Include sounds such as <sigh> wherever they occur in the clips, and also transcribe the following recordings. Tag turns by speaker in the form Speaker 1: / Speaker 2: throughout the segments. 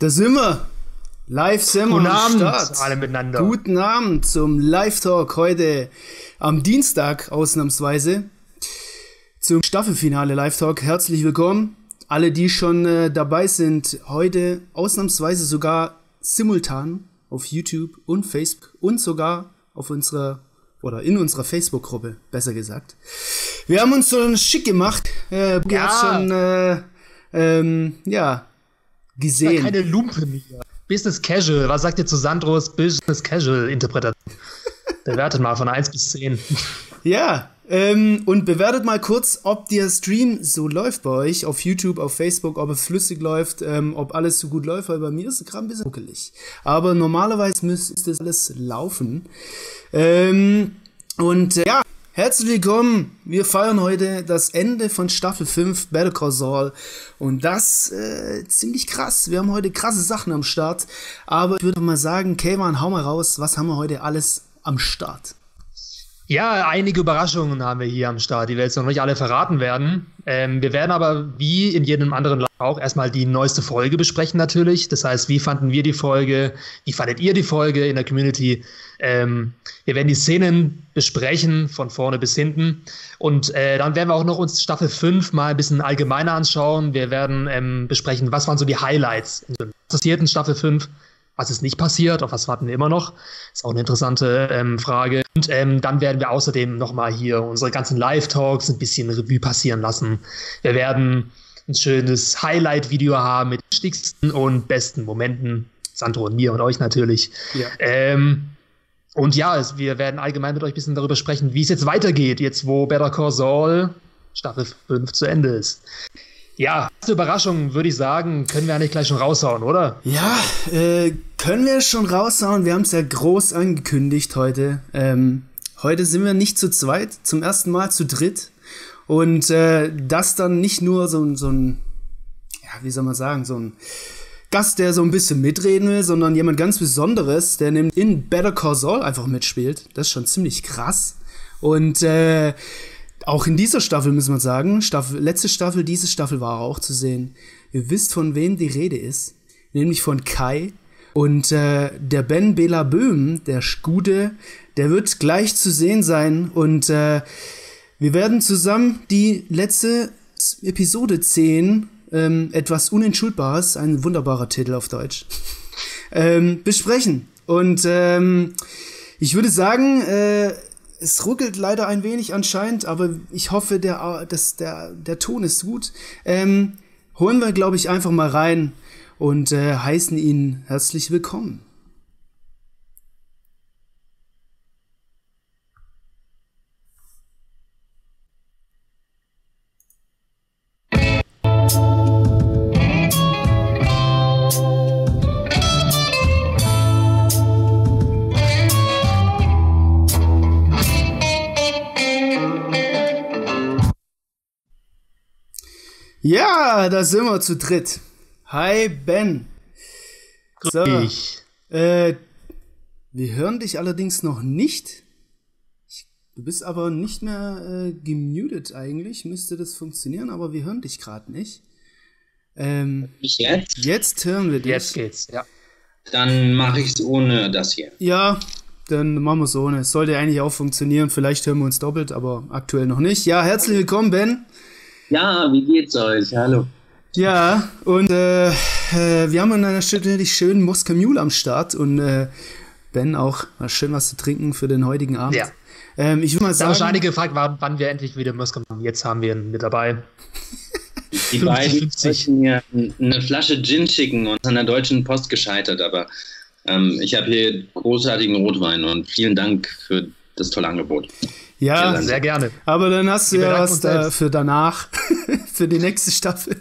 Speaker 1: Da sind wir. Live sind
Speaker 2: Guten Abend
Speaker 1: Start.
Speaker 2: alle miteinander.
Speaker 1: Guten Abend zum Live-Talk heute am Dienstag ausnahmsweise. Zum Staffelfinale Live-Talk. Herzlich willkommen. Alle, die schon äh, dabei sind, heute ausnahmsweise sogar simultan auf YouTube und Facebook und sogar auf unserer oder in unserer Facebook-Gruppe, besser gesagt. Wir haben uns so schick gemacht. Äh,
Speaker 2: Ja.
Speaker 1: schon äh, ähm, ja gesehen.
Speaker 2: Keine Lumpen hier. Business Casual. Was sagt ihr zu Sandros Business Casual Interpretation? <laughs> Bewertet mal von 1 bis 10.
Speaker 1: Ja, ähm, und bewertet mal kurz, ob der Stream so läuft bei euch auf YouTube, auf Facebook, ob es flüssig läuft, ähm, ob alles so gut läuft, weil bei mir ist es gerade ein bisschen ruckelig. Aber normalerweise müsste das alles laufen. Ähm, und äh, ja, herzlich willkommen. Wir feiern heute das Ende von Staffel 5 Better Call Saul. Und das äh, ziemlich krass. Wir haben heute krasse Sachen am Start. Aber ich würde mal sagen, Kayman, hau mal raus. Was haben wir heute alles am Start?
Speaker 2: Ja, einige Überraschungen haben wir hier am Start, die wir jetzt noch nicht alle verraten werden. Ähm, wir werden aber wie in jedem anderen Live auch erstmal die neueste Folge besprechen natürlich. Das heißt, wie fanden wir die Folge? Wie fandet ihr die Folge in der Community? Ähm, wir werden die Szenen besprechen von vorne bis hinten. Und äh, dann werden wir auch noch uns Staffel 5 mal ein bisschen allgemeiner anschauen. Wir werden ähm, besprechen, was waren so die Highlights. In Staffel 5? Was ist nicht passiert? Auf was warten wir immer noch? Ist auch eine interessante ähm, Frage. Und ähm, dann werden wir außerdem nochmal hier unsere ganzen Live-Talks ein bisschen Revue passieren lassen. Wir werden ein schönes Highlight-Video haben mit den wichtigsten und besten Momenten. Sandro und mir und euch natürlich.
Speaker 1: Ja.
Speaker 2: Ähm, und ja, es, wir werden allgemein mit euch ein bisschen darüber sprechen, wie es jetzt weitergeht, jetzt wo Better Call Saul Staffel 5 zu Ende ist. Ja, erste Überraschung, würde ich sagen, können wir eigentlich gleich schon raushauen, oder?
Speaker 1: Ja, äh, können wir schon raushauen. Wir haben es ja groß angekündigt heute. Ähm, heute sind wir nicht zu zweit, zum ersten Mal zu dritt. Und äh, das dann nicht nur so, so ein, ja, wie soll man sagen, so ein Gast, der so ein bisschen mitreden will, sondern jemand ganz Besonderes, der nämlich in Better Call Saul einfach mitspielt. Das ist schon ziemlich krass. Und äh, auch in dieser Staffel muss man sagen, Staffel, letzte Staffel, diese Staffel war auch zu sehen. Ihr wisst, von wem die Rede ist. Nämlich von Kai. Und äh, der Ben Bela Böhm, der Gute, der wird gleich zu sehen sein. Und äh, wir werden zusammen die letzte Episode 10, ähm, etwas Unentschuldbares, ein wunderbarer Titel auf Deutsch, <laughs> ähm, besprechen. Und ähm, ich würde sagen, äh, es ruckelt leider ein wenig anscheinend, aber ich hoffe, der, dass der, der Ton ist gut. Ähm, holen wir, glaube ich, einfach mal rein und äh, heißen ihn herzlich willkommen. Ja, da sind wir zu dritt. Hi, Ben. So,
Speaker 2: Ich.
Speaker 1: äh, wir hören dich allerdings noch nicht. Ich, du bist aber nicht mehr äh, gemutet eigentlich. Müsste das funktionieren, aber wir hören dich gerade nicht. Ähm,
Speaker 3: Ich jetzt?
Speaker 1: jetzt hören wir dich.
Speaker 2: Jetzt geht's, ja.
Speaker 3: Dann mache ich es ohne das hier.
Speaker 1: Ja, dann machen wir es ohne. Es sollte eigentlich auch funktionieren. Vielleicht hören wir uns doppelt, aber aktuell noch nicht. Ja, herzlich willkommen, Ben.
Speaker 3: Ja, wie geht's euch? Hallo.
Speaker 1: Ja, und äh, äh, wir haben an einer Stelle richtig schönen Moskau Mule am Start und äh, Ben auch mal schön was zu trinken für den heutigen Abend.
Speaker 2: Ja.
Speaker 1: Ähm, ich würde mal
Speaker 2: Da haben
Speaker 1: sagen,
Speaker 2: einige gefragt, wann, wann wir endlich wieder Moskau machen. Jetzt haben wir ihn mit dabei.
Speaker 3: Die
Speaker 2: 50,
Speaker 3: beiden
Speaker 2: 50.
Speaker 3: wollten mir eine Flasche Gin schicken und an der Deutschen Post gescheitert, aber ähm, ich habe hier großartigen Rotwein und vielen Dank für das tolle Angebot.
Speaker 1: Ja,
Speaker 3: Ja,
Speaker 2: Sehr gerne.
Speaker 1: aber dann hast du ja was da für danach, <laughs> für die nächste Staffel.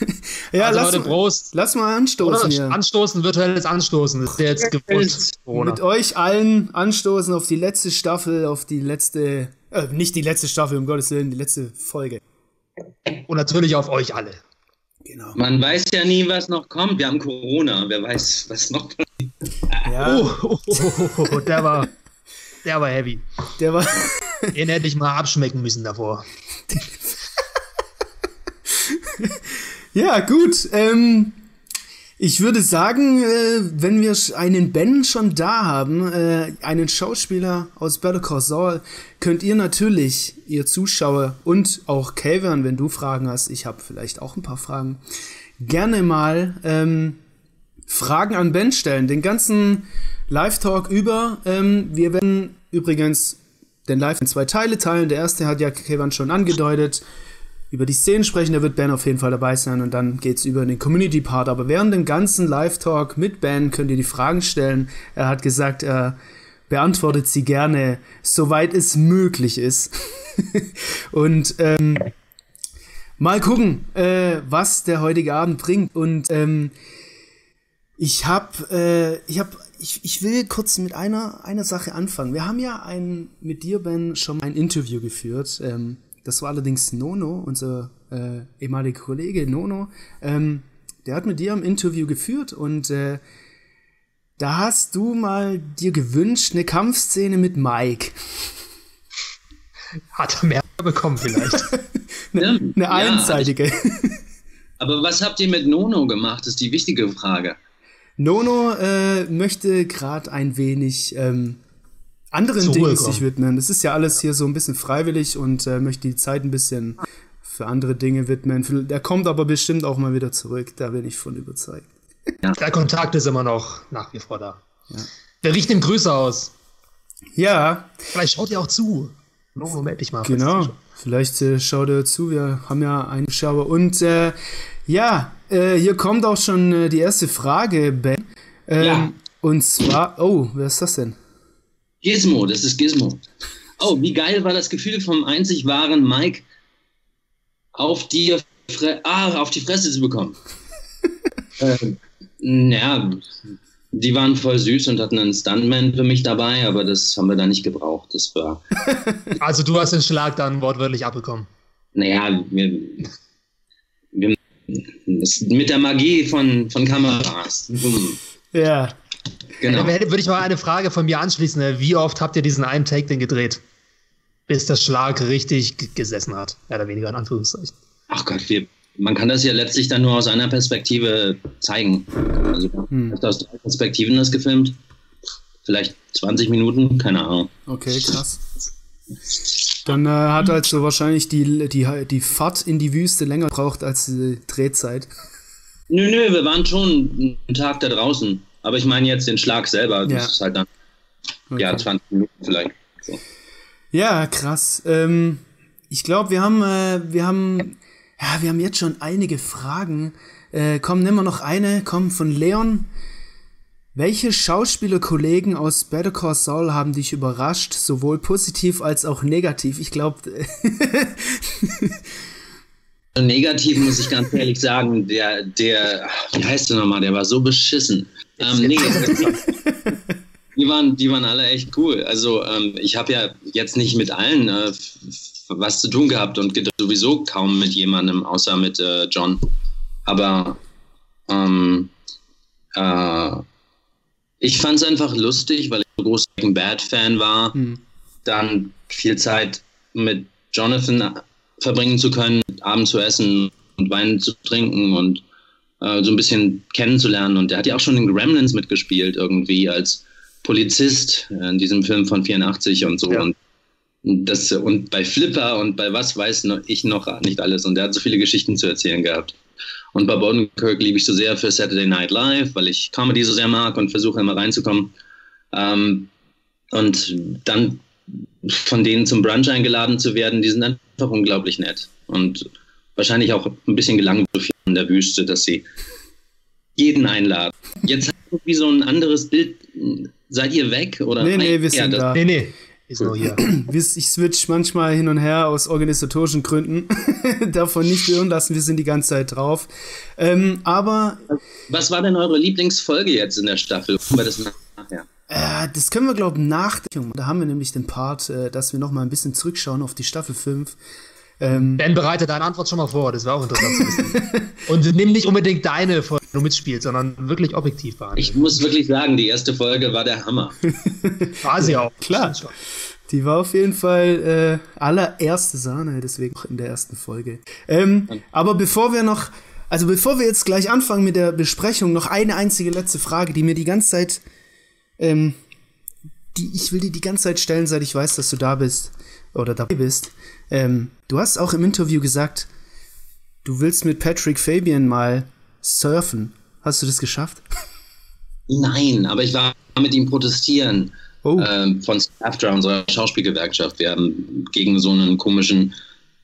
Speaker 1: <laughs> ja,
Speaker 2: Also
Speaker 1: lass,
Speaker 2: Leute, Prost.
Speaker 1: lass mal anstoßen
Speaker 2: Oder
Speaker 1: hier.
Speaker 2: anstoßen, virtuelles Anstoßen. Ist ja jetzt gewusst.
Speaker 1: Mit euch allen anstoßen auf die letzte Staffel, auf die letzte, äh, nicht die letzte Staffel, um Gottes Willen, die letzte Folge.
Speaker 2: Und natürlich auf euch alle.
Speaker 1: Genau.
Speaker 3: Man weiß ja nie, was noch kommt. Wir haben Corona. Wer weiß, was noch passiert.
Speaker 1: Ja,
Speaker 2: Oh, oh, oh, oh, oh, der war, der war heavy.
Speaker 1: der war.
Speaker 2: Den hätte ich mal abschmecken müssen davor.
Speaker 1: Ja, gut. Ähm, Ich würde sagen, äh, wenn wir einen Ben schon da haben, äh, einen Schauspieler aus Better Call Saul, könnt ihr natürlich, ihr Zuschauer und auch Calvin, wenn du Fragen hast, ich habe vielleicht auch ein paar Fragen, gerne mal ähm, Fragen an Ben stellen. Den ganzen Live-Talk über. Ähm, wir werden übrigens den Live in zwei Teile teilen. Der erste hat ja Kevin schon angedeutet über die Szenen sprechen, da wird Ben auf jeden Fall dabei sein und dann geht es über den Community-Part. Aber während dem ganzen Live-Talk mit Ben könnt ihr die Fragen stellen. Er hat gesagt, er beantwortet sie gerne, soweit es möglich ist. <laughs> und ähm, mal gucken, äh, was der heutige Abend bringt. Und ähm, ich habe, äh, ich habe, ich, ich will kurz mit einer, einer Sache anfangen. Wir haben ja ein, mit dir, Ben, schon ein Interview geführt. Ähm, das war allerdings Nono, unser äh, ehemaliger Kollege Nono. Ähm, der hat mit dir ein Interview geführt und äh, da hast du mal dir gewünscht, eine Kampfszene mit Mike. <laughs>
Speaker 2: Hat er mehr bekommen vielleicht. <laughs>
Speaker 1: eine, eine ja, einseitige.
Speaker 3: Aber was habt ihr mit Nono gemacht, ist die wichtige Frage.
Speaker 1: Nono äh, möchte gerade ein wenig ähm, anderen Dingen sich widmen. Das ist ja alles hier so ein bisschen freiwillig und äh, möchte die Zeit ein bisschen für andere Dinge widmen. Der kommt aber bestimmt auch mal wieder zurück, da bin ich von überzeugt.
Speaker 2: Ja. Der Kontakt ist immer noch nach wie vor da. Ja. Der riecht ihm Grüße aus.
Speaker 1: Ja.
Speaker 2: Vielleicht schaut ihr auch zu. No, meld dich mal.
Speaker 1: Genau. Vielleicht äh, schaut er zu. Wir haben ja einen Schauer. Und äh, ja, äh, hier kommt auch schon äh, die erste Frage, Ben. Ähm, ja. Und zwar, oh, wer ist das denn?
Speaker 3: Gizmo, das ist Gizmo. Oh, wie geil war das Gefühl vom einzig wahren Mike auf die, Fre ah, auf die Fresse zu bekommen. <laughs> äh, ja, die waren voll süß und hatten einen Stuntman für mich dabei, aber das haben wir da nicht gebraucht. Das war.
Speaker 2: Also du hast den Schlag dann wortwörtlich abbekommen.
Speaker 3: Naja, wir mit der Magie von, von Kameras.
Speaker 1: Ja.
Speaker 2: Genau. Da würde ich mal eine Frage von mir anschließen. Ne? Wie oft habt ihr diesen einen Take denn gedreht? Bis der Schlag richtig gesessen hat. Mehr oder weniger in Anführungszeichen.
Speaker 3: Ach Gott, wir, man kann das ja letztlich dann nur aus einer Perspektive zeigen. Also, hm. aus drei Perspektiven das gefilmt. Vielleicht 20 Minuten, keine Ahnung.
Speaker 1: Okay, krass. Dann äh, hat also wahrscheinlich die, die, die Fahrt in die Wüste länger gebraucht als die Drehzeit.
Speaker 3: Nö, nö, wir waren schon einen Tag da draußen. Aber ich meine jetzt den Schlag selber. Das ja. ist halt dann okay. ja 20 Minuten vielleicht. So.
Speaker 1: Ja, krass. Ähm, ich glaube, wir haben, äh, wir haben, ja, wir haben jetzt schon einige Fragen. Äh, komm, nimm mal noch eine. Komm von Leon. Welche Schauspielerkollegen aus Better Call Saul haben dich überrascht, sowohl positiv als auch negativ? Ich glaube. <laughs>
Speaker 3: negativ muss ich ganz ehrlich sagen, der, der, wie heißt der nochmal, der war so beschissen. Ähm, nee, <laughs> die waren, die waren alle echt cool. Also ähm, ich habe ja jetzt nicht mit allen äh, was zu tun gehabt und sowieso kaum mit jemandem, außer mit äh, John. Aber ähm, äh, ich fand es einfach lustig, weil ich ein großer Bad-Fan war, hm. dann viel Zeit mit Jonathan verbringen zu können, Abend zu essen und Wein zu trinken und äh, so ein bisschen kennenzulernen. Und der hat ja auch schon in Gremlins mitgespielt, irgendwie als Polizist in diesem Film von 84 und so. Ja. Und, das, und bei Flipper und bei was weiß ich noch nicht alles. Und der hat so viele Geschichten zu erzählen gehabt. Und bei Bodenkirk liebe ich so sehr für Saturday Night Live, weil ich Comedy so sehr mag und versuche immer reinzukommen. Ähm, und dann von denen zum Brunch eingeladen zu werden, die sind einfach unglaublich nett. Und wahrscheinlich auch ein bisschen gelangweilt in der Wüste, dass sie jeden einladen. Jetzt wie so ein anderes Bild. Seid ihr weg? Oder?
Speaker 1: Nee, nee, wir sind ja, da.
Speaker 2: Nee, nee. Ist nur hier. <clears throat>
Speaker 1: Ich switch manchmal hin und her aus organisatorischen Gründen. <laughs> Davon nicht hören lassen, wir sind die ganze Zeit drauf. Ähm, aber.
Speaker 3: Was war denn eure Lieblingsfolge jetzt in der Staffel? das
Speaker 1: nachher? Äh, das können wir, glaube ich, nach. Da haben wir nämlich den Part, äh, dass wir noch mal ein bisschen zurückschauen auf die Staffel 5.
Speaker 2: Ähm, ben, bereite deine Antwort schon mal vor, das wäre auch interessant zu wissen. <laughs> Und nimm nicht unbedingt deine Folge, du mitspielst, sondern wirklich objektiv behandeln.
Speaker 3: Ich muss wirklich sagen, die erste Folge war der Hammer. <laughs>
Speaker 2: war sie auch.
Speaker 1: Klar. Die war auf jeden Fall äh, allererste Sahne, deswegen auch in der ersten Folge. Ähm, aber bevor wir noch Also bevor wir jetzt gleich anfangen mit der Besprechung, noch eine einzige letzte Frage, die mir die ganze Zeit, ähm, die ich will dir die ganze Zeit stellen, seit ich weiß, dass du da bist oder dabei bist. Ähm, du hast auch im Interview gesagt, du willst mit Patrick Fabian mal surfen. Hast du das geschafft?
Speaker 3: Nein, aber ich war mit ihm protestieren. Oh. Ähm, von SAFTRA, unserer Schauspielgewerkschaft. Wir haben gegen so einen komischen,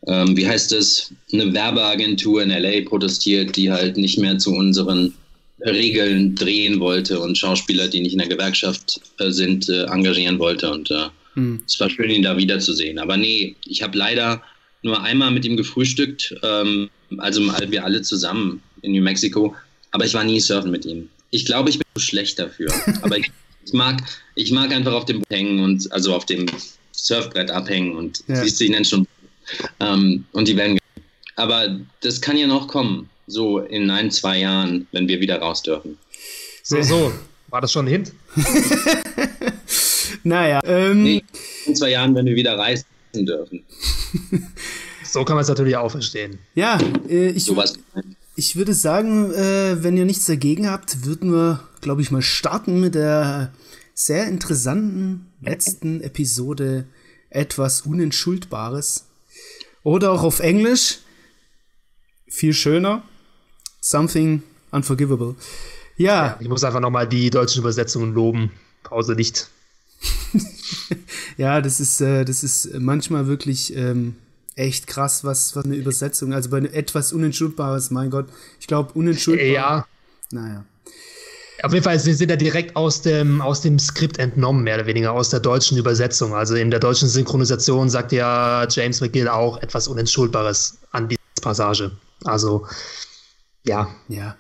Speaker 3: ähm, wie heißt es, eine Werbeagentur in LA protestiert, die halt nicht mehr zu unseren Regeln drehen wollte und Schauspieler, die nicht in der Gewerkschaft äh, sind, äh, engagieren wollte. Und äh, hm. es war schön, ihn da wiederzusehen. Aber nee, ich habe leider nur einmal mit ihm gefrühstückt, ähm, also wir alle zusammen in New Mexico, aber ich war nie surfen mit ihm. Ich glaube, ich bin zu schlecht dafür. <laughs> aber ich, ich, mag, ich mag einfach auf dem hängen und also auf dem Surfbrett abhängen und ja. siehst du, ich nenne schon. Ähm, und die werden. Aber das kann ja noch kommen, so in ein, zwei Jahren, wenn wir wieder raus dürfen.
Speaker 2: So, so. War das schon ein Hint? <laughs>
Speaker 1: naja. Ähm,
Speaker 3: nee, in zwei Jahren, wenn wir wieder reisen dürfen. <laughs>
Speaker 2: so kann man es natürlich auch verstehen.
Speaker 1: Ja, äh, ich, ich würde sagen, äh, wenn ihr nichts dagegen habt, würden wir, glaube ich, mal starten mit der sehr interessanten letzten Episode etwas Unentschuldbares. Oder auch auf Englisch, viel schöner, Something Unforgivable. Ja. ja
Speaker 2: ich muss einfach nochmal die deutschen Übersetzungen loben. Pause nicht. <laughs>
Speaker 1: ja, das ist, äh, das ist manchmal wirklich ähm, echt krass, was, was eine Übersetzung, also bei etwas Unentschuldbares, mein Gott, ich glaube, unentschuldbar.
Speaker 2: Ja.
Speaker 1: Naja.
Speaker 2: Auf jeden Fall, sie sind ja direkt aus dem, aus dem Skript entnommen, mehr oder weniger, aus der deutschen Übersetzung. Also in der deutschen Synchronisation sagt ja James McGill auch etwas Unentschuldbares an dieser Passage. Also, ja.
Speaker 1: Ja.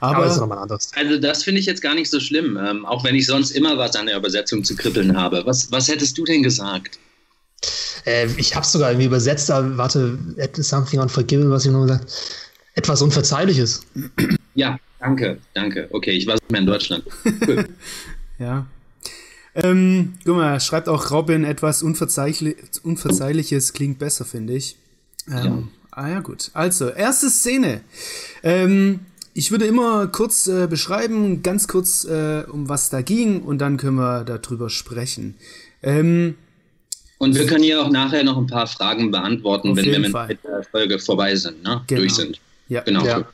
Speaker 3: Aber, Aber das ist nochmal anders. Also das finde ich jetzt gar nicht so schlimm, ähm, auch wenn ich sonst immer was an der Übersetzung zu kribbeln habe. Was, was hättest du denn gesagt?
Speaker 2: Äh, ich habe es sogar irgendwie übersetzt, aber warte, something unforgivable, was ich noch gesagt Etwas Unverzeihliches.
Speaker 3: Ja, danke, danke. Okay, ich war nicht mehr in Deutschland.
Speaker 1: Cool. <laughs> ja. Ähm, guck mal, schreibt auch Robin, etwas Unverzeihlich Unverzeihliches klingt besser, finde ich. Ähm, ja. Ah ja, gut. Also, erste Szene. Ähm, ich würde immer kurz äh, beschreiben, ganz kurz, äh, um was da ging, und dann können wir darüber sprechen. Ähm,
Speaker 3: und wir können hier auch nachher noch ein paar Fragen beantworten, wenn wir mit der Folge vorbei sind, ne?
Speaker 1: Genau.
Speaker 3: durch sind.
Speaker 1: Ja. Genau. Ja.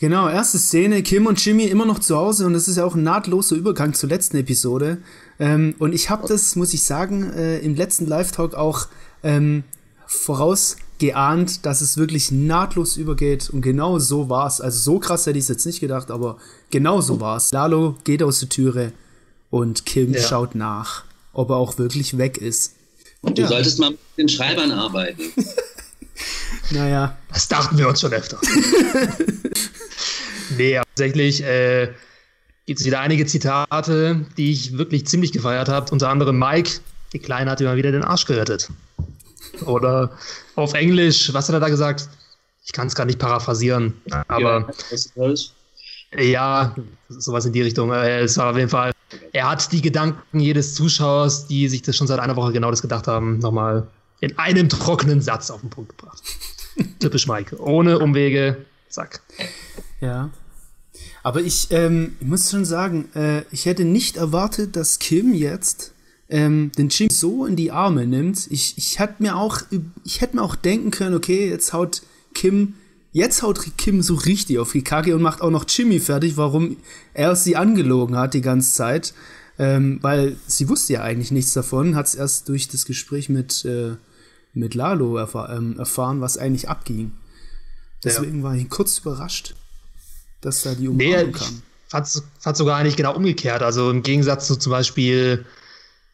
Speaker 1: Genau, erste Szene, Kim und Jimmy immer noch zu Hause und das ist ja auch ein nahtloser Übergang zur letzten Episode. Ähm, und ich habe das, muss ich sagen, äh, im letzten Live-Talk auch ähm, vorausgeahnt, dass es wirklich nahtlos übergeht und genau so war es. Also so krass hätte ich es jetzt nicht gedacht, aber genau so war es. Lalo geht aus der Türe und Kim ja. schaut nach, ob er auch wirklich weg ist.
Speaker 3: Du ja. solltest mal mit den Schreibern arbeiten. <laughs>
Speaker 1: naja.
Speaker 2: Das dachten wir uns schon öfter. <laughs> nee, tatsächlich äh, gibt es wieder einige Zitate, die ich wirklich ziemlich gefeiert habe. Unter anderem Mike, die Kleine hat immer wieder den Arsch gerettet. Oder auf Englisch, was hat er da gesagt? Ich kann es gar nicht paraphrasieren, aber ja, sowas in die Richtung. Äh, es war auf jeden Fall er hat die Gedanken jedes Zuschauers, die sich das schon seit einer Woche genau das gedacht haben, nochmal in einem trockenen Satz auf den Punkt gebracht. <laughs> Typisch Mike. Ohne Umwege, zack.
Speaker 1: Ja. Aber ich, ähm, muss schon sagen, äh, ich hätte nicht erwartet, dass Kim jetzt ähm, den Jim so in die Arme nimmt. Ich, ich hätte mir auch, ich hätte mir auch denken können, okay, jetzt haut Kim Jetzt haut Kim so richtig auf die Kacke und macht auch noch Jimmy fertig, warum er sie angelogen hat die ganze Zeit. Ähm, weil sie wusste ja eigentlich nichts davon, hat es erst durch das Gespräch mit, äh, mit Lalo erfahr ähm, erfahren, was eigentlich abging. Deswegen ja. war ich kurz überrascht, dass da die
Speaker 2: Umarmung nee, kam. Fand es sogar eigentlich genau umgekehrt. Also im Gegensatz zu zum Beispiel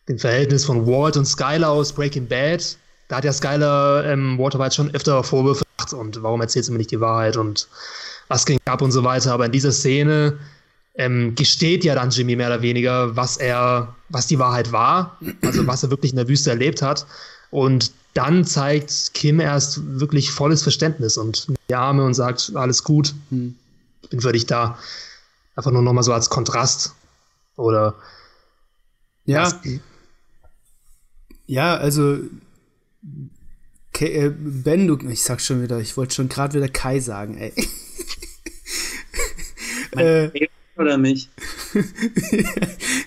Speaker 2: dem Verhältnis von Walt und Skyler aus Breaking Bad, da hat ja Skyler ähm, Walter White schon öfter Vorwürfe gemacht und warum erzählst du mir nicht die Wahrheit und was ging ab und so weiter. Aber in dieser Szene ähm, gesteht ja dann Jimmy mehr oder weniger, was er, was die Wahrheit war, also was er wirklich in der Wüste erlebt hat. Und dann zeigt Kim erst wirklich volles Verständnis und die Arme und sagt, alles gut, hm, ich bin für dich da. Einfach nur nochmal so als Kontrast. Oder
Speaker 1: ja. Ja, also Ke äh, Ben, du, ich sag schon wieder, ich wollte schon gerade wieder Kai sagen, ey.
Speaker 3: äh, oder mich? <laughs>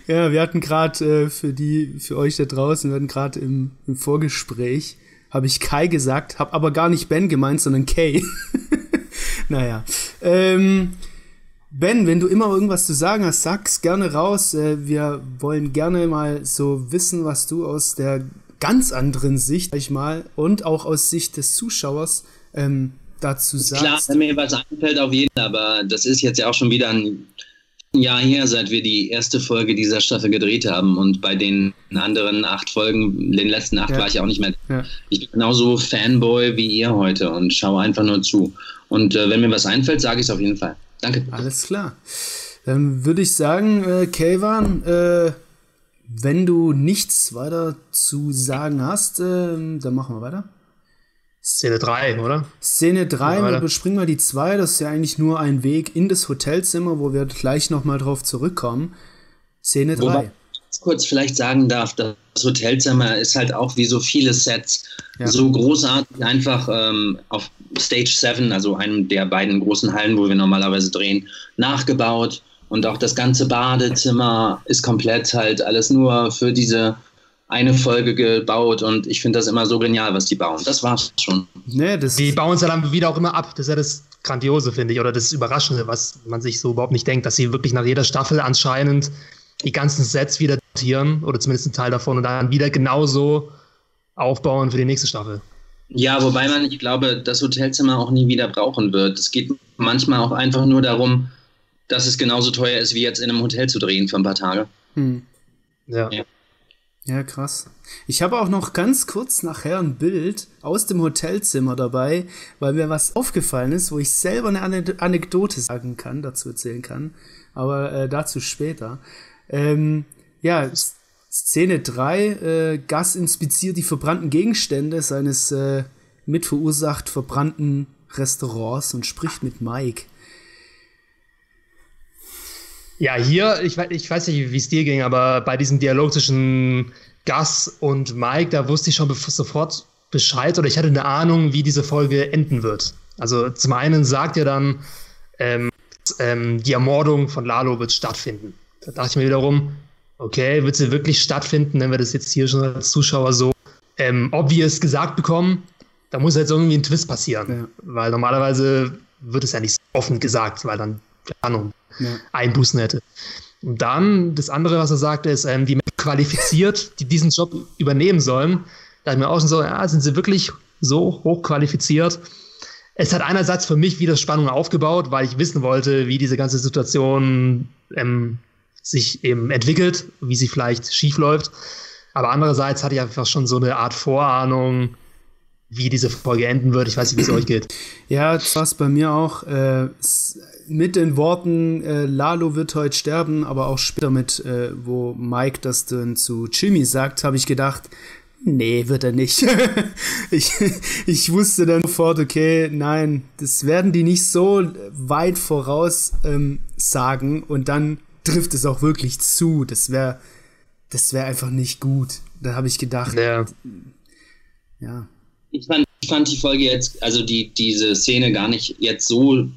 Speaker 1: ja, wir hatten gerade äh, für die, für euch da draußen, wir hatten gerade im, im Vorgespräch, habe ich Kai gesagt, habe aber gar nicht Ben gemeint, sondern Kay. <laughs> naja. Ähm, Ben, wenn du immer irgendwas zu sagen hast, sag's gerne raus. Äh, wir wollen gerne mal so wissen, was du aus der ganz anderen Sicht, sag ich mal, und auch aus Sicht des Zuschauers ähm, dazu sagst.
Speaker 3: Klar, wenn mir was einfällt, auf jeden Fall, aber das ist jetzt ja auch schon wieder ein Jahr her, seit wir die erste Folge dieser Staffel gedreht haben und bei den anderen acht Folgen, den letzten acht ja. war ich auch nicht mehr. Ja. Ich bin genauso Fanboy wie ihr heute und schaue einfach nur zu. Und äh, wenn mir was einfällt, sage ich es auf jeden Fall. Danke.
Speaker 1: Alles klar. Dann würde ich sagen, äh, Kayvan, äh, wenn du nichts weiter zu sagen hast, äh, dann machen wir weiter.
Speaker 2: Szene 3, oder?
Speaker 1: Szene 3, wir überspringen mal die 2. Das ist ja eigentlich nur ein Weg in das Hotelzimmer, wo wir gleich nochmal drauf zurückkommen. Szene 3. Wobei
Speaker 3: ich kurz vielleicht sagen darf, das Hotelzimmer ist halt auch wie so viele Sets ja. so großartig einfach ähm, auf Stage 7, also einem der beiden großen Hallen, wo wir normalerweise drehen, nachgebaut. Und auch das ganze Badezimmer ist komplett halt alles nur für diese eine Folge gebaut und ich finde das immer so genial, was die bauen. Das war's schon.
Speaker 2: Nee, das die bauen es ja dann wieder auch immer ab. Das ist ja das Grandiose, finde ich, oder das Überraschende, was man sich so überhaupt nicht denkt, dass sie wirklich nach jeder Staffel anscheinend die ganzen Sets wieder datieren oder zumindest einen Teil davon und dann wieder genauso aufbauen für die nächste Staffel.
Speaker 3: Ja, wobei man, ich glaube, das Hotelzimmer auch nie wieder brauchen wird. Es geht manchmal auch einfach nur darum, dass es genauso teuer ist, wie jetzt in einem Hotel zu drehen für ein paar Tage. Hm.
Speaker 1: Ja. ja. Ja, krass. Ich habe auch noch ganz kurz nachher ein Bild aus dem Hotelzimmer dabei, weil mir was aufgefallen ist, wo ich selber eine Anekdote sagen kann, dazu erzählen kann. Aber äh, dazu später. Ähm, ja, Szene 3. Äh, Gas inspiziert die verbrannten Gegenstände seines äh, mitverursacht verbrannten Restaurants und spricht mit Mike.
Speaker 2: Ja, hier, ich, ich weiß nicht, wie es dir ging, aber bei diesem Dialog zwischen Gus und Mike, da wusste ich schon sofort Bescheid oder ich hatte eine Ahnung, wie diese Folge enden wird. Also zum einen sagt er dann, ähm, ähm, die Ermordung von Lalo wird stattfinden. Da dachte ich mir wiederum, okay, wird sie wirklich stattfinden, wenn wir das jetzt hier schon als Zuschauer so ähm, obvious gesagt bekommen? Da muss jetzt irgendwie ein Twist passieren. Ja. Weil normalerweise wird es ja nicht so offen gesagt, weil dann, keine Ahnung, ja. Einbußen hätte. Und dann, das andere, was er sagte, ist, ähm, die Menschen qualifiziert, die diesen Job übernehmen sollen. Da ich mir auch schon so, ja, sind sie wirklich so hochqualifiziert? Es hat einerseits für mich wieder Spannung aufgebaut, weil ich wissen wollte, wie diese ganze Situation ähm, sich eben entwickelt, wie sie vielleicht schief läuft. Aber andererseits hatte ich einfach schon so eine Art Vorahnung, wie diese Folge enden wird. Ich weiß nicht, wie es euch geht.
Speaker 1: Ja, das war es bei mir auch. Äh, mit den Worten, äh, Lalo wird heute sterben, aber auch später mit, äh, wo Mike das dann zu Jimmy sagt, habe ich gedacht, nee, wird er nicht. <laughs> ich, ich wusste dann sofort, okay, nein, das werden die nicht so weit voraus ähm, sagen und dann trifft es auch wirklich zu. Das wäre das wäre einfach nicht gut. Da habe ich gedacht, ja.
Speaker 3: ja. Ich fand, ich fand die Folge jetzt, also die, diese Szene gar nicht jetzt so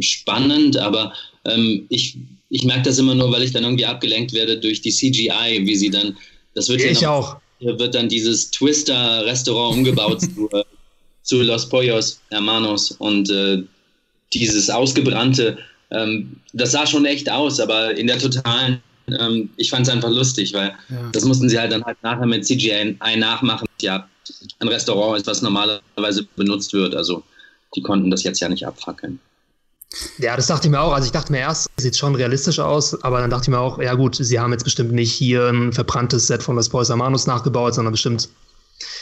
Speaker 3: spannend, aber ähm, ich, ich merke das immer nur, weil ich dann irgendwie abgelenkt werde durch die CGI, wie sie dann, das wird
Speaker 2: ich noch, auch.
Speaker 3: wird dann dieses Twister-Restaurant umgebaut <laughs> zu, äh, zu Los Pollos Hermanos und äh, dieses ausgebrannte, ähm, das sah schon echt aus, aber in der totalen, ähm, ich fand es einfach lustig, weil ja. das mussten sie halt dann halt nachher mit CGI nachmachen. Ja, ein Restaurant ist, was normalerweise benutzt wird, also die konnten das jetzt ja nicht abfackeln.
Speaker 2: Ja, das dachte ich mir auch. Also ich dachte mir erst, sieht schon realistisch aus, aber dann dachte ich mir auch, ja gut, sie haben jetzt bestimmt nicht hier ein verbranntes Set von Los Hermanos nachgebaut, sondern bestimmt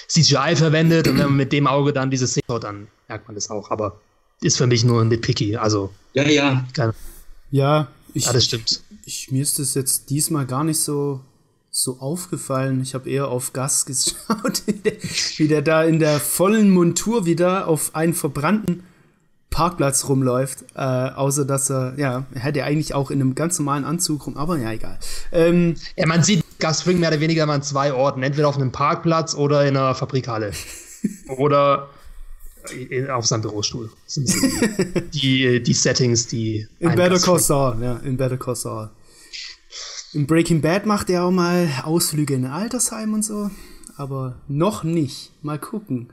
Speaker 2: CGI verwendet und wenn man mit dem Auge dann diese Szene schaut, dann merkt man das auch. Aber ist für mich nur ein Nitpicky. Also.
Speaker 3: Ja, ja.
Speaker 1: Keine, ja,
Speaker 2: ich, ja, das stimmt.
Speaker 1: Ich, ich, mir ist das jetzt diesmal gar nicht so, so aufgefallen. Ich habe eher auf Gas <laughs> geschaut, wie der, wie der da in der vollen Montur wieder auf einen verbrannten Parkplatz rumläuft, äh, außer dass er, ja, er hätte eigentlich auch in einem ganz normalen Anzug rum, aber ja, egal. Ähm,
Speaker 2: ja, man sieht Gas Spring mehr oder weniger mal an zwei Orten, entweder auf einem Parkplatz oder in einer Fabrikhalle. <laughs> oder auf seinem Bürostuhl. die, <laughs> die Settings, die.
Speaker 1: In Better Call Saul, ja, in Better Call Saul. In Breaking Bad macht er auch mal Ausflüge in Altersheim und so, aber noch nicht. Mal gucken.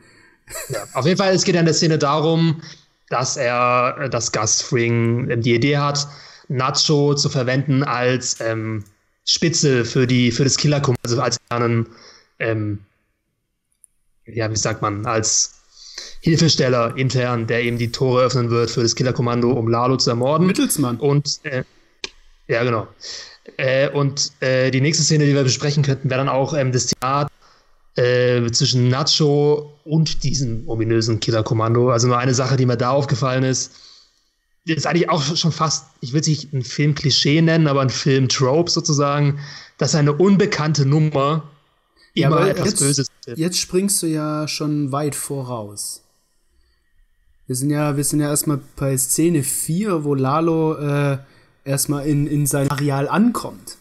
Speaker 2: Ja, auf jeden Fall, es geht ja in der Szene darum, dass er, das Gus Fring die Idee hat, Nacho zu verwenden als ähm, Spitze für, die, für das killer also als einen, ähm, ja, wie sagt man, als Hilfesteller intern, der eben die Tore öffnen wird für das Killerkommando, um Lalo zu ermorden.
Speaker 1: Mittelsmann.
Speaker 2: Und, äh, ja, genau. Äh, und äh, die nächste Szene, die wir besprechen könnten, wäre dann auch ähm, das Theater äh, zwischen Nacho und diesem ominösen Killerkommando. Also nur eine Sache, die mir da aufgefallen ist, ist eigentlich auch schon fast, ich will es nicht ein Film-Klischee nennen, aber ein Film-Trope sozusagen, dass eine unbekannte Nummer
Speaker 1: ja, immer etwas jetzt, Böses ist. Jetzt springst du ja schon weit voraus. Wir sind ja, wir sind ja erstmal bei Szene 4, wo Lalo äh, erstmal in, in sein Areal ankommt.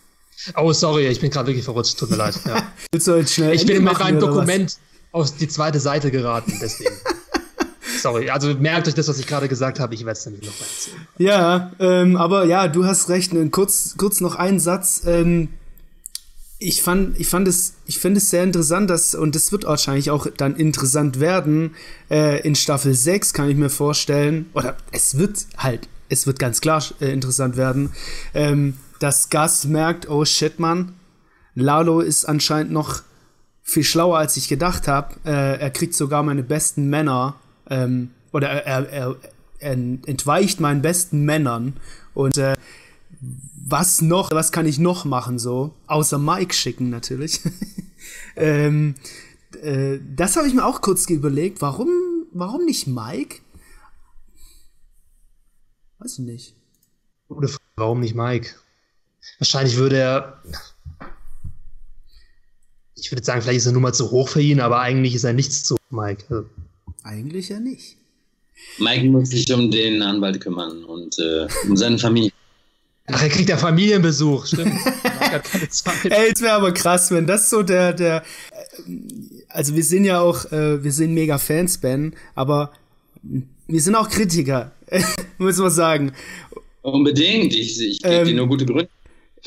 Speaker 2: Oh, sorry, ich bin gerade wirklich verrutscht, tut mir leid. Ja. <laughs>
Speaker 1: Willst du jetzt schnell
Speaker 2: ich bin mit meinem Dokument auf die zweite Seite geraten, deswegen. <laughs> sorry, also merkt euch das, was ich gerade gesagt habe, ich werde es nämlich noch mal erzählen.
Speaker 1: Ja, ähm, aber ja, du hast recht. Kurz, kurz noch einen Satz. Ähm, ich fand, ich fand es, ich finde es sehr interessant, dass, und es wird wahrscheinlich auch dann interessant werden, äh, in Staffel 6 kann ich mir vorstellen, oder es wird halt, es wird ganz klar äh, interessant werden, ähm, dass Gus merkt, oh shit, Mann, Lalo ist anscheinend noch viel schlauer, als ich gedacht habe. Äh, er kriegt sogar meine besten Männer, ähm, oder er, er, er entweicht meinen besten Männern und äh, was noch, was kann ich noch machen so? Außer Mike schicken natürlich. <laughs> ähm, äh, das habe ich mir auch kurz überlegt. Warum, warum nicht Mike? Weiß ich nicht.
Speaker 2: Oder warum nicht Mike? Wahrscheinlich würde er. Ich würde sagen, vielleicht ist er nur mal zu hoch für ihn, aber eigentlich ist er nichts zu Mike. Also.
Speaker 1: Eigentlich ja nicht.
Speaker 3: Mike muss sich um den Anwalt kümmern und äh, um seine Familie.
Speaker 2: Ach, er kriegt ja Familienbesuch, stimmt. <laughs>
Speaker 1: Ey, es wäre aber krass, wenn das so der, der, also wir sind ja auch, äh, wir sind mega Fans, Ben, aber wir sind auch Kritiker, <laughs> muss man sagen.
Speaker 3: Unbedingt, ich, ich gebe ähm, dir nur gute Gründe.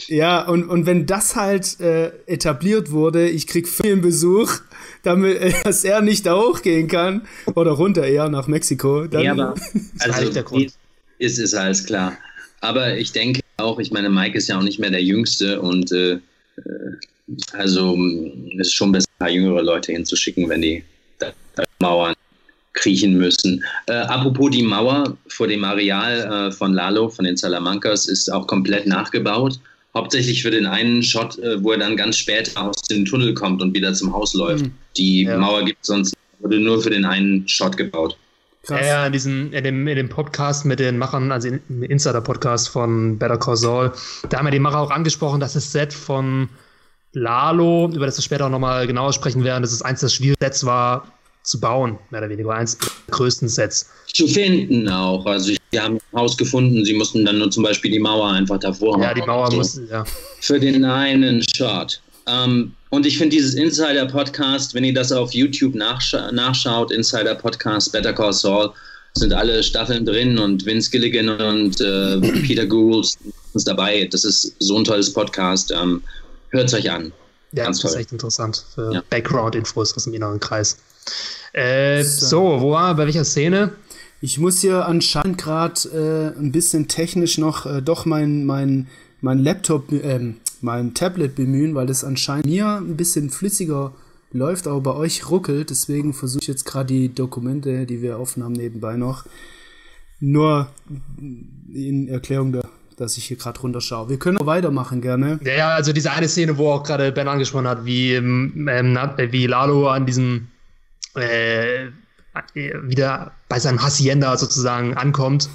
Speaker 1: Ja, und, und wenn das halt äh, etabliert wurde, ich krieg Familienbesuch, damit, äh, <laughs> dass er nicht da hochgehen kann, oder runter eher nach Mexiko, dann ja, aber, <laughs>
Speaker 3: also, der Grund. ist es alles klar. Aber ich denke, auch. Ich meine, Mike ist ja auch nicht mehr der Jüngste und äh, äh also es ist schon besser, ein paar jüngere Leute hinzuschicken, wenn die Mauern kriechen müssen. Äh, apropos die Mauer vor dem Areal äh, von Lalo, von den Salamancas, ist auch komplett nachgebaut. Hauptsächlich für den einen Shot, äh, wo er dann ganz spät aus dem Tunnel kommt und wieder zum Haus läuft. Mhm. Die ja. Mauer gibt es sonst, wurde nur für den einen Shot gebaut.
Speaker 2: Krass. Ja, in, diesem, in, dem, in dem Podcast mit den Machern, also im Insider-Podcast von Better Call Saul, da haben wir die Macher auch angesprochen, dass das Set von Lalo, über das wir später auch nochmal genauer sprechen werden, dass es eins der schwierigsten Sets war zu bauen, mehr oder weniger, eins der größten Sets.
Speaker 3: Zu finden auch. Also, sie haben ein Haus gefunden, sie mussten dann nur zum Beispiel die Mauer einfach davor
Speaker 2: machen. Ja, die Mauer so. mussten, ja.
Speaker 3: Für den einen Shot. Ähm, und ich finde dieses Insider-Podcast, wenn ihr das auf YouTube nachscha nachschaut, Insider-Podcast, Better Call Saul, sind alle Staffeln drin und Vince Gilligan und äh, <clears throat> Peter Gould sind dabei. Das ist so ein tolles Podcast. Ähm, Hört es euch an.
Speaker 2: Ja, Ganz das toll. ist echt interessant für ja. Background-Infos aus dem inneren Kreis. Äh, so. so, wo war bei welcher Szene?
Speaker 1: Ich muss hier anscheinend gerade äh, ein bisschen technisch noch äh, doch mein, mein, mein Laptop, ähm, mein Tablet bemühen, weil das anscheinend mir ein bisschen flüssiger läuft, aber bei euch ruckelt. Deswegen versuche ich jetzt gerade die Dokumente, die wir aufnahmen, nebenbei noch. Nur in Erklärung, da, dass ich hier gerade runterschaue. Wir können auch weitermachen gerne.
Speaker 2: Ja, ja, also diese eine Szene, wo auch gerade Ben angesprochen hat, wie, ähm, ähm wie Lalo an diesem äh, wieder bei seinem Hacienda sozusagen ankommt.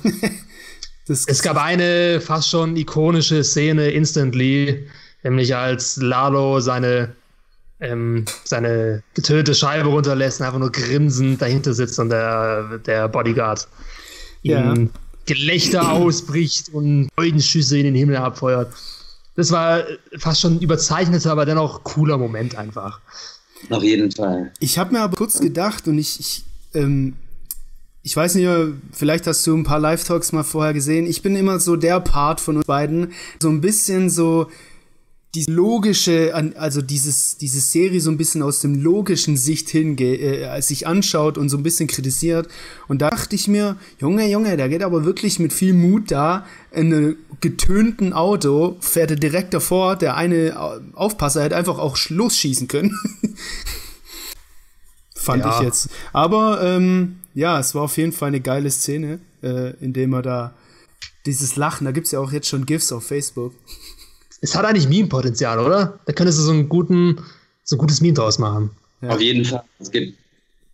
Speaker 2: <laughs> es gab eine fast schon ikonische Szene instantly, nämlich als Lalo seine, ähm, seine getötete Scheibe runterlässt und einfach nur grinsend dahinter sitzt und der, der Bodyguard ja. ihm Gelächter ausbricht und Freudenschüsse in den Himmel abfeuert. Das war fast schon ein überzeichneter, aber dennoch cooler Moment einfach.
Speaker 3: Auf jeden Fall.
Speaker 1: Ich habe mir aber kurz gedacht und ich, ich, ähm, ich weiß nicht, vielleicht hast du ein paar Live-Talks mal vorher gesehen. Ich bin immer so der Part von uns beiden, so ein bisschen so die logische, also dieses, diese Serie so ein bisschen aus dem logischen Sicht hinge äh, sich anschaut und so ein bisschen kritisiert. Und da dachte ich mir, Junge, Junge, der geht aber wirklich mit viel Mut da in einem getönten Auto, fährt er direkt davor, der eine Aufpasser hätte einfach auch losschießen können. <laughs> Fand ja. ich jetzt. Aber ähm, ja, es war auf jeden Fall eine geile Szene, äh, in dem er da dieses Lachen, da gibt es ja auch jetzt schon GIFs auf Facebook.
Speaker 2: Es hat eigentlich Meme-Potenzial, oder? Da könntest du so einen guten, so ein gutes Meme draus machen.
Speaker 3: Ja. Auf jeden Fall. Es gibt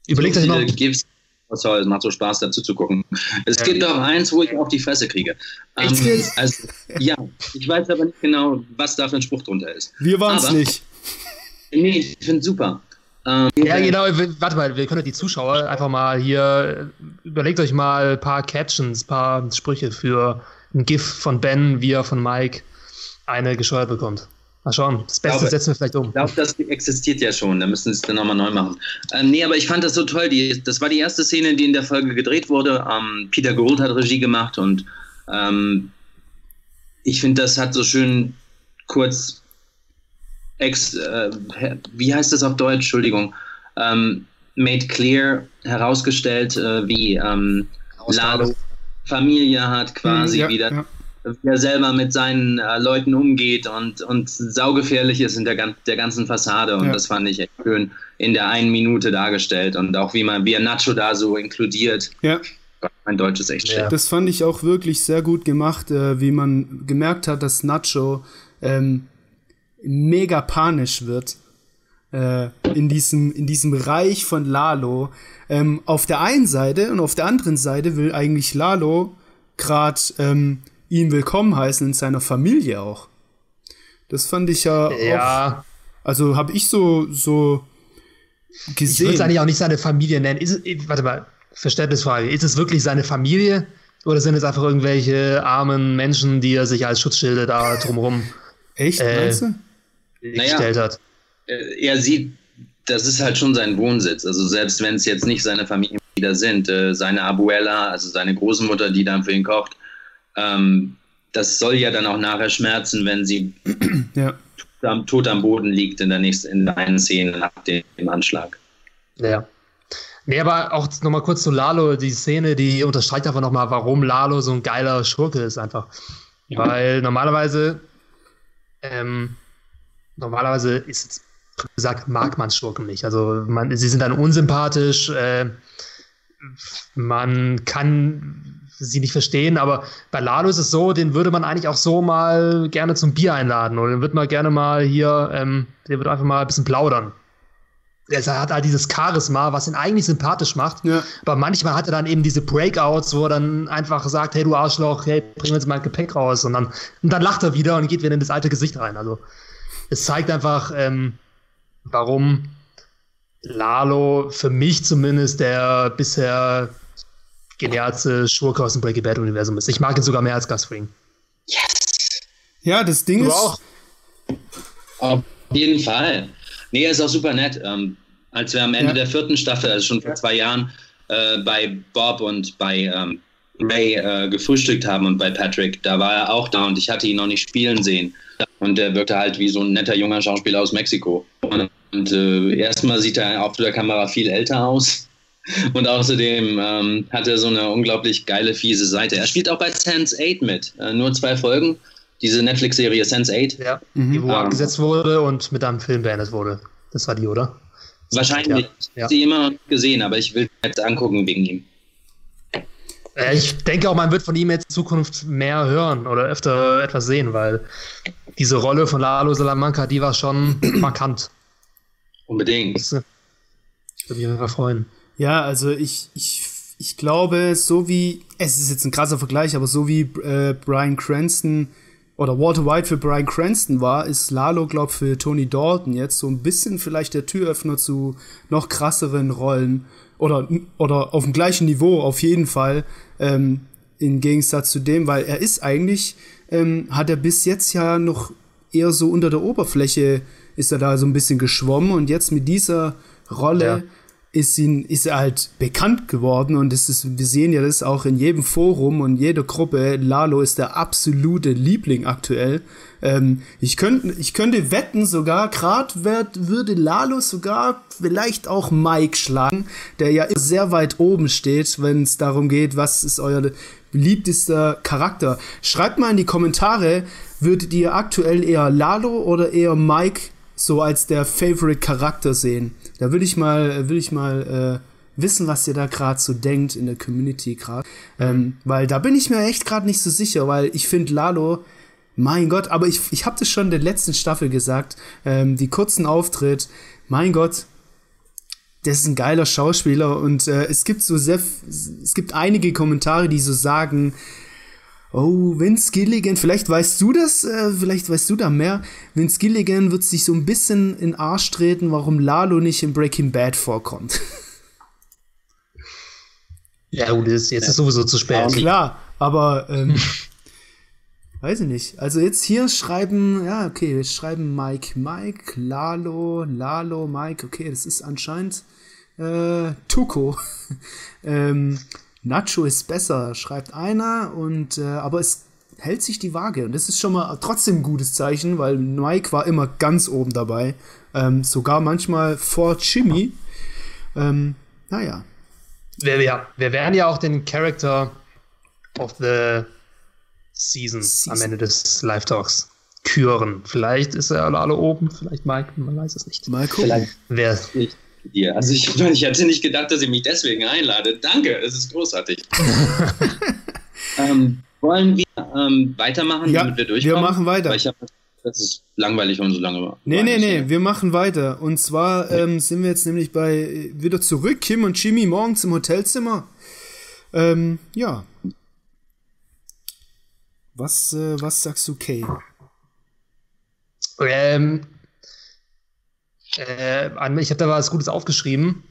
Speaker 2: Überlegt so euch
Speaker 3: noch. GIFs. Es macht so Spaß, dazu zu gucken. Es ja. gibt auch eins, wo ich auf die Fresse kriege. Ähm, also, ja, ich weiß aber nicht genau, was da für ein Spruch drunter ist.
Speaker 1: Wir waren es nicht.
Speaker 3: Nee, ich finde es super.
Speaker 2: Ähm, ja, genau, warte mal, wir können die Zuschauer einfach mal hier, überlegt euch mal ein paar Captions, ein paar Sprüche für ein GIF von Ben, wie er von Mike eine gescheuert bekommt. Mal schauen, das Beste glaube, setzen wir vielleicht um.
Speaker 3: Ich glaube, das existiert ja schon, da müssen sie es dann nochmal neu machen. Ähm, nee, aber ich fand das so toll, die, das war die erste Szene, die in der Folge gedreht wurde. Ähm, Peter Gould hat Regie gemacht und ähm, ich finde, das hat so schön kurz ex, äh, wie heißt das auf Deutsch? Entschuldigung. Ähm, made clear, herausgestellt, äh, wie ähm, Lalo Familie hat quasi mhm, ja, wieder. Ja. Wie er selber mit seinen äh, Leuten umgeht und, und saugefährlich ist in der, der ganzen Fassade. Und ja. das fand ich echt schön in der einen Minute dargestellt. Und auch wie man, wie er Nacho da so inkludiert.
Speaker 1: Ja.
Speaker 3: Mein Deutsch ist echt schön.
Speaker 1: Das fand ich auch wirklich sehr gut gemacht, äh, wie man gemerkt hat, dass Nacho ähm, mega panisch wird äh, in, diesem, in diesem Reich von Lalo. Ähm, auf der einen Seite und auf der anderen Seite will eigentlich Lalo gerade ähm, ihn willkommen heißen in seiner Familie auch. Das fand ich ja,
Speaker 2: ja.
Speaker 1: auch. Also habe ich so, so gesehen. Ich
Speaker 2: würde es eigentlich auch nicht seine Familie nennen. Ist es, warte mal, Verständnisfrage. Ist es wirklich seine Familie? Oder sind es einfach irgendwelche armen Menschen, die er sich als Schutzschilde da drumherum.
Speaker 1: Echt, äh, meinst du?
Speaker 3: naja, gestellt hat. Äh, er sieht, das ist halt schon sein Wohnsitz. Also selbst wenn es jetzt nicht seine Familienmitglieder sind, äh, seine Abuela, also seine Großmutter, die dann für ihn kocht, ähm, das soll ja dann auch nachher schmerzen, wenn sie <clears throat> ja. tot, tot, am Boden liegt in der nächsten, in der einen Szene nach dem Anschlag.
Speaker 2: Ja. Nee, aber auch nochmal kurz zu Lalo, die Szene, die unterstreicht einfach nochmal, warum Lalo so ein geiler Schurke ist einfach. Ja. Weil normalerweise ähm, normalerweise ist gesagt, mag man Schurken nicht. Also man, sie sind dann unsympathisch, äh, man kann sie nicht verstehen, aber bei Lalo ist es so, den würde man eigentlich auch so mal gerne zum Bier einladen oder den würde man gerne mal hier, ähm, der würde einfach mal ein bisschen plaudern. Er hat halt dieses Charisma, was ihn eigentlich sympathisch macht. Ja. Aber manchmal hat er dann eben diese Breakouts, wo er dann einfach sagt, hey du Arschloch, hey, bring uns mal ein Gepäck raus. Und dann, und dann lacht er wieder und geht wieder in das alte Gesicht rein. Also es zeigt einfach, ähm, warum Lalo für mich zumindest der bisher genialste Schurke aus dem Breaking Bad Universum ist. Ich mag ihn sogar mehr als Gus Fring.
Speaker 1: Yes! Ja, das Ding du ist. Auch?
Speaker 3: Auf jeden Fall. Nee, er ist auch super nett. Ähm, als wir am Ende ja. der vierten Staffel, also schon vor zwei Jahren, äh, bei Bob und bei ähm, Ray äh, gefrühstückt haben und bei Patrick, da war er auch da und ich hatte ihn noch nicht spielen sehen. Und der wirkte halt wie so ein netter junger Schauspieler aus Mexiko. Und, und äh, erstmal sieht er auf der Kamera viel älter aus. Und außerdem ähm, hat er so eine unglaublich geile, fiese Seite. Er spielt auch bei Sense 8 mit. Äh, nur zwei Folgen. Diese Netflix-Serie Sense 8.
Speaker 2: Ja, mhm. die wo ähm, abgesetzt wurde und mit einem Film beendet wurde. Das war die, oder?
Speaker 3: Wahrscheinlich. Ja. Ich habe sie immer noch gesehen, aber ich will jetzt angucken wegen ihm.
Speaker 2: Äh, ich denke auch, man wird von ihm jetzt in Zukunft mehr hören oder öfter etwas sehen, weil diese Rolle von Lalo Salamanca, die war schon <clears throat> markant.
Speaker 3: Unbedingt. Das,
Speaker 2: äh, ich würde mich einfach freuen.
Speaker 1: Ja, also ich, ich, ich glaube, so wie, es ist jetzt ein krasser Vergleich, aber so wie äh, Brian Cranston oder Walter White für Brian Cranston war, ist Lalo, glaube für Tony Dalton jetzt so ein bisschen vielleicht der Türöffner zu noch krasseren Rollen oder, oder auf dem gleichen Niveau auf jeden Fall, ähm, im Gegensatz zu dem, weil er ist eigentlich, ähm, hat er bis jetzt ja noch eher so unter der Oberfläche ist er da so ein bisschen geschwommen und jetzt mit dieser Rolle ja. Ist, ihn, ist er halt bekannt geworden und es ist, wir sehen ja das auch in jedem Forum und jeder Gruppe. Lalo ist der absolute Liebling aktuell. Ähm, ich, könnte, ich könnte wetten sogar, gerade würde Lalo sogar vielleicht auch Mike schlagen, der ja sehr weit oben steht, wenn es darum geht, was ist euer beliebtester Charakter. Schreibt mal in die Kommentare, würdet ihr aktuell eher Lalo oder eher Mike so als der Favorite Charakter sehen? Da würde ich mal, will ich mal äh, wissen, was ihr da gerade so denkt in der Community gerade. Ähm, weil da bin ich mir echt gerade nicht so sicher, weil ich finde Lalo, mein Gott, aber ich, ich habe das schon in der letzten Staffel gesagt, ähm, die kurzen Auftritt, mein Gott, das ist ein geiler Schauspieler und äh, es gibt so sehr, es gibt einige Kommentare, die so sagen, oh, Vince Gilligan, vielleicht weißt du das, äh, vielleicht weißt du da mehr. Vince Gilligan wird sich so ein bisschen in Arsch treten, warum Lalo nicht in Breaking Bad vorkommt. <laughs>
Speaker 2: Ja, gut, jetzt ist sowieso zu spät.
Speaker 1: Ja, klar, aber ähm, <laughs> weiß ich nicht. Also jetzt hier schreiben, ja, okay, wir schreiben Mike, Mike, Lalo, Lalo, Mike, okay, das ist anscheinend äh, Tuko. <laughs> ähm, Nacho ist besser, schreibt einer, und äh, aber es hält sich die Waage. Und das ist schon mal trotzdem ein gutes Zeichen, weil Mike war immer ganz oben dabei. Ähm, sogar manchmal vor Jimmy. Ähm, naja.
Speaker 2: Wir, ja, wir werden ja auch den Character of the Season, Season. am Ende des Live-Talks küren. Vielleicht ist er alle oben, vielleicht Mike, man weiß es nicht.
Speaker 1: Mal gucken.
Speaker 2: Vielleicht. Wer,
Speaker 3: dir. Also ich, <laughs> ich hatte nicht gedacht, dass ihr mich deswegen einladet. Danke, es ist großartig. <laughs> ähm, wollen wir ähm, weitermachen,
Speaker 1: ja, damit wir durchkommen? Wir machen weiter.
Speaker 3: Hab, das ist langweilig, wenn man so lange war.
Speaker 1: Nee, nee, nee, wir machen weiter. Und zwar ähm, sind wir jetzt nämlich bei wieder zurück, Kim und Jimmy morgens im Hotelzimmer. Ähm, ja. Was, äh, was sagst du, Kay?
Speaker 2: Ähm, äh, ich habe da was Gutes aufgeschrieben.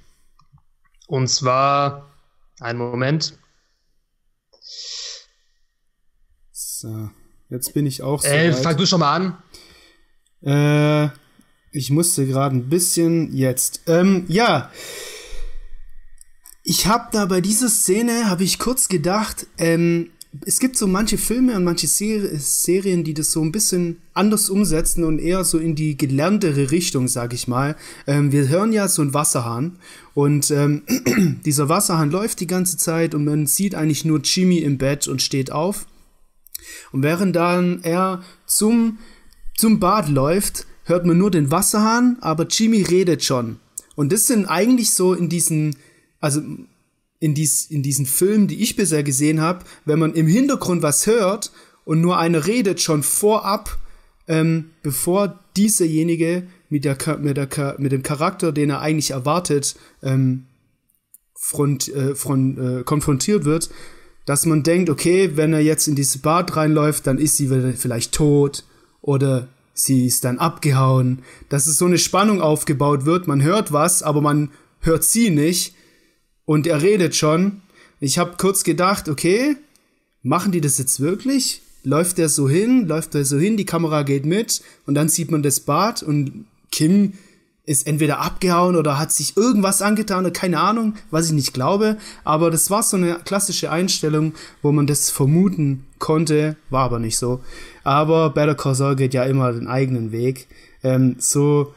Speaker 2: Und zwar, einen Moment.
Speaker 1: So, jetzt bin ich auch so.
Speaker 2: Äh, fang du schon mal an.
Speaker 1: Äh, ich musste gerade ein bisschen jetzt. Ähm, ja. Ich habe da bei dieser Szene, habe ich kurz gedacht, ähm, es gibt so manche Filme und manche Serien, die das so ein bisschen anders umsetzen und eher so in die gelerntere Richtung, sag ich mal. Ähm, wir hören ja so einen Wasserhahn und ähm, <clears throat> dieser Wasserhahn läuft die ganze Zeit und man sieht eigentlich nur Jimmy im Bett und steht auf. Und während dann er zum, zum Bad läuft, hört man nur den Wasserhahn, aber Jimmy redet schon. Und das sind eigentlich so in diesen, also in, dies, in diesen Filmen, die ich bisher gesehen habe, wenn man im Hintergrund was hört und nur einer redet schon vorab, ähm, bevor dieserjenige mit, der, mit, der, mit dem Charakter, den er eigentlich erwartet, ähm, front, äh, front, äh, konfrontiert wird, dass man denkt, okay, wenn er jetzt in dieses Bad reinläuft, dann ist sie vielleicht tot oder sie ist dann abgehauen, dass es so eine Spannung aufgebaut wird, man hört was, aber man hört sie nicht und er redet schon. Ich habe kurz gedacht, okay, machen die das jetzt wirklich? Läuft er so hin, läuft er so hin, die Kamera geht mit und dann sieht man das Bad und Kim ist entweder abgehauen oder hat sich irgendwas angetan oder keine Ahnung, was ich nicht glaube. Aber das war so eine klassische Einstellung, wo man das vermuten konnte, war aber nicht so. Aber Better Call Saul geht ja immer den eigenen Weg. Ähm, so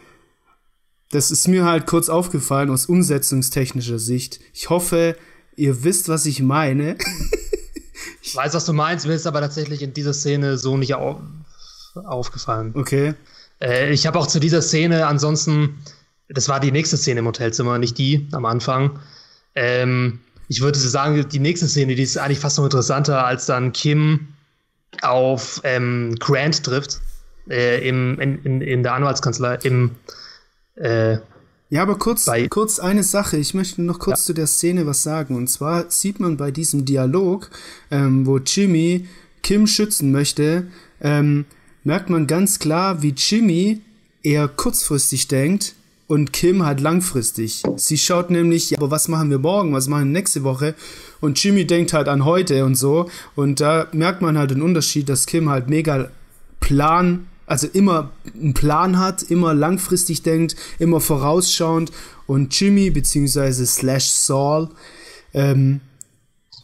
Speaker 1: das ist mir halt kurz aufgefallen aus umsetzungstechnischer Sicht. Ich hoffe, ihr wisst, was ich meine. <laughs>
Speaker 2: ich weiß, was du meinst, mir ist aber tatsächlich in dieser Szene so nicht au aufgefallen.
Speaker 1: Okay.
Speaker 2: Äh, ich habe auch zu dieser Szene ansonsten, das war die nächste Szene im Hotelzimmer, nicht die am Anfang. Ähm, ich würde sagen, die nächste Szene, die ist eigentlich fast noch interessanter, als dann Kim auf ähm, Grant trifft, äh, im, in, in, in der Anwaltskanzlei, im
Speaker 1: äh, ja, aber kurz, kurz eine Sache. Ich möchte noch kurz ja. zu der Szene was sagen. Und zwar sieht man bei diesem Dialog, ähm, wo Jimmy Kim schützen möchte, ähm, merkt man ganz klar, wie Jimmy eher kurzfristig denkt und Kim halt langfristig. Sie schaut nämlich, ja, aber was machen wir morgen, was machen wir nächste Woche? Und Jimmy denkt halt an heute und so. Und da merkt man halt den Unterschied, dass Kim halt mega Plan also immer einen Plan hat, immer langfristig denkt, immer vorausschauend. Und Jimmy beziehungsweise Slash Saul ähm,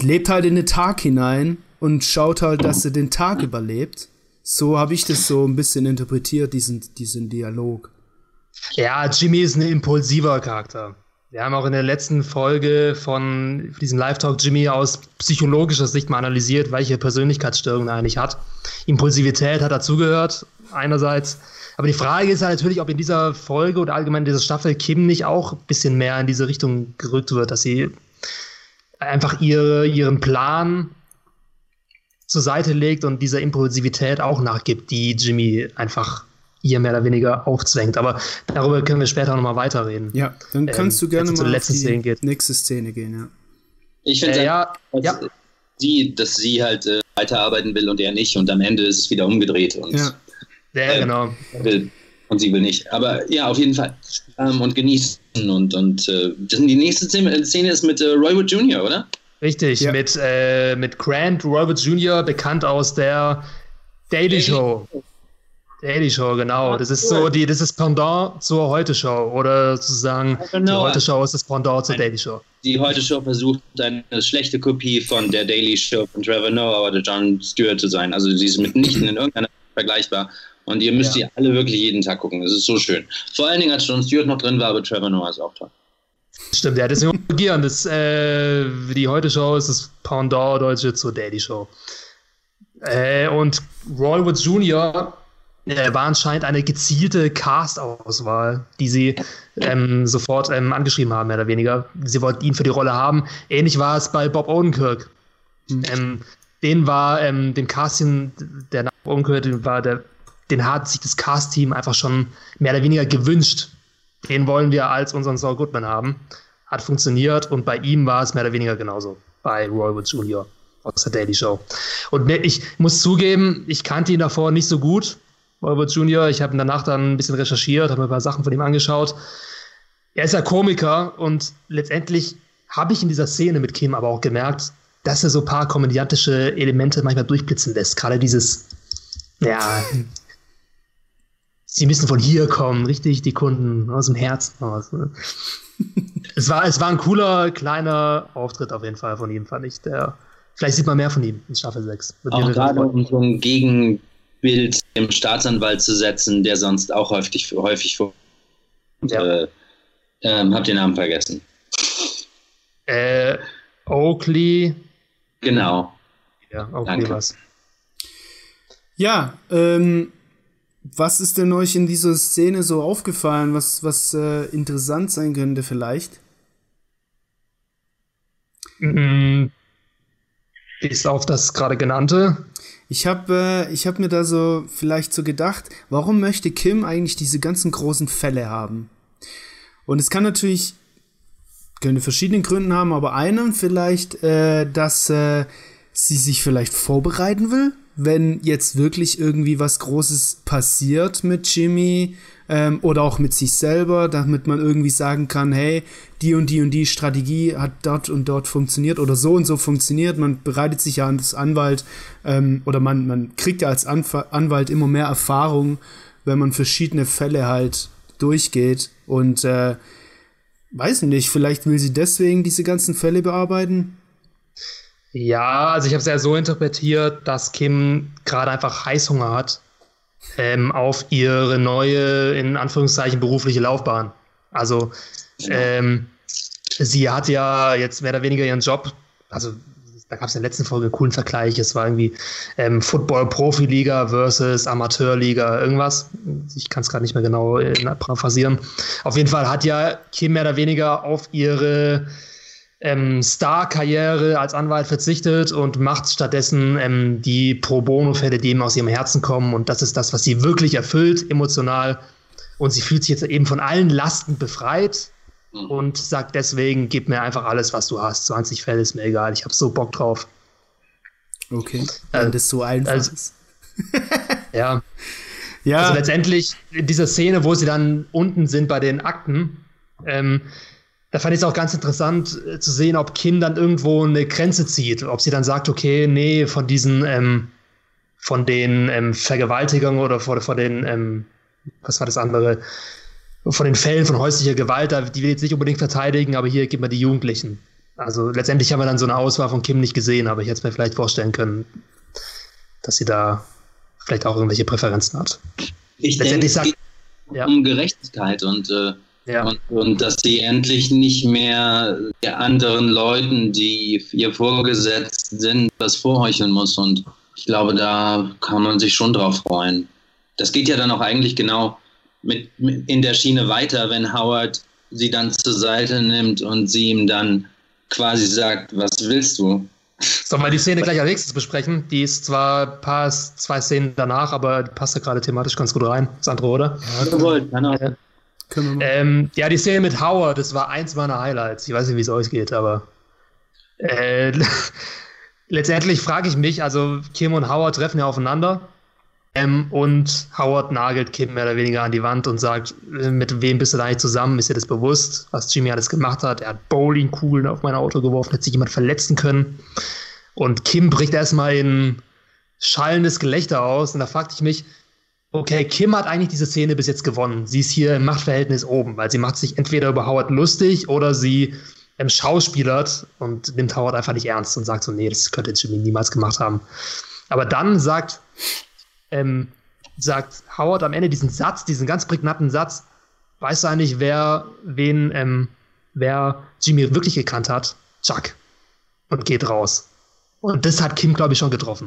Speaker 1: lebt halt in den Tag hinein und schaut halt, dass er den Tag überlebt. So habe ich das so ein bisschen interpretiert, diesen, diesen Dialog.
Speaker 2: Ja, Jimmy ist ein impulsiver Charakter. Wir haben auch in der letzten Folge von diesem Live-Talk Jimmy aus psychologischer Sicht mal analysiert, welche Persönlichkeitsstörungen er eigentlich hat. Impulsivität hat dazugehört, einerseits. Aber die Frage ist halt natürlich, ob in dieser Folge oder allgemein in dieser Staffel Kim nicht auch ein bisschen mehr in diese Richtung gerückt wird, dass sie einfach ihre, ihren Plan zur Seite legt und dieser Impulsivität auch nachgibt, die Jimmy einfach ihr mehr oder weniger aufzwängt. Aber darüber können wir später nochmal weiterreden.
Speaker 1: Ja, dann kannst ähm, du gerne mal
Speaker 2: auf die
Speaker 1: Szene
Speaker 2: geht.
Speaker 1: nächste Szene gehen, ja.
Speaker 3: Ich finde,
Speaker 2: Äh, ja,
Speaker 3: dass,
Speaker 2: ja.
Speaker 3: sie, dass sie halt äh, weiterarbeiten will und er nicht und am Ende ist es wieder umgedreht und
Speaker 1: Ja,
Speaker 2: Ja,
Speaker 3: äh,
Speaker 2: genau.
Speaker 3: will und sie will nicht. Aber ja, auf jeden Fall. Ähm, und genießen und, und äh, das, die nächste Szene, Szene ist mit äh, Roy Wood Jr., oder?
Speaker 2: Richtig,
Speaker 1: Ja.
Speaker 2: mit, äh, mit Grant Robert Jr., bekannt aus der Daily Show. Daily Show, genau. Das ist so die, das ist Pendant zur Heute Show. Oder sozusagen, die. Heute Show ist das Pendant zur Daily Show.
Speaker 3: Die heute Show versucht, eine schlechte Kopie von der Daily Show von Trevor Noah oder John Stewart zu sein. Also sie ist mitnichten in irgendeiner vergleichbar. Und ihr müsst
Speaker 2: Ja.
Speaker 3: die alle wirklich jeden Tag gucken. Das ist so schön. Vor allen Dingen, als John Stewart noch drin war, aber Trevor Noah ist auch toll.
Speaker 2: Stimmt, ja, deswegen korrigieren. Das, äh, die Heute Show ist das Pendant Deutsche zur Daily Show. Äh, und Roy Wood Jr. Äh, war anscheinend eine gezielte Cast-Auswahl, die sie ähm, sofort ähm, angeschrieben haben, mehr oder weniger. Sie wollten ihn für die Rolle haben. Ähnlich war es bei Bob Odenkirk. Ähm, den war, ähm, dem Casting, der nach Bob Odenkirk, den war der, den hat sich das Cast-Team einfach schon mehr oder weniger gewünscht. Den wollen wir als unseren Saul Goodman haben. Hat funktioniert und bei ihm war es mehr oder weniger genauso. Bei Roy Wood Jr. aus der Daily Show. Und ich muss zugeben, ich kannte ihn davor nicht so gut. Roy Wood Jr. Ich habe ihn danach dann ein bisschen recherchiert, habe mir ein paar Sachen von ihm angeschaut. Er ist ja Komiker und letztendlich habe ich in dieser Szene mit Kim aber auch gemerkt, dass er so ein paar komödiantische Elemente manchmal durchblitzen lässt. Gerade dieses, ja, sie müssen von hier kommen, richtig, die Kunden aus dem Herzen aus. Ne? <laughs> es, war, es war ein cooler, kleiner Auftritt auf jeden Fall von ihm, fand ich. Der, vielleicht sieht man mehr von ihm in Staffel 6. Würde mich
Speaker 3: Auch gerade um so ein Gegenbild dem Staatsanwalt zu setzen, der sonst auch häufig, häufig vor.
Speaker 2: Ja.
Speaker 3: Äh, ähm, hab den Namen vergessen.
Speaker 2: Äh, Oakley.
Speaker 3: Genau.
Speaker 2: Ja, Oakley was.
Speaker 1: Ja, ähm, was ist denn euch in dieser Szene so aufgefallen, was, was äh, interessant sein könnte vielleicht?
Speaker 2: Bis auf das gerade genannte.
Speaker 1: Ich habe äh, ich hab mir da so vielleicht so gedacht, warum möchte Kim eigentlich diese ganzen großen Fälle haben? Und es kann natürlich, könnte verschiedene Gründe haben, aber einen vielleicht, äh, dass äh, sie sich vielleicht vorbereiten will, wenn jetzt wirklich irgendwie was Großes passiert mit Jimmy ähm, oder auch mit sich selber, damit man irgendwie sagen kann, hey, die und die und die Strategie hat dort und dort funktioniert oder so und so funktioniert. Man bereitet sich ja als Anwalt ähm, oder man, man kriegt ja als Anf Anwalt immer mehr Erfahrung, wenn man verschiedene Fälle halt durchgeht und äh, weiß nicht, vielleicht will sie deswegen diese ganzen Fälle bearbeiten.
Speaker 2: Ja, also ich habe es ja so interpretiert, dass Kim gerade einfach Heißhunger hat ähm, auf ihre neue, in Anführungszeichen, berufliche Laufbahn. Also ähm, sie hat ja jetzt mehr oder weniger ihren Job, also da gab es in der letzten Folge einen coolen Vergleich. Es war irgendwie ähm, Football-Profiliga versus Amateurliga, irgendwas. Ich kann es gerade nicht mehr genau äh, paraphrasieren. Auf jeden Fall hat ja Kim mehr oder weniger auf ihre ähm, Star-Karriere als Anwalt verzichtet und macht stattdessen ähm, die Pro-Bono-Fälle, die ihm aus ihrem Herzen kommen. Und das ist das, was sie wirklich erfüllt, emotional. Und sie fühlt sich jetzt eben von allen Lasten befreit
Speaker 3: Mhm.
Speaker 2: und sagt deswegen, gib mir einfach alles, was du hast. 20 Fälle ist mir egal, ich habe so Bock drauf.
Speaker 1: Okay.
Speaker 2: Äh,
Speaker 1: Wenn das so einfach
Speaker 2: also-
Speaker 1: ist. <laughs>
Speaker 2: Ja,
Speaker 1: Ja,
Speaker 2: Also letztendlich in dieser Szene, wo sie dann unten sind bei den Akten, ähm, da fand ich es auch ganz interessant äh, zu sehen, ob Kim dann irgendwo eine Grenze zieht, ob sie dann sagt, okay, nee, von diesen, ähm, von den ähm, Vergewaltigern oder vor, vor den, ähm, was war das andere, von den Fällen von häuslicher Gewalt, die wir jetzt nicht unbedingt verteidigen, aber hier gibt man die Jugendlichen. Also letztendlich haben wir dann so eine Auswahl von Kim nicht gesehen, aber ich hätte es mir vielleicht vorstellen können, dass sie da vielleicht auch irgendwelche Präferenzen hat.
Speaker 3: Ich letztendlich denke, es geht ja. um Gerechtigkeit und, äh, ja. und, und, dass sie endlich nicht mehr der anderen Leuten, die ihr vorgesetzt sind, was vorheucheln muss. Und ich glaube, da kann man sich schon drauf freuen. Das geht ja dann auch eigentlich genau mit, mit in der Schiene weiter, wenn Howard sie dann zur Seite nimmt und sie ihm dann quasi sagt, was willst du?
Speaker 2: Sollen wir die Szene gleich als nächstes besprechen? Die ist zwar ein paar, zwei Szenen danach, aber die passt ja gerade thematisch ganz gut rein. Sandro, oder? Ja, keine Ahnung. Ähm, ja, die Szene mit Howard, das war eins meiner Highlights. Ich weiß nicht, wie es euch geht, aber äh, <laughs> letztendlich frage ich mich, also Kim und Howard treffen ja aufeinander ähm, und Howard nagelt Kim mehr oder weniger an die Wand und sagt, äh, mit wem bist du da eigentlich zusammen? Ist dir das bewusst, was Jimmy alles gemacht hat? Er hat Bowlingkugeln auf mein Auto geworfen, hätte sich jemand verletzen können. Und Kim bricht erstmal in schallendes Gelächter aus und da fragte ich mich, okay, Kim hat eigentlich diese Szene bis jetzt gewonnen. Sie ist hier im Machtverhältnis oben, weil sie macht sich entweder über Howard lustig oder sie ähm, schauspielert und nimmt Howard einfach nicht ernst und sagt so, nee, das könnte Jimmy niemals gemacht haben. Aber dann sagt ähm, sagt Howard am Ende diesen Satz, diesen ganz prägnanten Satz, weißt du eigentlich, wer wen, ähm, wer Jimmy wirklich gekannt hat? Chuck. Und geht raus. Und das hat Kim, glaube ich, schon getroffen.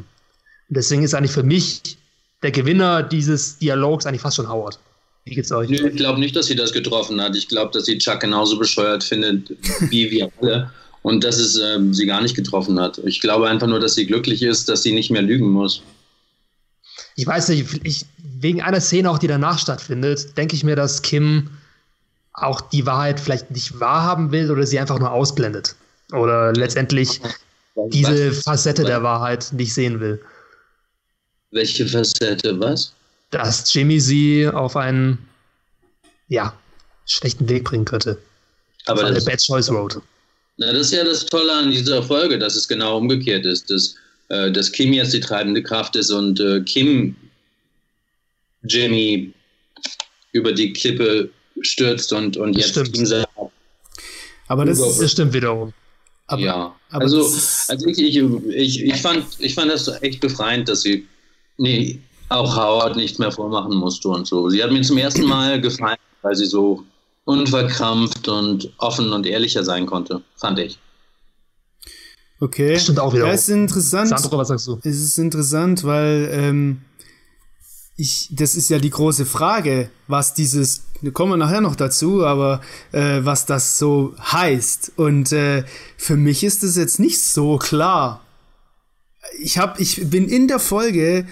Speaker 2: Und deswegen ist eigentlich für mich der Gewinner dieses Dialogs eigentlich fast schon Howard.
Speaker 3: Wie geht's euch? ich glaube nicht, dass sie das getroffen hat. Ich glaube, dass sie Chuck genauso bescheuert findet wie wir alle. Und dass es ähm, sie gar nicht getroffen hat. Ich glaube einfach nur, dass sie glücklich ist, dass sie nicht mehr lügen muss
Speaker 2: ich weiß nicht, ich, wegen einer Szene auch, die danach stattfindet, denke ich mir, dass Kim auch die Wahrheit vielleicht nicht wahrhaben will oder sie einfach nur ausblendet. Oder letztendlich diese Facette der Wahrheit nicht sehen will.
Speaker 3: Welche Facette, was?
Speaker 2: Dass Jimmy sie auf einen, ja, schlechten Weg bringen könnte.
Speaker 3: Aber auf eine Bad Choice Road. Na, das ist ja das Tolle an dieser Folge, dass es genau umgekehrt ist. Dass äh, dass Kim jetzt die treibende Kraft ist und äh, Kim Jimmy über die Klippe stürzt und, und jetzt stimmt. Kim sagt.
Speaker 1: Aber das, das stimmt wiederum.
Speaker 3: Aber, ja, aber also, also ich, ich, ich, ich, fand, ich fand das echt befreiend, dass sie nee, auch Howard nichts mehr vormachen musste und so. Sie hat mir zum ersten Mal gefallen, weil sie so unverkrampft und offen und ehrlicher sein konnte, fand ich.
Speaker 1: Okay.
Speaker 2: Das stimmt auch wieder.
Speaker 1: Ja, es ist interessant. Sandro, was sagst du? Es ist interessant, weil ähm, ich, das ist ja die große Frage, was dieses, wir kommen nachher noch dazu, aber äh, was das so heißt. Und äh, für mich ist das jetzt nicht so klar. Ich hab, ich bin in der Folge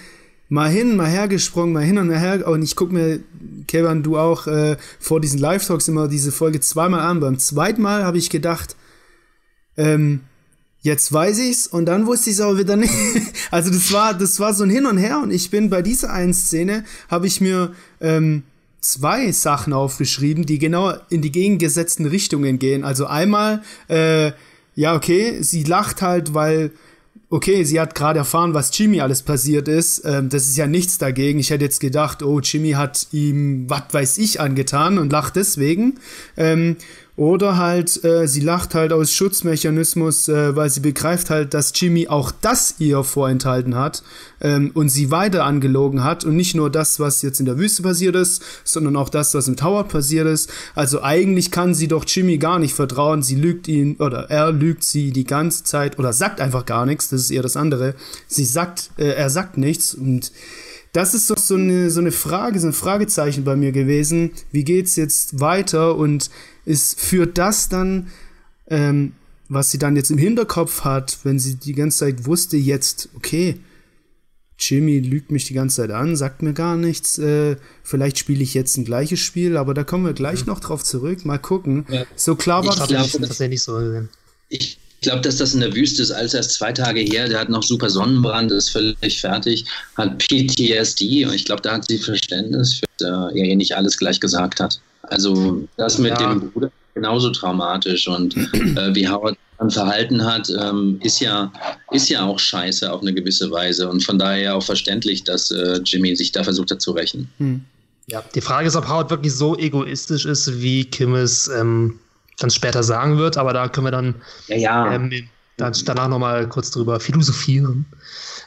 Speaker 1: mal hin, mal hergesprungen, mal hin und mal her. Und ich gucke mir, Kevin, du auch äh, vor diesen Live-Talks immer diese Folge zweimal an. Beim zweiten Mal habe ich gedacht, ähm, jetzt weiß ich's und dann wusste ich's auch wieder nicht. <laughs> Also das war, das war so ein Hin und Her und ich bin bei dieser einen Szene, habe ich mir ähm, zwei Sachen aufgeschrieben, die genau in die gegengesetzten Richtungen gehen. Also einmal, äh, ja, okay, sie lacht halt, weil okay, sie hat gerade erfahren, was Jimmy alles passiert ist. Ähm, das ist ja nichts dagegen. Ich hätte jetzt gedacht, oh, Jimmy hat ihm, was weiß ich, angetan und lacht deswegen. Ähm, oder halt, äh, sie lacht halt aus Schutzmechanismus, äh, weil sie begreift halt, dass Jimmy auch das ihr vorenthalten hat ähm, und sie weiter angelogen hat und nicht nur das, was jetzt in der Wüste passiert ist, sondern auch das, was im Tower passiert ist. Also eigentlich kann sie doch Jimmy gar nicht vertrauen. Sie lügt ihn oder er lügt sie die ganze Zeit oder sagt einfach gar nichts. Das ist eher das andere. Sie sagt, äh, er sagt nichts und das ist doch so eine, so eine Frage, so ein Fragezeichen bei mir gewesen. Wie geht's jetzt weiter und ist, führt das dann, ähm, was sie dann jetzt im Hinterkopf hat, wenn sie die ganze Zeit wusste, jetzt, okay, Jimmy lügt mich die ganze Zeit an, sagt mir gar nichts, äh, vielleicht spiele ich jetzt ein gleiches Spiel, aber da kommen wir gleich noch drauf zurück, mal gucken. Ja. So klar war
Speaker 3: das nicht so gesehen. Ich glaube, dass das in der Wüste ist, als erst zwei Tage her. Der hat noch super Sonnenbrand, ist völlig fertig, hat PTSD und ich glaube, da hat sie Verständnis für, dass er ihr nicht alles gleich gesagt hat. Also das mit ja. dem Bruder genauso traumatisch und äh, wie Howard dann verhalten hat, ähm, ist, ja, ist ja auch scheiße auf eine gewisse Weise. Und von daher auch verständlich, dass äh, Jimmy sich da versucht hat zu rächen. Hm.
Speaker 2: Ja, die Frage ist, ob Howard wirklich so egoistisch ist, wie Kim es ähm, dann später sagen wird, aber da können wir dann,
Speaker 3: ja, ja.
Speaker 2: Ähm, dann danach nochmal kurz drüber philosophieren.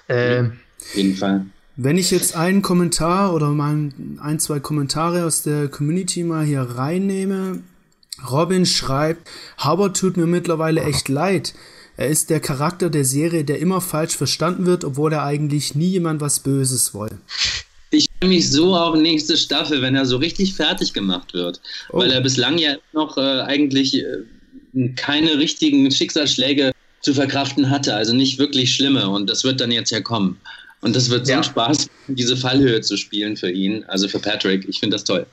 Speaker 3: Äh, Auf jeden Fall.
Speaker 1: Wenn ich jetzt einen Kommentar oder mal ein, zwei Kommentare aus der Community mal hier reinnehme, Robin schreibt, Howard tut mir mittlerweile echt leid. Er ist der Charakter der Serie, der immer falsch verstanden wird, obwohl er eigentlich nie jemand was Böses wollte.
Speaker 3: Mich so auf nächste Staffel, wenn er so richtig fertig gemacht wird. Oh. Weil er bislang ja noch äh, eigentlich äh, keine richtigen Schicksalsschläge zu verkraften hatte. Also nicht wirklich schlimme. Und das wird dann jetzt ja kommen. Und das wird so ja. Spaß, diese Fallhöhe zu spielen für ihn, also für Patrick. Ich finde das toll.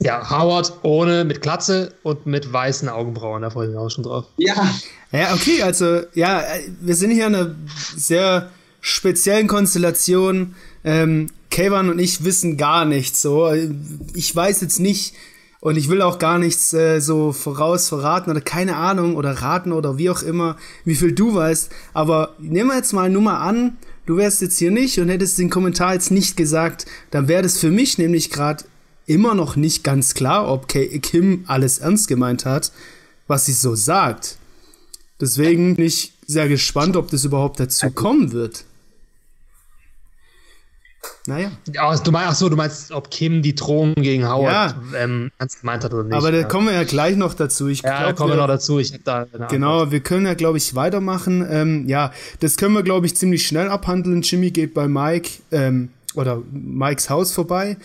Speaker 2: Ja, Howard ohne, mit Glatze und mit weißen Augenbrauen, da freue ich mich auch schon drauf.
Speaker 3: Ja.
Speaker 1: Ja, okay, also, ja, wir sind hier in einer sehr speziellen Konstellation. Ähm, Kayvan und ich wissen gar nichts. So, ich weiß jetzt nicht und ich will auch gar nichts äh, so voraus verraten oder keine Ahnung oder raten oder wie auch immer, wie viel du weißt. Aber nehmen wir jetzt mal Nummer an, du wärst jetzt hier nicht und hättest den Kommentar jetzt nicht gesagt, dann wäre das für mich nämlich gerade immer noch nicht ganz klar, ob Kim alles ernst gemeint hat, was sie so sagt. Deswegen bin ich sehr gespannt, ob das überhaupt dazu kommen wird.
Speaker 2: Naja. Ja, du meinst, ach so, du meinst, ob Kim die Drohung gegen Howard ja. ähm, ernst gemeint hat oder nicht.
Speaker 1: Aber da ja. kommen wir ja gleich noch dazu. Ich
Speaker 2: ja, glaub, da kommen wir noch dazu. Ich da
Speaker 1: genau, wir können ja, glaube ich, weitermachen. Ähm, ja, das können wir, glaube ich, ziemlich schnell abhandeln. Jimmy geht bei Mike ähm, oder Mikes Haus vorbei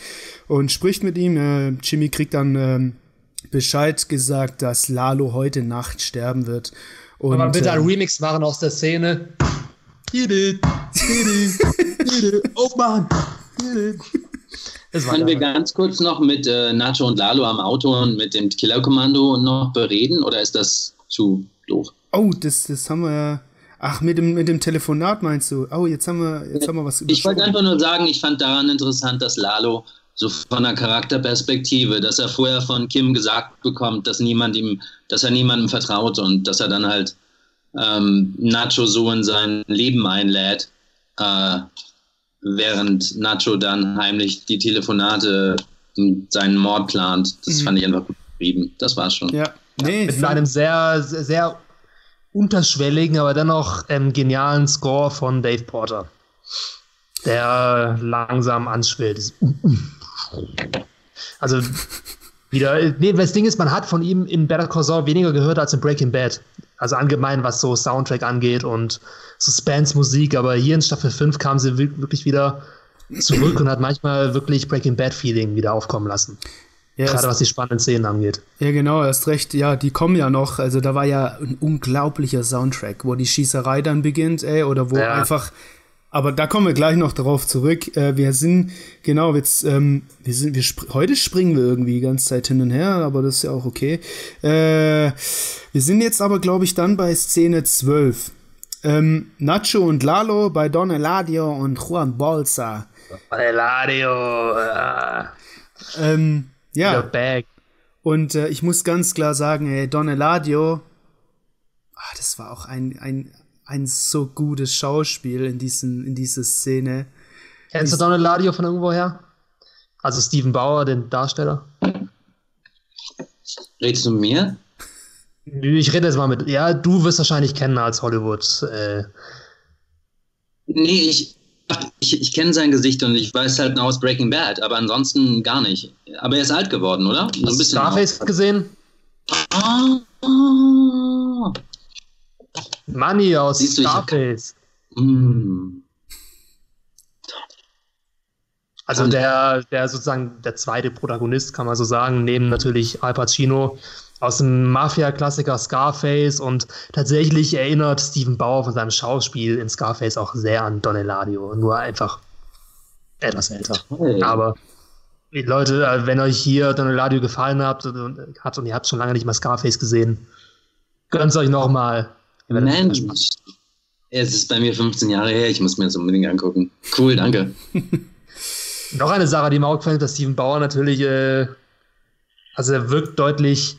Speaker 1: und spricht mit ihm. Äh, Jimmy kriegt dann ähm, Bescheid gesagt, dass Lalo heute Nacht sterben wird.
Speaker 2: Und, Aber bitte ein äh, Remix machen aus der Szene.
Speaker 3: Aufmachen! Können wir ganz kurz noch mit äh, Nacho und Lalo am Auto und mit dem Killerkommando noch bereden oder ist das zu doof?
Speaker 1: Oh, das, das haben wir ja Ach, mit dem, mit dem Telefonat meinst du? Oh, jetzt haben wir, jetzt haben wir was
Speaker 3: Ich wollte einfach nur sagen, ich fand daran interessant, dass Lalo so von der Charakterperspektive, dass er vorher von Kim gesagt bekommt, dass niemand ihm, dass er niemandem vertraut und dass er dann halt ähm, Nacho so in sein Leben einlädt, äh, während Nacho dann heimlich die Telefonate und seinen Mord plant. Das mhm. fand ich einfach gut beschrieben. Das war's schon.
Speaker 2: Ja. Nee, mit einem sehr, sehr unterschwelligen, aber dennoch ähm, genialen Score von Dave Porter, der langsam anschwillt. Also wieder, nee, das Ding ist, man hat von ihm in Better Call Saul weniger gehört als in Breaking Bad. Also allgemein, was so Soundtrack angeht und Suspense-Musik, aber hier in Staffel 5 kam sie wirklich wieder zurück und hat manchmal wirklich Breaking Bad-Feeling wieder aufkommen lassen. Ja, Gerade was die spannenden Szenen angeht.
Speaker 1: Ja, genau, hast recht. Ja, die kommen ja noch. Also da war ja ein unglaublicher Soundtrack, wo die Schießerei dann beginnt, ey, oder wo ja. einfach. Aber da kommen wir gleich noch darauf zurück. Äh, wir sind, genau, jetzt, ähm, wir sind, wir sp heute springen wir irgendwie die ganze Zeit hin und her, aber das ist ja auch okay. Äh, wir sind jetzt aber, glaube ich, dann bei Szene 12. Ähm, Nacho und Lalo bei Don Eladio und Juan Bolsa.
Speaker 2: Don Eladio. Ja.
Speaker 1: Ähm, ja. Und äh, ich muss ganz klar sagen, ey, Don Eladio, ah, das war auch ein, ein, ein so gutes Schauspiel in, diesen, in dieser Szene.
Speaker 2: Kennst du Don Eladio von irgendwoher? Also Steven Bauer, den Darsteller?
Speaker 3: Redest du mit mir?
Speaker 2: Ich rede jetzt mal mit. Ja, du wirst wahrscheinlich kennen als Hollywood. Äh.
Speaker 3: Nee, ich, ich, ich kenne sein Gesicht und ich weiß halt noch aus Breaking Bad, aber ansonsten gar nicht. Aber er ist alt geworden, oder?
Speaker 2: So ein bisschen Starface gesehen?
Speaker 3: Ah.
Speaker 2: Money aus Siehst Starface. Mm. Also der, der sozusagen der zweite Protagonist, kann man so sagen, neben natürlich Al Pacino aus dem Mafia-Klassiker Scarface und tatsächlich erinnert Steven Bauer von seinem Schauspiel in Scarface auch sehr an Don Eladio, nur einfach etwas älter. Hey. Aber Leute, äh, wenn euch hier Don Eladio gefallen hat und ihr habt schon lange nicht mal Scarface gesehen, gönnt es euch nochmal.
Speaker 3: Mensch, es ist bei mir 15 Jahre her, ich muss mir das unbedingt angucken. Cool, danke. <laughs>
Speaker 2: Noch eine Sache, die mir auch gefällt, dass Steven Bauer natürlich, äh, also er wirkt deutlich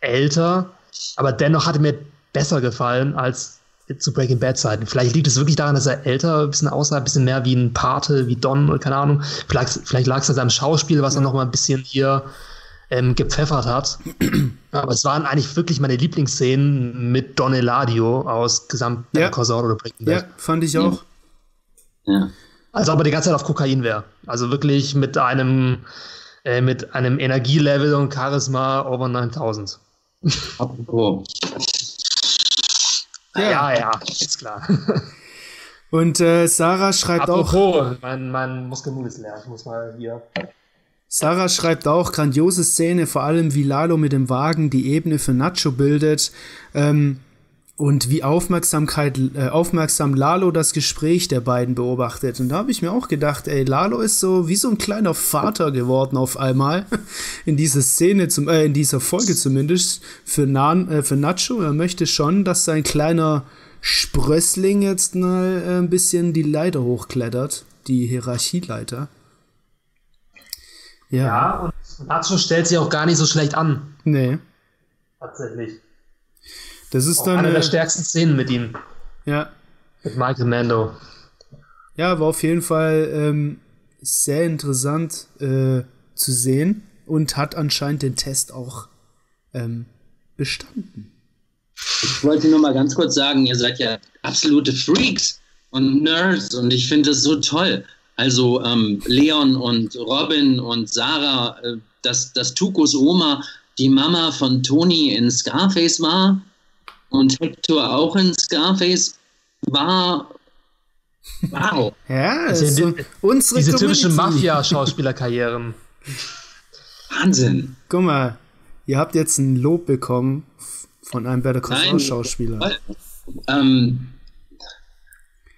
Speaker 2: älter, aber dennoch hatte mir besser gefallen als zu Breaking Bad Zeiten. Vielleicht liegt es wirklich daran, dass er älter ein bisschen aussah, ein bisschen mehr wie ein Pate, wie Don, keine Ahnung. Vielleicht, vielleicht lag es an seinem Schauspiel, was er noch mal ein bisschen hier ähm, gepfeffert hat. <clears throat> Aber es waren eigentlich wirklich meine Lieblingsszenen mit Don Eladio aus Gesamt
Speaker 1: Ja.
Speaker 2: Corsair oder Breaking Bad.
Speaker 1: Ja, fand ich auch.
Speaker 3: Ja.
Speaker 2: Also aber die ganze Zeit auf Kokain wäre. Also wirklich mit einem äh, mit einem Energielevel und Charisma over 9000.
Speaker 3: Apropos. <laughs>
Speaker 1: Ja.
Speaker 2: ja, ja ist klar.
Speaker 1: Und äh, Sarah schreibt auch,
Speaker 2: Apropos, mein, mein Muskelmut ist leer. Ich muss mal hier.
Speaker 1: Sarah schreibt auch, grandiose Szene, vor allem wie Lalo mit dem Wagen die Ebene für Nacho bildet. Ähm, und wie Aufmerksamkeit, äh, aufmerksam Lalo das Gespräch der beiden beobachtet. Und da habe ich mir auch gedacht, ey, Lalo ist so wie so ein kleiner Vater geworden auf einmal. <laughs> In dieser Szene, zum, äh, in dieser Folge zumindest, für, Nan, äh, für Nacho. Er möchte schon, dass sein kleiner Sprössling jetzt mal äh, ein bisschen die Leiter hochklettert, die Hierarchieleiter. Ja.
Speaker 2: Ja, und Nacho stellt sich auch gar nicht so schlecht an.
Speaker 1: Nee.
Speaker 2: Tatsächlich.
Speaker 1: Das ist
Speaker 2: Auch
Speaker 1: dann.
Speaker 2: eine der
Speaker 1: Äh,
Speaker 2: stärksten Szenen mit ihm.
Speaker 1: ja.
Speaker 2: Mit Michael Mando.
Speaker 1: ja, war auf jeden Fall ähm, sehr interessant äh, zu sehen und hat anscheinend den Test auch ähm, bestanden.
Speaker 3: Ich wollte nur mal ganz kurz sagen, ihr seid ja absolute Freaks und Nerds und ich finde es so toll. Also ähm, Leon und Robin und Sarah, äh, dass, dass Tukos Oma die Mama von Tony in Scarface war und Hector auch in Scarface war. Wow. <laughs>
Speaker 1: Ja,
Speaker 2: Also die-
Speaker 1: unsere
Speaker 2: Diese typischen
Speaker 1: Community.
Speaker 2: Mafia-Schauspielerkarrieren.
Speaker 3: Wahnsinn.
Speaker 1: Guck mal, ihr habt jetzt ein Lob bekommen von einem Better Call. Schauspieler.
Speaker 3: Ähm,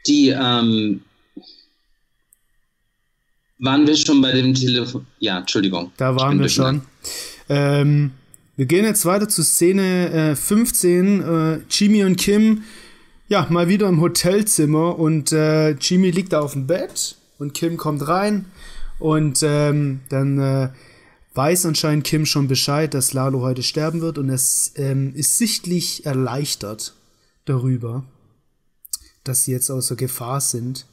Speaker 3: die, ähm, waren wir schon bei dem Telefon? Ja, Entschuldigung.
Speaker 1: Da waren wir schon. Ähm, wir gehen jetzt weiter zu Szene äh, 15. Äh, Jimmy und Kim, ja, mal wieder im Hotelzimmer und äh, Jimmy liegt da auf dem Bett und Kim kommt rein und ähm, dann äh, weiß anscheinend Kim schon Bescheid, dass Lalo heute sterben wird und es ähm, ist sichtlich erleichtert darüber, dass sie jetzt außer Gefahr sind.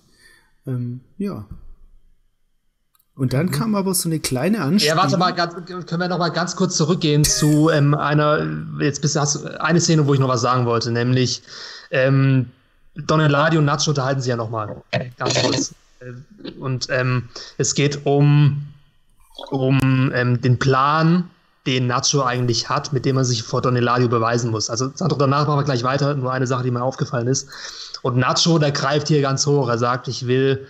Speaker 1: Ähm, ja. Und dann kam aber so eine kleine Anspielung.
Speaker 2: Mhm. Ja, warte mal, ganz, können wir noch mal ganz kurz zurückgehen zu ähm, einer, jetzt bist du, hast du eine Szene, wo ich noch was sagen wollte, nämlich ähm, Don Eladio und Nacho unterhalten sich ja noch mal, ganz kurz. Äh, Und ähm, es geht um, um ähm, den Plan, den Nacho eigentlich hat, mit dem er sich vor Don Eladio beweisen muss. Also Sandro, danach machen wir gleich weiter, nur eine Sache, die mir aufgefallen ist. Und Nacho, der greift hier ganz hoch, er sagt, ich will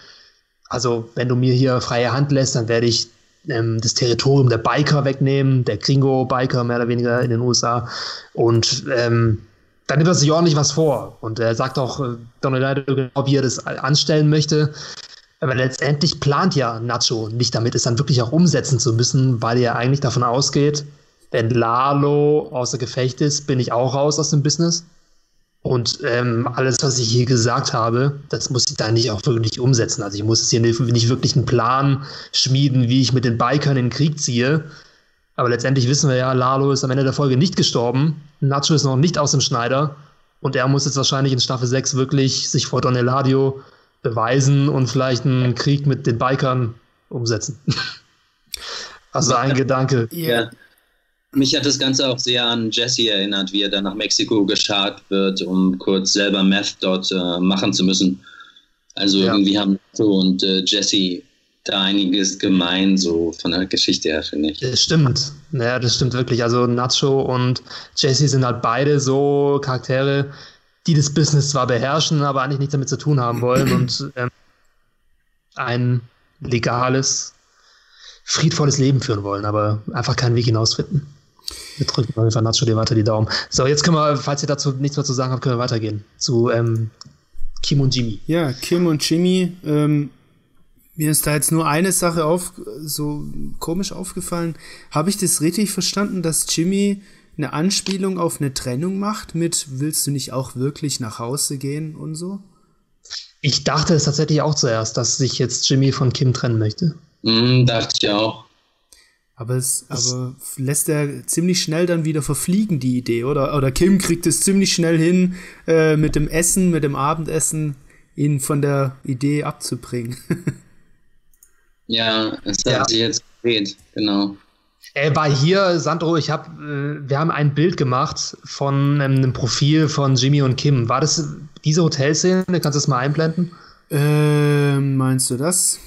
Speaker 2: also wenn du mir hier freie Hand lässt, dann werde ich ähm, das Territorium der Biker wegnehmen, der Gringo-Biker mehr oder weniger in den USA. Und ähm, dann nimmt er sich ordentlich was vor. Und er sagt auch äh, Donald genau, wie er das anstellen möchte. Aber letztendlich plant ja Nacho nicht damit, es dann wirklich auch umsetzen zu müssen, weil er eigentlich davon ausgeht, wenn Lalo außer Gefecht ist, bin ich auch raus aus dem Business. Und ähm, alles, was ich hier gesagt habe, das muss ich da nicht auch wirklich umsetzen. Also ich muss jetzt hier nicht, wirklich einen Plan schmieden, wie ich mit den Bikern in den Krieg ziehe. Aber letztendlich wissen wir ja, Lalo ist am Ende der Folge nicht gestorben. Nacho ist noch nicht aus dem Schneider. Und er muss jetzt wahrscheinlich in Staffel 6 wirklich sich vor Don Eladio beweisen und vielleicht einen Krieg mit den Bikern umsetzen. <laughs> also ein Gedanke.
Speaker 3: Ja. Mich hat das Ganze auch sehr an Jesse erinnert, wie er dann nach Mexiko geschart wird, um kurz selber Meth dort äh, machen zu müssen. Also
Speaker 2: Ja.
Speaker 3: irgendwie haben Nacho und äh, Jesse da einiges gemein, so von der Geschichte her, finde ich.
Speaker 2: Das stimmt. Naja, das stimmt wirklich. Also Nacho und Jesse sind halt beide so Charaktere, die das Business zwar beherrschen, aber eigentlich nichts damit zu tun haben wollen und ähm, ein legales, friedvolles Leben führen wollen, aber einfach keinen Weg hinausfinden. Wir drücken auf jeden Fall Nacho dir weiter die Daumen. So, jetzt können wir, falls ihr dazu nichts mehr zu sagen habt, können wir weitergehen zu ähm, Kim und Jimmy.
Speaker 1: Ja, Kim und Jimmy, ähm, mir ist da jetzt nur eine Sache auf, so komisch aufgefallen. Habe ich das richtig verstanden, dass Jimmy eine Anspielung auf eine Trennung macht mit Willst du nicht auch wirklich nach Hause gehen und so?
Speaker 2: Ich dachte es tatsächlich auch zuerst, dass sich jetzt Jimmy von Kim trennen möchte.
Speaker 3: Mhm, dachte ich auch.
Speaker 1: Aber es aber lässt er ziemlich schnell dann wieder verfliegen, die Idee, oder? Oder Kim kriegt es ziemlich schnell hin, äh, mit dem Essen, mit dem Abendessen, ihn von der Idee abzubringen. <laughs>
Speaker 3: ja, es hat ja. sich jetzt gedreht, genau.
Speaker 2: Er war hier, Sandro, ich hab, äh, wir haben ein Bild gemacht von ähm, einem Profil von Jimmy und Kim. War das diese Hotelszene? Kannst du das mal einblenden?
Speaker 1: Äh, meinst du das?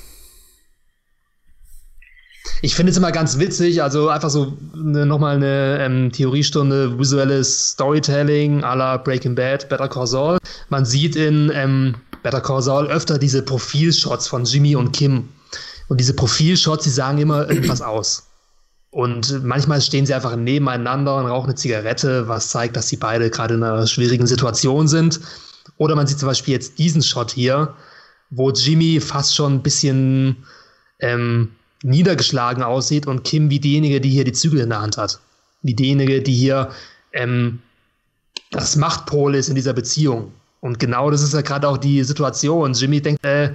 Speaker 2: Ich finde es immer ganz witzig, also einfach so ne, nochmal eine ähm, Theoriestunde, visuelles Storytelling à la Breaking Bad, Better Call Saul. Man sieht in ähm, Better Call Saul öfter diese Profilshots von Jimmy und Kim. Und diese Profilshots, die sagen immer irgendwas aus. Und manchmal stehen sie einfach nebeneinander und rauchen eine Zigarette, was zeigt, dass sie beide gerade in einer schwierigen Situation sind. Oder man sieht zum Beispiel jetzt diesen Shot hier, wo Jimmy fast schon ein bisschen ähm, niedergeschlagen aussieht und Kim wie diejenige, die hier die Zügel in der Hand hat. Wie diejenige, die hier ähm, das Machtpol ist in dieser Beziehung. Und genau das ist ja gerade auch die Situation. Jimmy denkt, äh,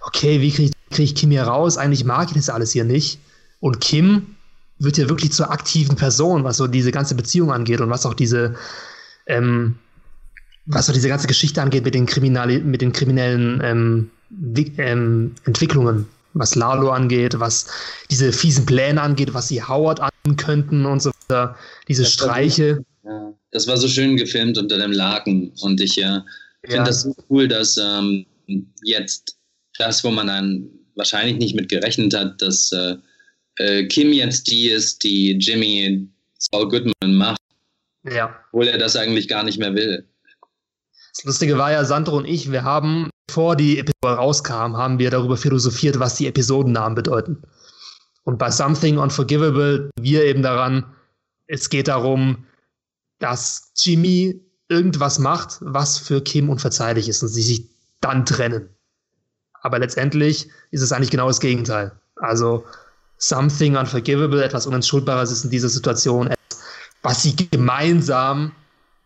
Speaker 2: okay, wie kriege krieg ich Kim hier raus? Eigentlich mag ich das alles hier nicht. Und Kim wird ja wirklich zur aktiven Person, was so diese ganze Beziehung angeht und was auch diese, ähm, was so diese ganze Geschichte angeht mit den, Kriminali mit den kriminellen ähm, ähm, Entwicklungen was Lalo angeht, was diese fiesen Pläne angeht, was sie Howard an könnten und so weiter. Diese das Streiche.
Speaker 3: War, ja, das war so schön gefilmt unter dem Laken und ich äh, finde ja. das so cool, dass ähm, jetzt das, wo man dann wahrscheinlich nicht mit gerechnet hat, dass äh, äh, Kim jetzt die ist, die Jimmy Saul Goodman macht, ja. obwohl er das eigentlich gar nicht mehr will.
Speaker 2: Das Lustige war ja, Sandro und ich, wir haben, bevor die Episode rauskam, haben wir darüber philosophiert, was die Episodennamen bedeuten. Und bei Something Unforgivable, wir eben daran, es geht darum, dass Jimmy irgendwas macht, was für Kim unverzeihlich ist und sie sich dann trennen. Aber letztendlich ist es eigentlich genau das Gegenteil. Also Something Unforgivable, etwas Unentschuldbares ist in dieser Situation, was sie gemeinsam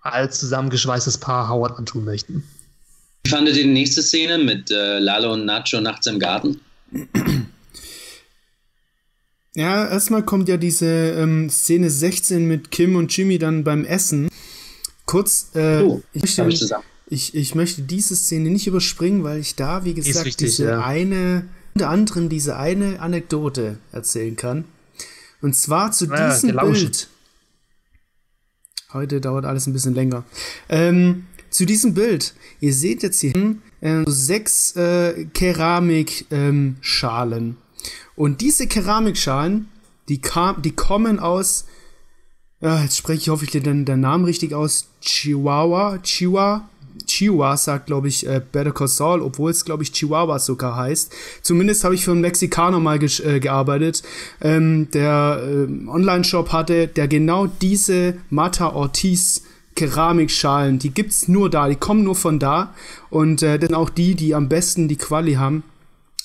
Speaker 2: als zusammengeschweißtes Paar Howard antun möchten.
Speaker 3: Wie fandet ihr die nächste Szene mit äh, Lalo und Nacho nachts im Garten? <clears throat>
Speaker 1: Ja, erstmal kommt ja diese ähm, Szene 16 mit Kim und Jimmy dann beim Essen. Kurz, äh, oh, ich, möchte, ich, ich, möchte diese Szene nicht überspringen, weil ich da, wie gesagt, wichtig, diese ja. eine, unter anderem diese eine Anekdote erzählen kann. Und zwar zu ja, diesem Bild Heute dauert alles ein bisschen länger. Ähm, zu diesem Bild. Ihr seht jetzt hier äh, sechs äh, Keramikschalen. Ähm, und diese Keramikschalen, die, kam, die kommen aus, ja, jetzt spreche ich hoffentlich den, den Namen richtig aus, Chihuahua, Chihuahua, Chihuahua sagt, glaube ich, äh, Better Call Saul, obwohl es, glaube ich, Chihuahua sogar heißt. Zumindest habe ich für einen Mexikaner mal äh, gearbeitet, ähm, der äh, Online-Shop hatte, der genau diese Mata Ortiz Keramikschalen, die gibt es nur da, die kommen nur von da und äh, dann auch die, die am besten die Quali haben.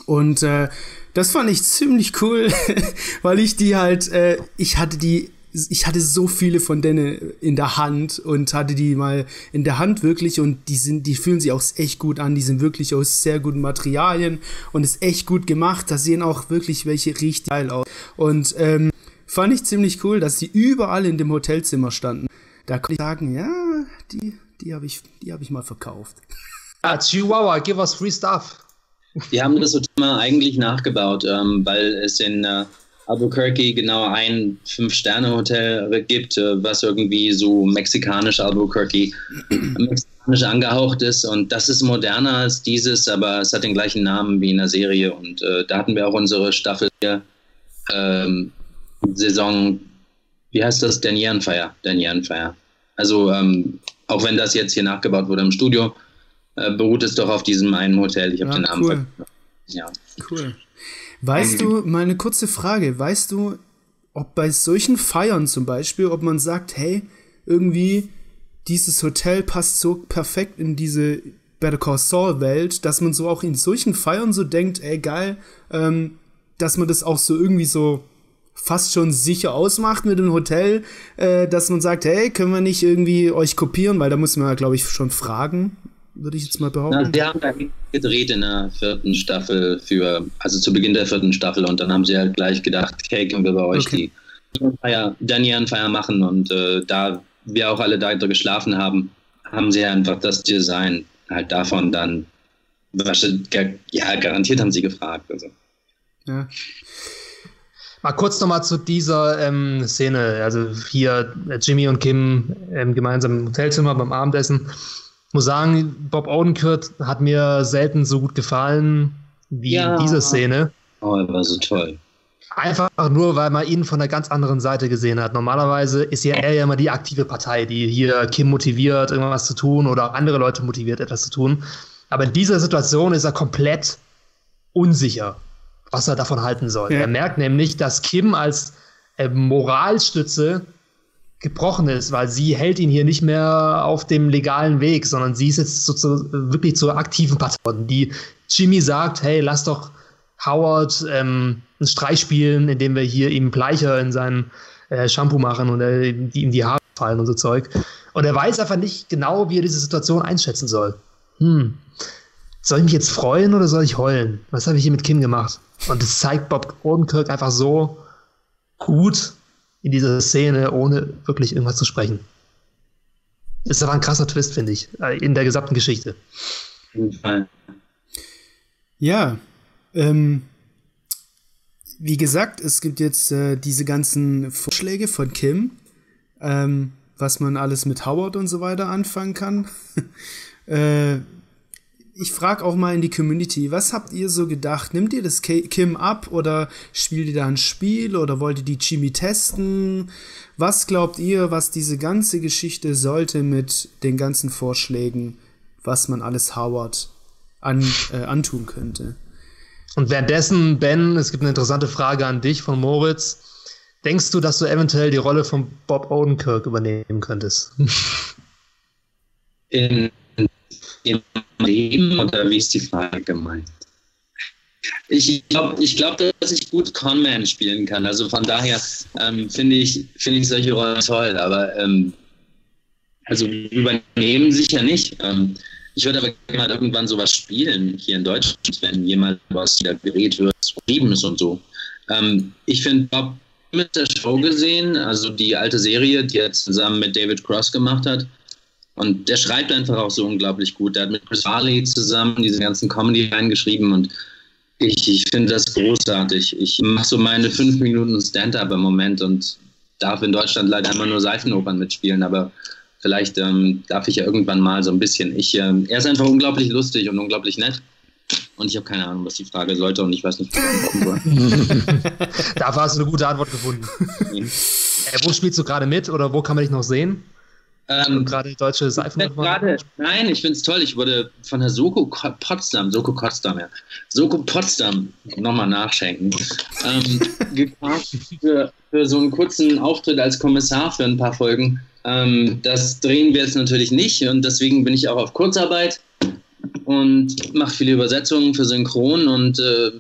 Speaker 1: Und äh, das fand ich ziemlich cool, <laughs> weil ich die halt, äh, ich hatte die ich hatte so viele von denen in der Hand und hatte die mal in der Hand wirklich und die sind, die fühlen sich auch echt gut an. Die sind wirklich aus sehr guten Materialien und ist echt gut gemacht. Da sehen auch wirklich welche richtig geil aus. Und ähm, fand ich ziemlich cool, dass die überall in dem Hotelzimmer standen. Da konnte ich sagen, ja, die, die habe ich, die habe ich mal verkauft. <laughs>
Speaker 2: Ah, Chihuahua, give us free stuff.
Speaker 3: Die haben das Hotel mal eigentlich nachgebaut, ähm, weil es in äh, Albuquerque genau ein Fünf-Sterne-Hotel gibt, äh, was irgendwie so mexikanisch Albuquerque mexikanisch angehaucht ist. Und das ist moderner als dieses, aber es hat den gleichen Namen wie in der Serie. Und äh, da hatten wir auch unsere Staffel hier, ähm, Saison, wie heißt das? Der Nierenfeier. Der Nierenfeier. Also, ähm, auch wenn das jetzt hier nachgebaut wurde im Studio, äh, beruht es doch auf diesem einen Hotel. Ich habe ja, den Namen
Speaker 1: cool. vergessen. Ja. Cool. Weißt du, mal eine kurze Frage, weißt du, ob bei solchen Feiern zum Beispiel, ob man sagt, hey, irgendwie dieses Hotel passt so perfekt in diese Better Call Saul Welt, dass man so auch in solchen Feiern so denkt, ey geil, ähm, dass man das auch so irgendwie so fast schon sicher ausmacht mit dem Hotel, äh, dass man sagt, hey, können wir nicht irgendwie euch kopieren, weil da muss man ja, glaube ich, schon fragen, würde ich jetzt mal behaupten.
Speaker 3: Na, sie haben da gedreht in der vierten Staffel für, also zu Beginn der vierten Staffel und dann haben sie halt gleich gedacht, okay, können wir bei euch okay. die Feier, Feier machen und äh, da wir auch alle da geschlafen haben, haben sie einfach das Design halt davon dann, ja, garantiert haben sie gefragt. Also.
Speaker 2: Ja. Mal kurz nochmal zu dieser ähm, Szene. Also hier äh, Jimmy und Kim ähm, gemeinsam im Hotelzimmer beim Abendessen. Ich muss sagen, Bob Odenkirk hat mir selten so gut gefallen wie ja. diese Szene.
Speaker 3: Oh, er war so toll.
Speaker 2: Einfach nur, weil man ihn von einer ganz anderen Seite gesehen hat. Normalerweise ist ja er ja immer die aktive Partei, die hier Kim motiviert, irgendwas zu tun oder auch andere Leute motiviert, etwas zu tun. Aber in dieser Situation ist er komplett unsicher was er davon halten soll. Ja. Er merkt nämlich, dass Kim als äh, Moralstütze gebrochen ist, weil sie hält ihn hier nicht mehr auf dem legalen Weg, sondern sie ist jetzt so zu, wirklich zur aktiven Partei, die Jimmy sagt, hey, lass doch Howard ähm, einen Streich spielen, indem wir hier ihm Bleicher in sein äh, Shampoo machen und äh, ihm die Haare fallen und so Zeug. Und er weiß einfach nicht genau, wie er diese Situation einschätzen soll. Hm. Soll ich mich jetzt freuen oder soll ich heulen? Was habe ich hier mit Kim gemacht? Und das zeigt Bob Odenkirk einfach so gut in dieser Szene, ohne wirklich irgendwas zu sprechen. Ist aber ein krasser Twist, finde ich, äh, in der gesamten Geschichte. Auf jeden Fall.
Speaker 1: Ja, ähm, wie gesagt, es gibt jetzt äh, diese ganzen Vorschläge von Kim, ähm, was man alles mit Howard und so weiter anfangen kann. <laughs> äh, ich frage auch mal in die Community, was habt ihr so gedacht? Nimmt ihr das Kim ab oder spielt ihr da ein Spiel oder wollt ihr die Jimmy testen? Was glaubt ihr, was diese ganze Geschichte sollte mit den ganzen Vorschlägen, was man alles Howard an, äh, antun könnte?
Speaker 2: Und währenddessen, Ben, es gibt eine interessante Frage an dich von Moritz. Denkst du, dass du eventuell die Rolle von Bob Odenkirk übernehmen könntest?
Speaker 3: In Leben oder wie ist die Frage gemeint? Ich glaube, ich glaub, dass ich gut Conman spielen kann. Also von daher ähm, finde ich, find ich solche Rollen toll. Aber ähm, also übernehmen sicher nicht. Ähm, ich würde aber gerne mal irgendwann sowas spielen hier in Deutschland, wenn jemand was wieder gerät wird, geschrieben ist und so. Ähm, ich finde Bob mit der Show gesehen, also die alte Serie, die er zusammen mit David Cross gemacht hat, und der schreibt einfach auch so unglaublich gut. Der hat mit Chris Farley zusammen diese ganzen Comedy reingeschrieben und ich, ich finde das großartig. Ich mache so meine fünf Minuten Stand-up im Moment und darf in Deutschland leider immer nur Seifenopern mitspielen, aber vielleicht ähm, darf ich ja irgendwann mal so ein bisschen. Ich, äh, er ist einfach unglaublich lustig und unglaublich nett. Und ich habe keine Ahnung, was die Frage sollte und ich weiß nicht, was <laughs>
Speaker 2: Dafür hast du eine gute Antwort gefunden. äh, wo spielst du gerade mit oder wo kann man dich noch sehen?
Speaker 3: Ähm, gerade deutsche Seifen. Gerade, nein, ich finde es toll. Ich wurde von der Soko Potsdam, Soko Potsdam, ja, Soko Potsdam nochmal nachschenken, ähm, <laughs> gefragt für, für so einen kurzen Auftritt als Kommissar für ein paar Folgen. Ähm, das drehen wir jetzt natürlich nicht und deswegen bin ich auch auf Kurzarbeit und mache viele Übersetzungen für Synchron und äh,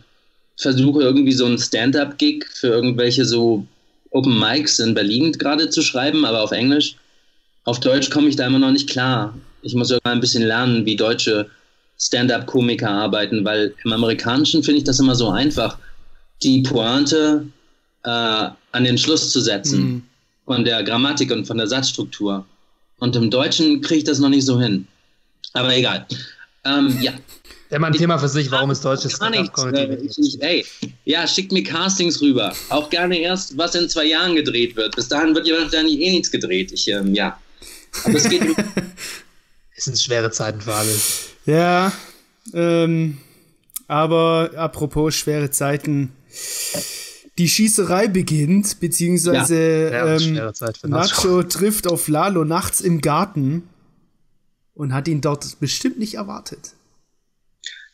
Speaker 3: versuche irgendwie so einen Stand-up-Gig für irgendwelche so Open Mics in Berlin gerade zu schreiben, aber auf Englisch auf Deutsch komme ich da immer noch nicht klar. Ich muss irgendwann ein bisschen lernen, wie deutsche Stand-up-Komiker arbeiten, weil im Amerikanischen finde ich das immer so einfach, die Pointe äh, an den Schluss zu setzen mhm. von der Grammatik und von der Satzstruktur. Und im Deutschen kriege ich das noch nicht so hin. Aber egal. Ähm, ja.
Speaker 2: Mal ein Thema für sich, warum ist deutsches
Speaker 3: nichts. Äh, ey, ja, schickt mir Castings rüber. Auch gerne erst, was in zwei Jahren gedreht wird. Bis dahin wird ja wahrscheinlich eh nichts gedreht. Ich, ähm, ja. Aber es geht. <laughs>
Speaker 2: es sind schwere Zeiten für alle.
Speaker 1: Ja, ähm, aber apropos schwere Zeiten. Die Schießerei beginnt, beziehungsweise ja, ähm, Nacho. Nacho trifft auf Lalo nachts im Garten und hat ihn dort bestimmt nicht erwartet.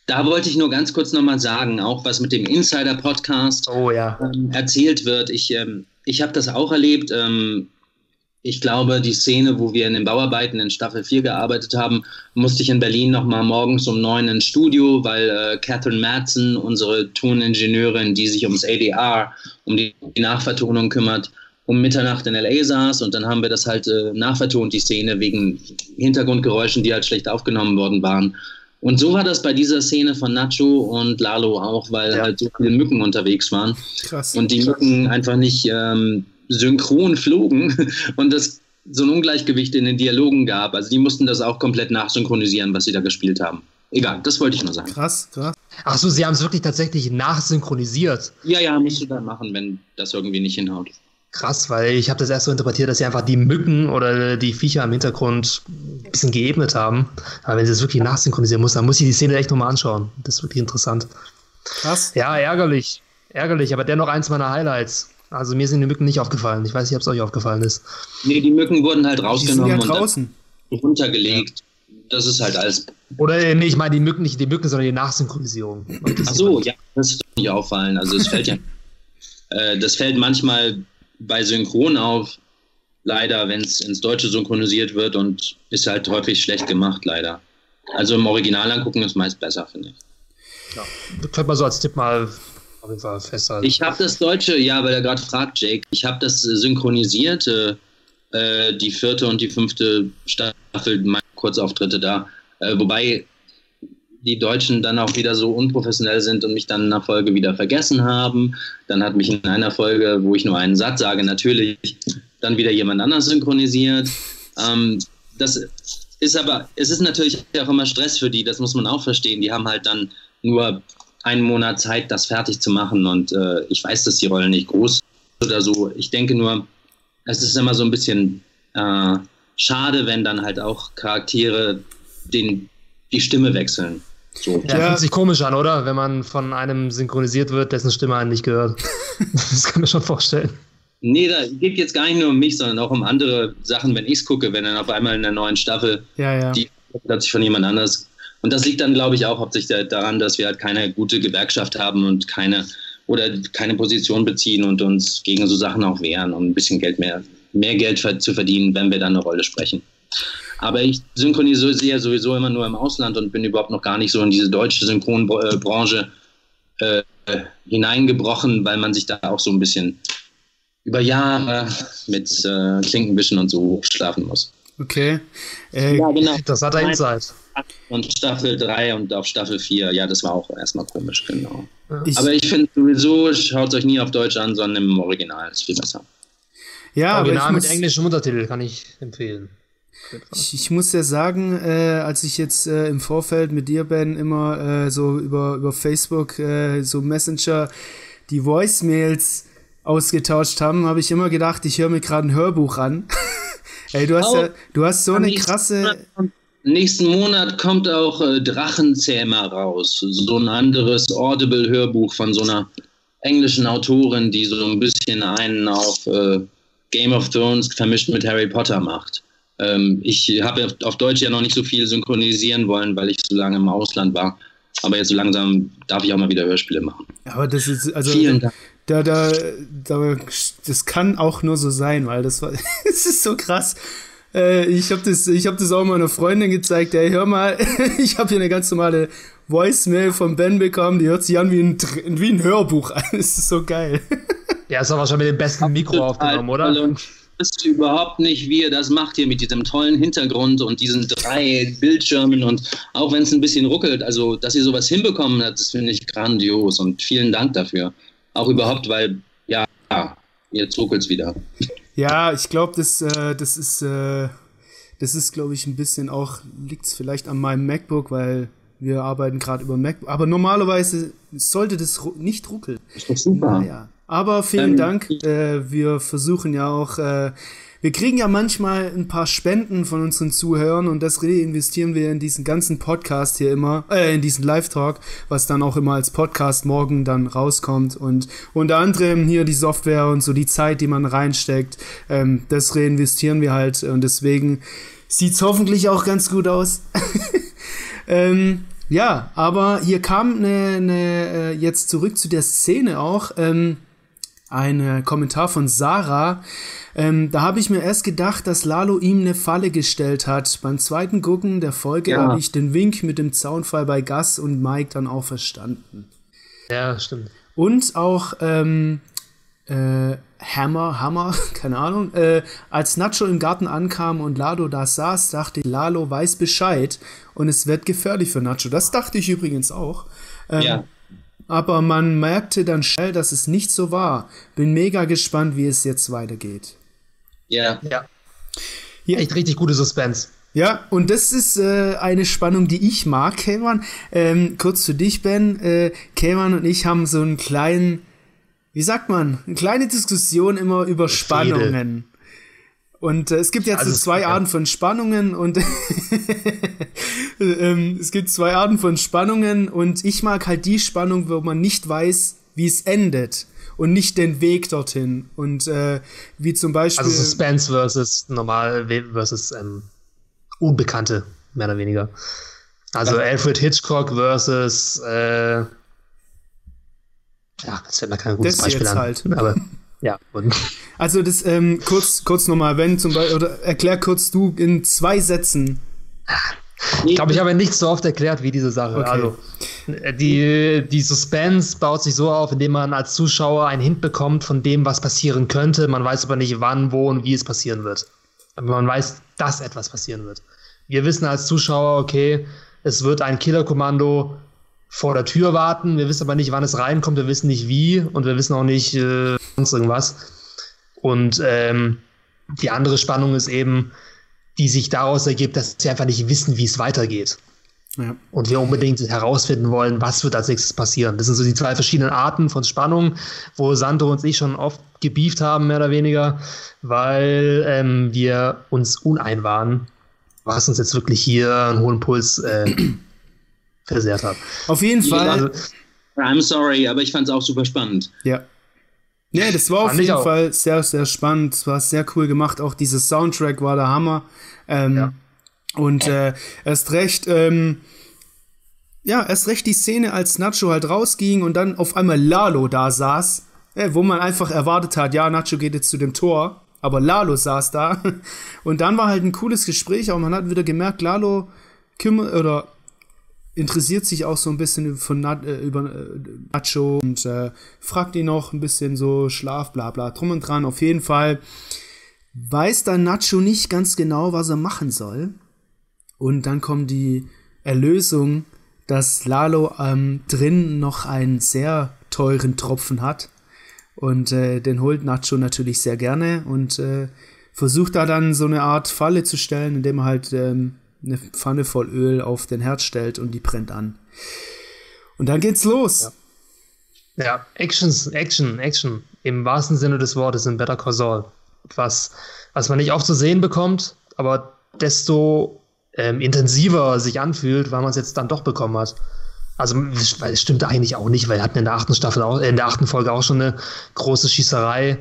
Speaker 3: Da wollte ich nur ganz kurz nochmal sagen, auch was mit dem Insider-Podcast
Speaker 2: oh, ja.
Speaker 3: ähm, erzählt wird. Ich, ähm, ich habe das auch erlebt. Ähm, ich glaube, die Szene, wo wir in den Bauarbeiten in Staffel 4 gearbeitet haben, musste ich in Berlin nochmal morgens um neun ins Studio, weil äh, Catherine Madsen, unsere Toningenieurin, die sich ums ADR, um die Nachvertonung kümmert, um Mitternacht in L.A. saß und dann haben wir das halt äh, nachvertont, die Szene, wegen Hintergrundgeräuschen, die halt schlecht aufgenommen worden waren. Und so war das bei dieser Szene von Nacho und Lalo auch, weil ja. halt so viele Mücken unterwegs waren. Krass. Und die Mücken einfach nicht ähm, synchron flogen <laughs> und das so ein Ungleichgewicht in den Dialogen gab. Also die mussten das auch komplett nachsynchronisieren, was sie da gespielt haben. Egal, das wollte ich nur sagen.
Speaker 2: Krass, krass. Achso, sie haben es wirklich tatsächlich nachsynchronisiert.
Speaker 3: Ja, ja, musst du dann machen, wenn das irgendwie nicht hinhaut.
Speaker 2: Krass, weil ich habe das erst so interpretiert, dass sie einfach die Mücken oder die Viecher im Hintergrund ein bisschen geebnet haben. Aber wenn sie es wirklich nachsynchronisieren muss, dann muss ich die Szene echt nochmal anschauen. Das ist wirklich interessant. Krass. Ja, ärgerlich. Ärgerlich, aber dennoch eins meiner Highlights. Also mir sind die Mücken nicht aufgefallen. Ich weiß nicht, ob es euch aufgefallen ist.
Speaker 3: Nee, die Mücken wurden halt rausgenommen ja und runtergelegt. Ja. Das ist halt alles.
Speaker 2: Oder äh, nee, ich meine die Mücken, nicht die Mücken, sondern die Nachsynchronisierung.
Speaker 3: Ach so, ja, das ist nicht auffallen. Also es fällt ja. <laughs> äh, das fällt manchmal bei Synchron auf, leider, wenn es ins Deutsche synchronisiert wird und ist halt häufig schlecht gemacht, leider. Also im Original angucken ist meist besser, finde ich.
Speaker 2: Ja, könnte man so als Tipp mal auf jeden Fall festhalten.
Speaker 3: Ich habe das Deutsche, ja, weil er gerade fragt, Jake, ich habe das synchronisiert, äh, die vierte und die fünfte Staffel, meine Kurzauftritte da. Äh, wobei die Deutschen dann auch wieder so unprofessionell sind und mich dann in einer Folge wieder vergessen haben. Dann hat mich in einer Folge, wo ich nur einen Satz sage, natürlich dann wieder jemand anders synchronisiert. Ähm, das ist aber, es ist natürlich auch immer Stress für die, das muss man auch verstehen. Die haben halt dann nur einen Monat Zeit, das fertig zu machen und äh, ich weiß, dass die Rolle nicht groß oder so. Ich denke nur, es ist immer so ein bisschen äh, schade, wenn dann halt auch Charaktere den, die Stimme wechseln.
Speaker 2: So. Ja, ja, fühlt sich komisch an, oder? Wenn man von einem synchronisiert wird, dessen Stimme einen nicht gehört. <laughs> das kann man schon vorstellen.
Speaker 3: Nee, da geht jetzt gar nicht nur um mich, sondern auch um andere Sachen, wenn ich es gucke, wenn dann auf einmal in der neuen Staffel
Speaker 2: ja, ja.
Speaker 3: die plötzlich von jemand anders. Und das liegt dann, glaube ich, auch hauptsächlich daran, dass wir halt keine gute Gewerkschaft haben und keine oder keine Position beziehen und uns gegen so Sachen auch wehren, um ein bisschen Geld mehr, mehr Geld zu verdienen, wenn wir dann eine Rolle sprechen. Aber ich synchronisiere sowieso immer nur im Ausland und bin überhaupt noch gar nicht so in diese deutsche Synchronbranche äh, hineingebrochen, weil man sich da auch so ein bisschen über Jahre mit äh, Klinkenwischen und so hochschlafen muss.
Speaker 2: Okay. Äh, ja, genau. Das hat er Insight.
Speaker 3: Und Staffel 3 und auf Staffel 4, ja, das war auch erstmal komisch, genau. Ich, Aber ich finde sowieso, schaut es euch nie auf Deutsch an, sondern im Original, ist viel besser.
Speaker 2: Ja, Original aber mit englischem Untertitel kann ich empfehlen.
Speaker 1: Ich, ich, muss ja sagen, äh, als ich jetzt äh, im Vorfeld mit dir, Ben, immer äh, so über, über Facebook, äh, so Messenger, die Voicemails ausgetauscht haben, habe ich immer gedacht, ich höre mir gerade ein Hörbuch an. <laughs> Ey, du hast oh, ja, du hast so eine krasse.
Speaker 3: Nächsten Monat kommt auch äh, Drachenzähmer raus. So ein anderes Audible-Hörbuch von so einer englischen Autorin, die so ein bisschen einen auf äh, Game of Thrones vermischt mit Harry Potter macht. Ähm, ich habe auf Deutsch ja noch nicht so viel synchronisieren wollen, weil ich so lange im Ausland war. Aber jetzt so langsam darf ich auch mal wieder Hörspiele machen.
Speaker 1: Aber das ist, also. Vielen Dank. Da, da, da, das kann auch nur so sein, weil das war, <laughs> es ist so krass. Äh, ich habe das, hab das auch meiner Freundin gezeigt. Ey, hör mal, <laughs> ich habe hier eine ganz normale Voicemail von Ben bekommen, die hört sich an wie ein, wie ein Hörbuch an. <laughs> Das ist so geil.
Speaker 2: Ja, ist aber schon mit dem besten Mikro aufgenommen, oder?
Speaker 3: wisst überhaupt nicht, wie ihr das macht hier mit diesem tollen Hintergrund und diesen drei Bildschirmen und auch wenn es ein bisschen ruckelt, also dass ihr sowas hinbekommen habt, das finde ich grandios und vielen Dank dafür. Auch überhaupt, weil, ja, jetzt ruckelt es wieder.
Speaker 1: Ja, ich glaube, das, äh, das ist, äh, das ist, glaube ich, ein bisschen auch, liegt es vielleicht an meinem MacBook, weil wir arbeiten gerade über MacBook. Aber normalerweise sollte das nicht ruckeln.
Speaker 3: Ist doch super.
Speaker 1: Naja. Aber vielen ähm, Dank. Äh, wir versuchen ja auch, äh, wir kriegen ja manchmal ein paar Spenden von unseren Zuhörern und das reinvestieren wir in diesen ganzen Podcast hier immer, äh, in diesen Live-Talk, was dann auch immer als Podcast morgen dann rauskommt und unter anderem hier die Software und so die Zeit, die man reinsteckt, ähm, das reinvestieren wir halt und deswegen sieht's hoffentlich auch ganz gut aus. <laughs> ähm, ja, aber hier kam eine, eine, äh, jetzt zurück zu der Szene auch. Ähm, ein Kommentar von Sarah. Ähm, da habe ich mir erst gedacht, dass Lalo ihm eine Falle gestellt hat. Beim zweiten Gucken der Folge ja. habe ich den Wink mit dem Zaunfall bei Gus und Mike dann auch verstanden.
Speaker 2: Ja, stimmt.
Speaker 1: Und auch ähm, äh, Hammer, Hammer, <laughs> keine Ahnung, äh, als Nacho im Garten ankam und Lalo da saß, dachte ich, Lalo weiß Bescheid und es wird gefährlich für Nacho. Das dachte ich übrigens auch. Ähm, ja. Aber man merkte dann schnell, dass es nicht so war. Bin mega gespannt, wie es jetzt weitergeht.
Speaker 2: Ja. Ja. ja. Echt richtig gute Suspense.
Speaker 1: Ja, und das ist äh, eine Spannung, die ich mag, Kayman. Ähm, kurz zu dich, Ben. Äh, Kayman und ich haben so einen kleinen, wie sagt man, eine kleine Diskussion immer über Spannungen. Und äh, es gibt jetzt also, zwei Arten von Spannungen und <laughs> ähm, es gibt zwei Arten von Spannungen und ich mag halt die Spannung, wo man nicht weiß, wie es endet und nicht den Weg dorthin. Und äh, wie zum Beispiel.
Speaker 2: Also Suspense versus normal versus ähm, Unbekannte, mehr oder weniger. Also ja. Alfred Hitchcock versus äh, ja, das fällt mir kein gutes das Beispiel an. Halt. Aber ja. <laughs>
Speaker 1: also das ähm, kurz, kurz nochmal, wenn zum Beispiel, oder erklär kurz du in zwei Sätzen.
Speaker 2: Ich glaube, ich habe nicht so oft erklärt wie diese Sache. Okay. Also die, die Suspense baut sich so auf, indem man als Zuschauer einen Hint bekommt von dem, was passieren könnte. Man weiß aber nicht, wann, wo und wie es passieren wird. Aber man weiß, dass etwas passieren wird. Wir wissen als Zuschauer, okay, es wird ein Killerkommando vor der Tür warten. Wir wissen aber nicht, wann es reinkommt. Wir wissen nicht wie und wir wissen auch nicht äh, sonst irgendwas. Und ähm, die andere Spannung ist eben, die sich daraus ergibt, dass sie einfach nicht wissen, wie es weitergeht. Ja. Und wir unbedingt herausfinden wollen, was wird als nächstes passieren. Das sind so die zwei verschiedenen Arten von Spannung, wo Sandro und ich schon oft gebieft haben, mehr oder weniger, weil ähm, wir uns unein waren, was uns jetzt wirklich hier einen hohen Puls äh, <clears throat> versehrt hat.
Speaker 1: Auf jeden Fall. Also,
Speaker 3: I'm sorry, aber ich fand es auch super spannend.
Speaker 1: Ja. Ja, das war auf jeden Fall sehr, sehr spannend. Es war sehr cool gemacht. Auch dieser Soundtrack war der Hammer. Ähm, ja. Und äh, erst recht, ähm, ja, erst recht die Szene, als Nacho halt rausging und dann auf einmal Lalo da saß, äh, wo man einfach erwartet hat, ja, Nacho geht jetzt zu dem Tor, aber Lalo saß da. <laughs> Und dann war halt ein cooles Gespräch, aber man hat wieder gemerkt, Lalo kümmert oder interessiert sich auch so ein bisschen von Nat, äh, über äh, Nacho und äh, fragt ihn noch ein bisschen so Schlaf, bla bla, drum und dran. Auf jeden Fall weiß dann Nacho nicht ganz genau, was er machen soll. Und dann kommt die Erlösung, dass Lalo ähm, drin noch einen sehr teuren Tropfen hat. Und äh, den holt Nacho natürlich sehr gerne und äh, versucht da dann so eine Art Falle zu stellen, indem er halt ähm, eine Pfanne voll Öl auf den Herd stellt und die brennt an. Und dann geht's los.
Speaker 2: Ja, ja Actions, Action, Action. Im wahrsten Sinne des Wortes in Better Call Saul. Was, was man nicht oft zu sehen bekommt, aber desto ähm, intensiver sich anfühlt, weil man es jetzt dann doch bekommen hat. Also es stimmt eigentlich auch nicht, weil wir hatten in der achten Staffel auch, in der achten Folge auch schon eine große Schießerei.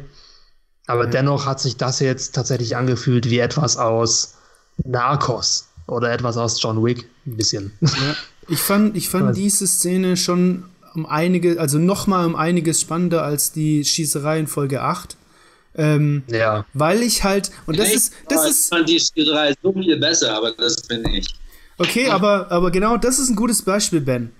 Speaker 2: Aber mhm. dennoch hat sich das jetzt tatsächlich angefühlt wie etwas aus Narcos oder etwas aus John Wick, ein bisschen. Ja,
Speaker 1: ich fand, ich fand diese Szene schon um einige, also nochmal um einiges spannender als die Schießerei in Folge 8. Ähm, ja. Weil ich halt, und das Echt? ist, das ist.
Speaker 3: Ich fand die Schießerei so viel besser, aber das bin ich.
Speaker 1: Okay, aber, aber genau das ist ein gutes Beispiel, Ben.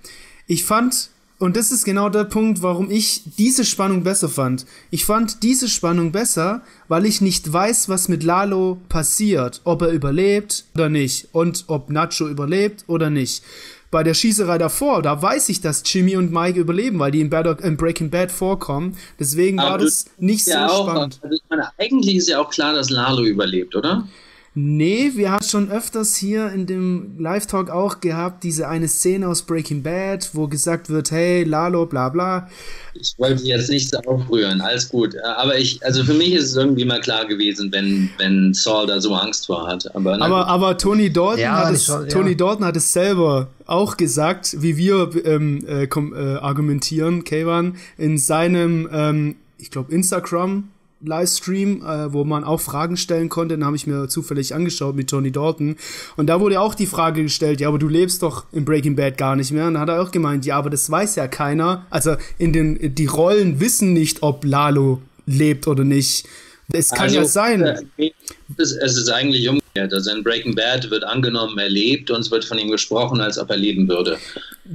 Speaker 1: Ich fand, und das ist genau der Punkt, warum ich diese Spannung besser fand. Ich fand diese Spannung besser, weil ich nicht weiß, was mit Lalo passiert. Ob er überlebt oder nicht. Und ob Nacho überlebt oder nicht. Bei der Schießerei davor, da weiß ich, dass Jimmy und Mike überleben, weil die in, Bad, in Breaking Bad vorkommen. Deswegen war das nicht ja so auch, spannend.
Speaker 3: Also ich meine, eigentlich ist ja auch klar, dass Lalo überlebt, oder?
Speaker 1: Nee, wir haben schon öfters hier in dem Live-Talk auch gehabt, diese eine Szene aus Breaking Bad, wo gesagt wird, hey, Lalo, bla bla.
Speaker 3: Ich wollte jetzt nicht so aufrühren, alles gut. Aber ich, also für mich ist es irgendwie mal klar gewesen, wenn, wenn Saul da so Angst vor hat. Aber,
Speaker 1: aber, aber Tony, Dalton ja, hat es, schon, ja. Tony Dalton hat es selber auch gesagt, wie wir ähm, äh, äh, argumentieren, Kayvan, in seinem, ähm, ich glaube, Instagram Livestream, äh, wo man auch Fragen stellen konnte. Den habe ich mir zufällig angeschaut mit Tony Dalton. Und da wurde auch die Frage gestellt, ja, aber du lebst doch in Breaking Bad gar nicht mehr. Und da hat er auch gemeint, ja, aber das weiß ja keiner. Also in den, die Rollen wissen nicht, ob Lalo lebt oder nicht. Es kann also, ja sein.
Speaker 3: Äh, es ist eigentlich umgekehrt. Also in Breaking Bad wird angenommen, er lebt und es wird von ihm gesprochen, als ob er leben würde.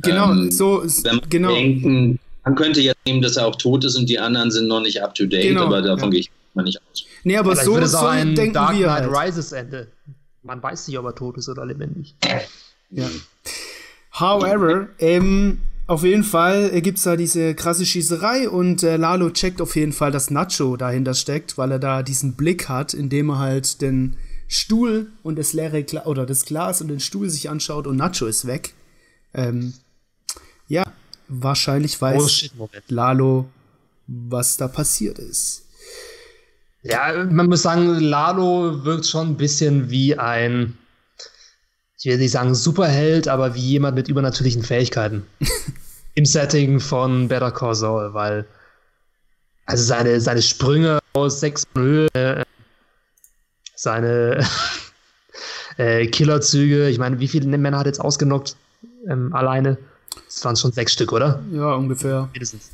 Speaker 1: Genau, ähm, so,
Speaker 3: wenn man
Speaker 1: genau.
Speaker 3: Denken, Man könnte jetzt nehmen, dass er auch tot ist und die anderen sind noch nicht up to date, genau, aber davon ja. gehe ich mal nicht aus.
Speaker 2: Nee, aber Vielleicht so, es auch ein denken Dark wir Knight halt. Rises Ende. Man weiß nicht, ob er tot ist oder lebendig.
Speaker 1: Ja. However, ähm, auf jeden Fall äh, gibt es da diese krasse Schießerei und äh, Lalo checkt auf jeden Fall, dass Nacho dahinter steckt, weil er da diesen Blick hat, indem er halt den Stuhl und das leere Gla oder das Glas und den Stuhl sich anschaut und Nacho ist weg. Ähm, ja, wahrscheinlich weiß oh, Lalo, was da passiert ist.
Speaker 2: Ja, man muss sagen, Lalo wirkt schon ein bisschen wie ein, ich will nicht sagen Superheld, aber wie jemand mit übernatürlichen Fähigkeiten. <laughs> Im Setting von Better Call Saul, weil also seine, seine Sprünge aus sechs Höhe, äh, seine <laughs> äh, Killerzüge, ich meine, wie viele Männer hat er jetzt ausgenockt ähm, alleine? Das waren schon sechs Stück, oder?
Speaker 1: Ja, ungefähr. Mindestens.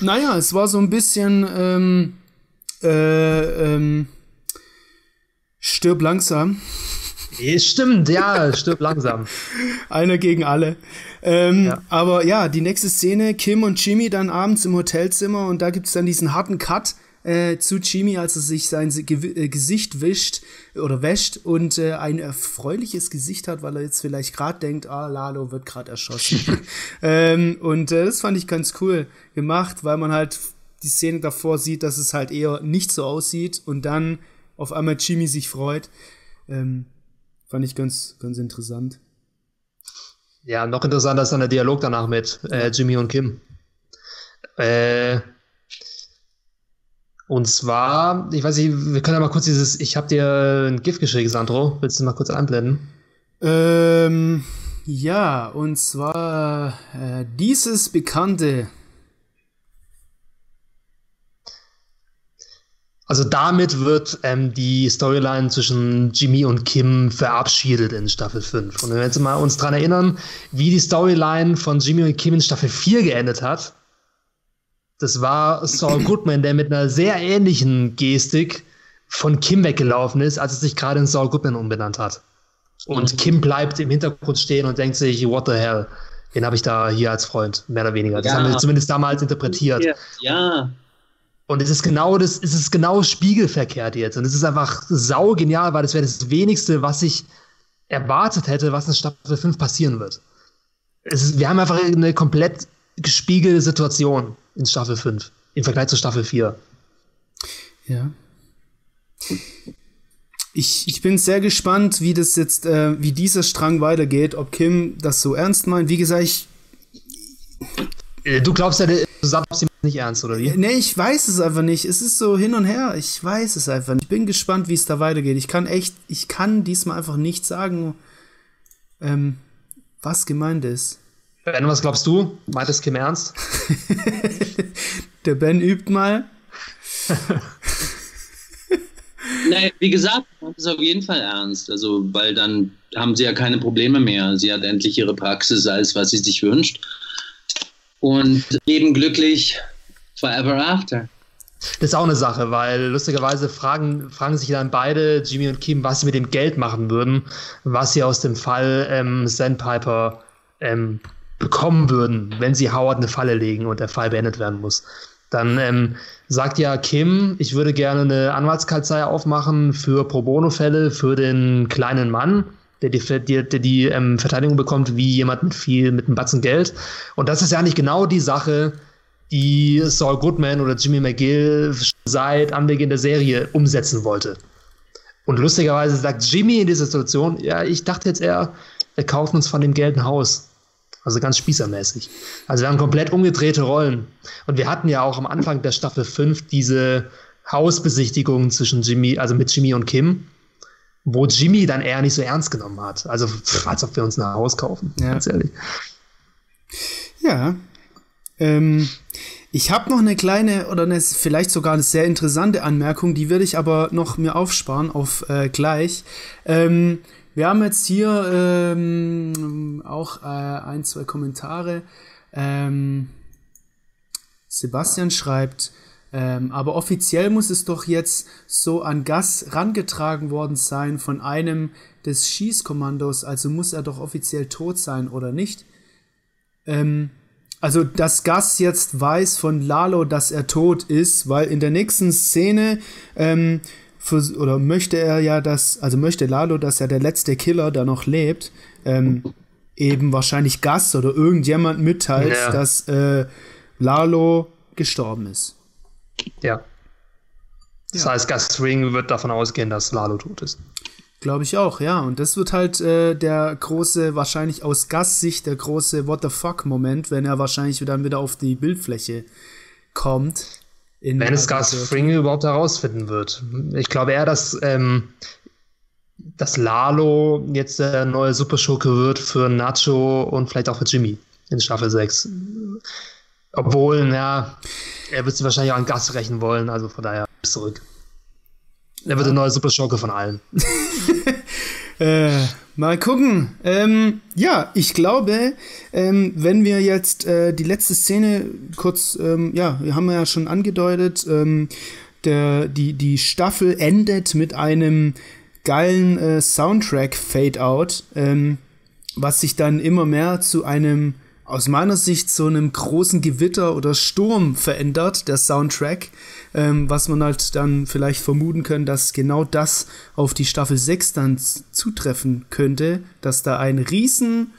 Speaker 1: Naja, es war so ein bisschen ähm, äh, ähm, stirb langsam.
Speaker 2: Stimmt, ja, stirb langsam. <laughs>
Speaker 1: Einer gegen alle. Ähm, ja. Aber ja, die nächste Szene, Kim und Jimmy dann abends im Hotelzimmer und da gibt es dann diesen harten Cut äh, zu Jimmy, als er sich sein Ge äh, Gesicht wischt oder wäscht und äh, ein erfreuliches Gesicht hat, weil er jetzt vielleicht gerade denkt, ah, Lalo wird gerade erschossen. <laughs> ähm, und äh, das fand ich ganz cool gemacht, weil man halt die Szene davor sieht, dass es halt eher nicht so aussieht und dann auf einmal Jimmy sich freut. Ähm, fand ich ganz, ganz interessant.
Speaker 2: Ja, noch interessanter ist dann der Dialog danach mit äh, Jimmy und Kim. Äh, und zwar, ich weiß nicht, wir können ja mal kurz dieses, ich habe dir ein GIF geschickt, Sandro. Willst du mal kurz einblenden?
Speaker 1: Ähm, ja, und zwar äh, dieses bekannte
Speaker 2: Also damit wird ähm, die Storyline zwischen Jimmy und Kim verabschiedet in Staffel 5. Und wenn wir jetzt mal uns dran erinnern, wie die Storyline von Jimmy und Kim in Staffel 4 geendet hat, das war Saul Goodman, der mit einer sehr ähnlichen Gestik von Kim weggelaufen ist, als er sich gerade in Saul Goodman umbenannt hat. Und mhm. Kim bleibt im Hintergrund stehen und denkt sich, what the hell? Den habe ich da hier als Freund, mehr oder weniger. Das ja. haben wir zumindest damals interpretiert.
Speaker 3: Ja.
Speaker 2: Und es ist genau das, es ist genau spiegelverkehrt jetzt. Und es ist einfach sau genial, weil das wäre das wenigste, was ich erwartet hätte, was in Staffel 5 passieren wird. Ist, wir haben einfach eine komplett gespiegelte Situation in Staffel 5 im Vergleich zu Staffel 4.
Speaker 1: Ja. Ich, ich bin sehr gespannt, wie das jetzt, äh, wie dieser Strang weitergeht, ob Kim das so ernst meint. Wie gesagt, ich.
Speaker 2: Äh, du glaubst ja, du sagst nicht ernst, oder wie?
Speaker 1: Nee, ich weiß es einfach nicht. Es ist so hin und her. Ich weiß es einfach nicht. Ich bin gespannt, wie es da weitergeht. Ich kann echt, ich kann diesmal einfach nicht sagen, ähm, was gemeint ist.
Speaker 2: Ben, was glaubst du? Meint es Kim ernst? <laughs>
Speaker 1: Der Ben übt mal. <laughs>
Speaker 3: Nein, wie gesagt, das ist auf jeden Fall ernst. Also, weil dann haben sie ja keine Probleme mehr. Sie hat endlich ihre Praxis, alles, was sie sich wünscht und leben glücklich forever after.
Speaker 2: Das ist auch eine Sache, weil lustigerweise fragen, fragen sich dann beide, Jimmy und Kim, was sie mit dem Geld machen würden, was sie aus dem Fall ähm, Sandpiper ähm, bekommen würden, wenn sie Howard eine Falle legen und der Fall beendet werden muss. Dann ähm, sagt ja Kim, ich würde gerne eine Anwaltskanzlei aufmachen für Pro Bono-Fälle für den kleinen Mann der die, der, der die ähm, Verteidigung bekommt, wie jemand mit viel, mit einem Batzen Geld. Und das ist ja nicht genau die Sache, die Saul Goodman oder Jimmy McGill seit Anbeginn der Serie umsetzen wollte. Und lustigerweise sagt Jimmy in dieser Situation, ja, ich dachte jetzt eher, wir kaufen uns von dem Geld ein Haus. Also ganz spießermäßig. Also wir haben komplett umgedrehte Rollen. Und wir hatten ja auch am Anfang der Staffel 5 diese Hausbesichtigung zwischen Jimmy, also mit Jimmy und Kim wo Jimmy dann eher nicht so ernst genommen hat. Also, <laughs> als ob wir uns ein Haus kaufen, ja. ganz ehrlich.
Speaker 1: Ja. Ähm, ich habe noch eine kleine oder eine, vielleicht sogar eine sehr interessante Anmerkung, die würde ich aber noch mir aufsparen auf äh, gleich. Ähm, wir haben jetzt hier ähm, auch äh, ein, zwei Kommentare. Ähm, Sebastian schreibt, ähm, aber offiziell muss es doch jetzt so an Gas rangetragen worden sein von einem des Schießkommandos, also muss er doch offiziell tot sein oder nicht? Ähm, also, dass Gus jetzt weiß von Lalo, dass er tot ist, weil in der nächsten Szene ähm, für, oder möchte er ja, dass, also möchte Lalo, dass er der letzte Killer, der noch lebt, ähm, eben wahrscheinlich Gus oder irgendjemand mitteilt, ja. dass äh, Lalo gestorben ist.
Speaker 2: Ja. Das ja. heißt, Gus Ring wird davon ausgehen, dass Lalo tot ist.
Speaker 1: Glaube ich auch, ja. Und das wird halt äh, der große, wahrscheinlich aus Gus-Sicht, der große What the fuck-Moment, wenn er wahrscheinlich dann wieder auf die Bildfläche kommt.
Speaker 2: Wenn es Gus Fring überhaupt herausfinden wird. Ich glaube eher, dass, ähm, dass Lalo jetzt der neue Superschurke wird für Nacho und vielleicht auch für Jimmy in Staffel 6. Obwohl, ja, er wird sich wahrscheinlich auch an Gas rächen wollen, also von daher bis zurück. Er wird der neue Superschurke von allen. <laughs> <laughs>
Speaker 1: äh, mal gucken. Ähm, ja, ich glaube, ähm, wenn wir jetzt äh, die letzte Szene kurz, ähm, ja, wir haben ja schon angedeutet, ähm, der, die, die Staffel endet mit einem geilen äh, Soundtrack-Fade-Out, ähm, was sich dann immer mehr zu einem aus meiner Sicht so einem großen Gewitter oder Sturm verändert, der Soundtrack, ähm, was man halt dann vielleicht vermuten können, dass genau das auf die Staffel 6 dann zutreffen könnte, dass da ein riesen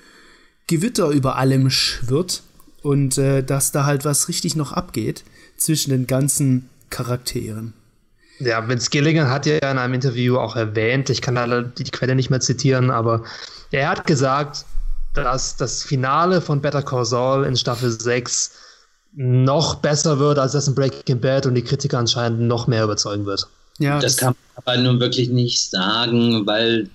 Speaker 1: Gewitter über allem schwirrt und äh, dass da halt was richtig noch abgeht zwischen den ganzen Charakteren.
Speaker 2: Ja, Vince Gilligan hat ja in einem Interview auch erwähnt, ich kann da die Quelle nicht mehr zitieren, aber er hat gesagt, dass das Finale von Better Call Saul in Staffel 6 noch besser wird als das in Breaking Bad und die Kritiker anscheinend noch mehr überzeugen wird.
Speaker 3: Ja, das, das kann man aber nun wirklich nicht sagen, weil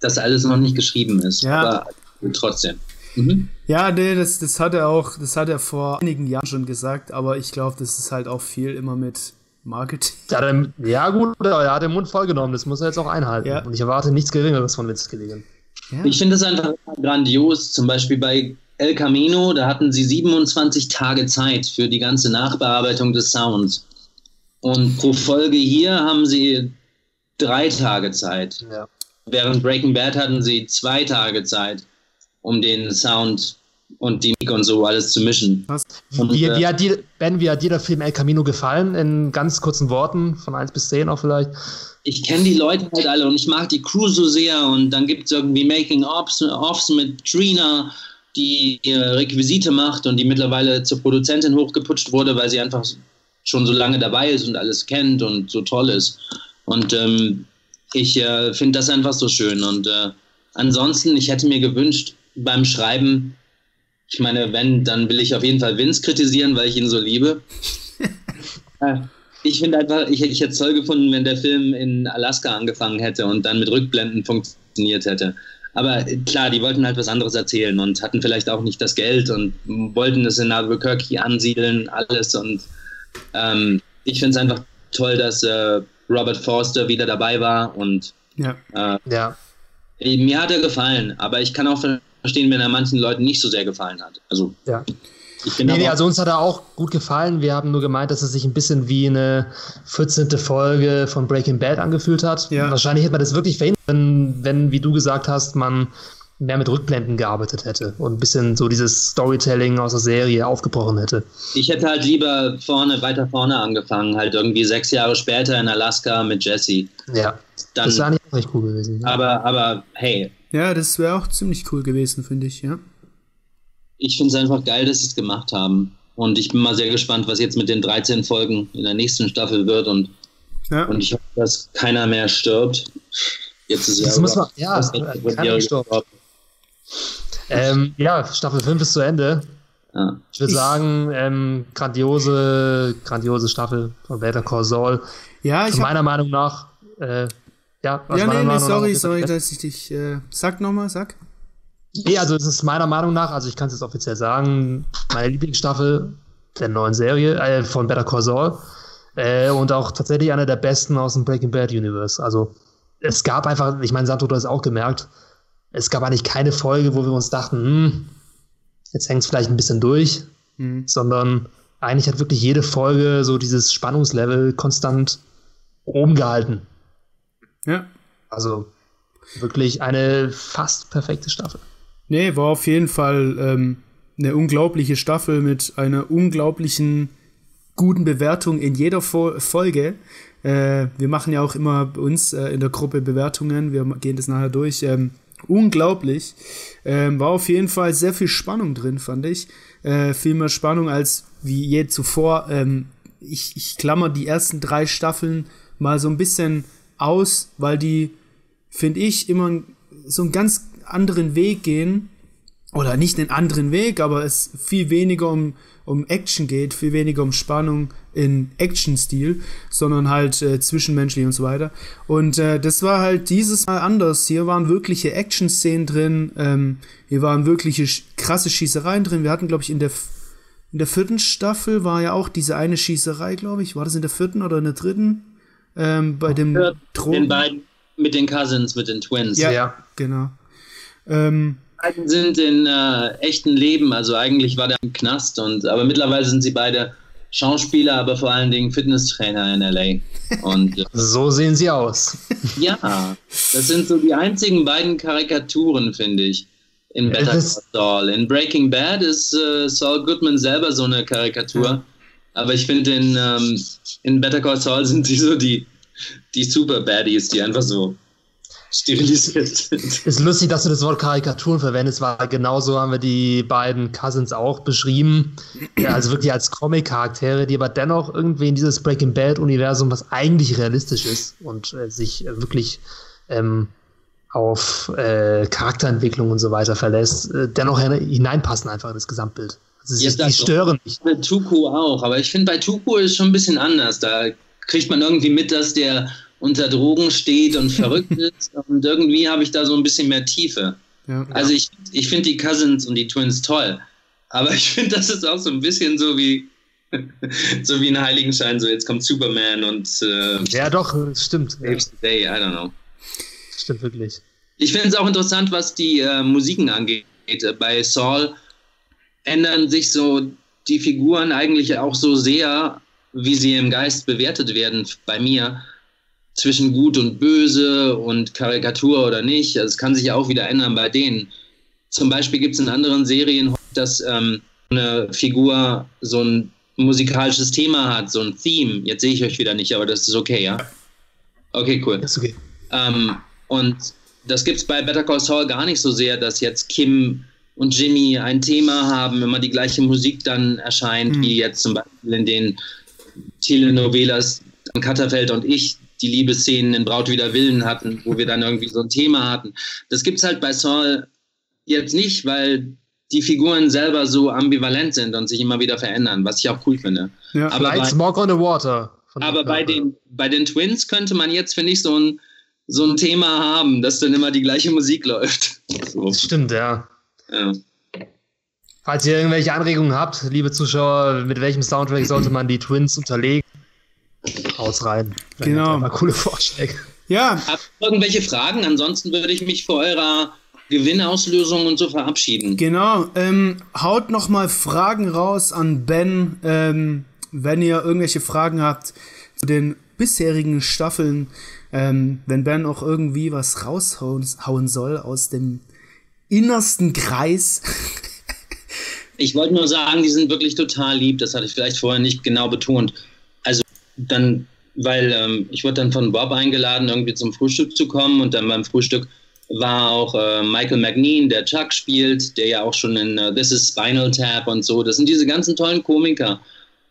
Speaker 3: das alles noch nicht geschrieben ist. Ja. Aber trotzdem.
Speaker 1: Mhm. Ja, nee, das, das hat er auch, das hat er vor einigen Jahren schon gesagt, aber ich glaube, das ist halt auch viel immer mit Marketing.
Speaker 2: Ja, gut, er hat den Mund vollgenommen, das muss er jetzt auch einhalten. Ja. Und ich erwarte nichts Geringeres von Vince Gilligan.
Speaker 3: Ja. Ich finde es einfach grandios. Zum Beispiel bei El Camino, da hatten sie 27 Tage Zeit für die ganze Nachbearbeitung des Sounds. Und pro Folge hier haben sie drei Tage Zeit. Ja. Während Breaking Bad hatten sie zwei Tage Zeit, um den Sound und die Musik und so alles zu mischen.
Speaker 2: Und, wie, äh, wie, hat die, Ben, wie hat dir der Film El Camino gefallen? In ganz kurzen Worten, von 1 bis 10 auch vielleicht
Speaker 3: ich kenne die Leute halt alle und ich mag die Crew so sehr und dann gibt es irgendwie Making-Offs mit Trina, die Requisite macht und die mittlerweile zur Produzentin hochgeputscht wurde, weil sie einfach schon so lange dabei ist und alles kennt und so toll ist. Und ähm, ich äh, finde das einfach so schön. Und äh, ansonsten, ich hätte mir gewünscht beim Schreiben, ich meine, wenn, dann will ich auf jeden Fall Vince kritisieren, weil ich ihn so liebe. <laughs> Äh, ich finde einfach, ich, ich hätte es toll gefunden, wenn der Film in Alaska angefangen hätte und dann mit Rückblenden funktioniert hätte. Aber klar, die wollten halt was anderes erzählen und hatten vielleicht auch nicht das Geld und wollten es in Albuquerque ansiedeln, alles. Und ähm, ich finde es einfach toll, dass äh, Robert Forster wieder dabei war und ja. Äh, ja. mir hat er gefallen, aber ich kann auch verstehen, wenn er manchen Leuten nicht so sehr gefallen hat. Also
Speaker 2: ja. Nee, nee, also uns hat er auch gut gefallen. Wir haben nur gemeint, dass es sich ein bisschen wie eine 14. Folge von Breaking Bad angefühlt hat. Ja. Wahrscheinlich hätte man das wirklich verhindert, wenn, wenn, wie du gesagt hast, man mehr mit Rückblenden gearbeitet hätte und ein bisschen so dieses Storytelling aus der Serie aufgebrochen hätte.
Speaker 3: Ich hätte halt lieber vorne, weiter vorne angefangen, halt irgendwie sechs Jahre später in Alaska mit Jesse.
Speaker 2: Ja, Dann, das wäre nicht recht cool gewesen.
Speaker 3: Ja. Aber, aber hey.
Speaker 1: Ja, das wäre auch ziemlich cool gewesen, finde ich, ja
Speaker 3: ich finde es einfach geil, dass sie es gemacht haben. Und ich bin mal sehr gespannt, was jetzt mit den 13 Folgen in der nächsten Staffel wird. Und, ja. und ich hoffe, dass keiner mehr stirbt.
Speaker 2: Jetzt ist das ja, muss man, ja, keiner gestorben. Ähm, ja, Staffel 5 ist zu Ende. Ja. Ich würde sagen, ähm, grandiose, grandiose Staffel von Better Call Saul. Ja, ich meiner Meinung nach, äh, ja,
Speaker 1: ja, nee, nee, sorry, sorry, dass ich dich, äh, sag nochmal, sag.
Speaker 2: Nee, also es ist meiner Meinung nach, also ich kann es jetzt offiziell sagen, meine Lieblingsstaffel der neuen Serie äh, von Better Call Saul äh, und auch tatsächlich eine der besten aus dem Breaking Bad Universe. Also es gab einfach, ich meine, Santo hat es auch gemerkt, es gab eigentlich keine Folge, wo wir uns dachten, hm, jetzt hängt es vielleicht ein bisschen durch, mhm. sondern eigentlich hat wirklich jede Folge so dieses Spannungslevel konstant oben gehalten. Ja. Also wirklich eine fast perfekte Staffel.
Speaker 1: Nee, war auf jeden Fall ähm, eine unglaubliche Staffel mit einer unglaublichen guten Bewertung in jeder Fo Folge. Äh, wir machen ja auch immer bei uns äh, in der Gruppe Bewertungen. Wir gehen das nachher durch. Ähm, unglaublich. Ähm, war auf jeden Fall sehr viel Spannung drin, fand ich. Äh, viel mehr Spannung als wie je zuvor. Ähm, ich, ich klammer die ersten drei Staffeln mal so ein bisschen aus, weil die, finde ich, immer so einen ganz anderen Weg gehen. Oder nicht einen anderen Weg, aber es viel weniger um, um Action geht, viel weniger um Spannung in Action-Stil, sondern halt äh, zwischenmenschlich und so weiter. Und äh, das war halt dieses Mal anders. Hier waren wirkliche Action-Szenen drin, ähm, hier waren wirkliche krasse Schießereien drin. Wir hatten, glaube ich, in der in der vierten Staffel war ja auch diese eine Schießerei, glaube ich. War das in der vierten oder in der dritten? Ähm, bei dem
Speaker 3: Drogen. Den beiden mit den Cousins, mit den Twins.
Speaker 1: Ja, ja. genau. Ähm,
Speaker 3: beiden sind in äh, echten Leben, also eigentlich war der im Knast und aber mittlerweile sind sie beide Schauspieler, aber vor allen Dingen Fitnesstrainer in LA. Und
Speaker 2: äh, so sehen sie aus.
Speaker 3: ja, das sind so die einzigen beiden Karikaturen, finde ich in Better Call Saul. In Breaking Bad ist äh, Saul Goodman selber so eine Karikatur. Ja. Aber ich finde, in, ähm, in Better Call Saul sind sie so die, die Super Baddies, die einfach so sterilisiert sind.
Speaker 2: Ist lustig, dass du das Wort Karikaturen verwendest, weil genauso haben wir die beiden Cousins auch beschrieben. Ja, also wirklich als Comic-Charaktere, die aber dennoch irgendwie in dieses Breaking Bad-Universum, was eigentlich realistisch ist und äh, sich äh, wirklich ähm, auf äh, Charakterentwicklung und so weiter verlässt, äh, dennoch hineinpassen einfach in das Gesamtbild.
Speaker 3: Also sie, die stören nicht. Bei Tuku auch, aber ich finde bei Tuku ist schon ein bisschen anders. Da kriegt man irgendwie mit, dass der unter Drogen steht und verrückt <laughs> ist und irgendwie habe ich da so ein bisschen mehr Tiefe. Ja, also ich, ich finde die Cousins und die Twins toll, aber ich finde, das ist auch so ein bisschen so wie <laughs> so wie ein Heiligenschein, so jetzt kommt Superman und äh,
Speaker 2: ja doch, stimmt.
Speaker 3: Saves the day, I don't know.
Speaker 2: Stimmt wirklich.
Speaker 3: Ich finde es auch interessant, was die äh, Musiken angeht. Bei Saul ändern sich so die Figuren eigentlich auch so sehr, wie sie im Geist bewertet werden bei mir, zwischen gut und böse und Karikatur oder nicht. Also es kann sich auch wieder ändern bei denen. Zum Beispiel gibt es in anderen Serien, dass ähm, eine Figur so ein musikalisches Thema hat, so ein Theme. Jetzt sehe ich euch wieder nicht, aber das ist okay, ja? Okay, cool. Das ist okay. Ähm, und das gibt es bei Better Call Saul gar nicht so sehr, dass jetzt Kim und Jimmy ein Thema haben, immer die gleiche Musik dann erscheint, mhm. wie jetzt zum Beispiel in den Telenovelas Katterfeld und ich die Liebesszenen in Braut wider Willen hatten, wo wir dann irgendwie so ein Thema hatten. Das gibt es halt bei Saul jetzt nicht, weil die Figuren selber so ambivalent sind und sich immer wieder verändern, was ich auch cool finde.
Speaker 2: Ja, aber bei, Smoke on the Water.
Speaker 3: Aber bei den, bei den Twins könnte man jetzt, finde ich, so ein so ein Thema haben, dass dann immer die gleiche Musik läuft.
Speaker 2: So. Das stimmt, ja. ja. Falls ihr irgendwelche Anregungen habt, liebe Zuschauer, mit welchem Soundtrack sollte man die Twins unterlegen? Haus rein.
Speaker 1: Genau.
Speaker 2: Mal coole Vorschläge.
Speaker 1: Ja.
Speaker 3: Habt ihr irgendwelche Fragen? Ansonsten würde ich mich vor eurer Gewinnauslösung und so verabschieden.
Speaker 1: Genau. Ähm, haut noch mal Fragen raus an Ben, ähm, wenn ihr irgendwelche Fragen habt zu den bisherigen Staffeln ähm, wenn Ben auch irgendwie was raushauen soll aus dem innersten Kreis.
Speaker 3: ich wollte nur sagen, die sind wirklich total lieb. Das hatte ich vielleicht vorher nicht genau betont. Also dann, weil ähm, ich wurde dann von Bob eingeladen, irgendwie zum Frühstück zu kommen und dann beim Frühstück war auch äh, Michael McNean, der Chuck spielt, der ja auch schon in uh, This is Spinal Tap und so. Das sind diese ganzen tollen Komiker.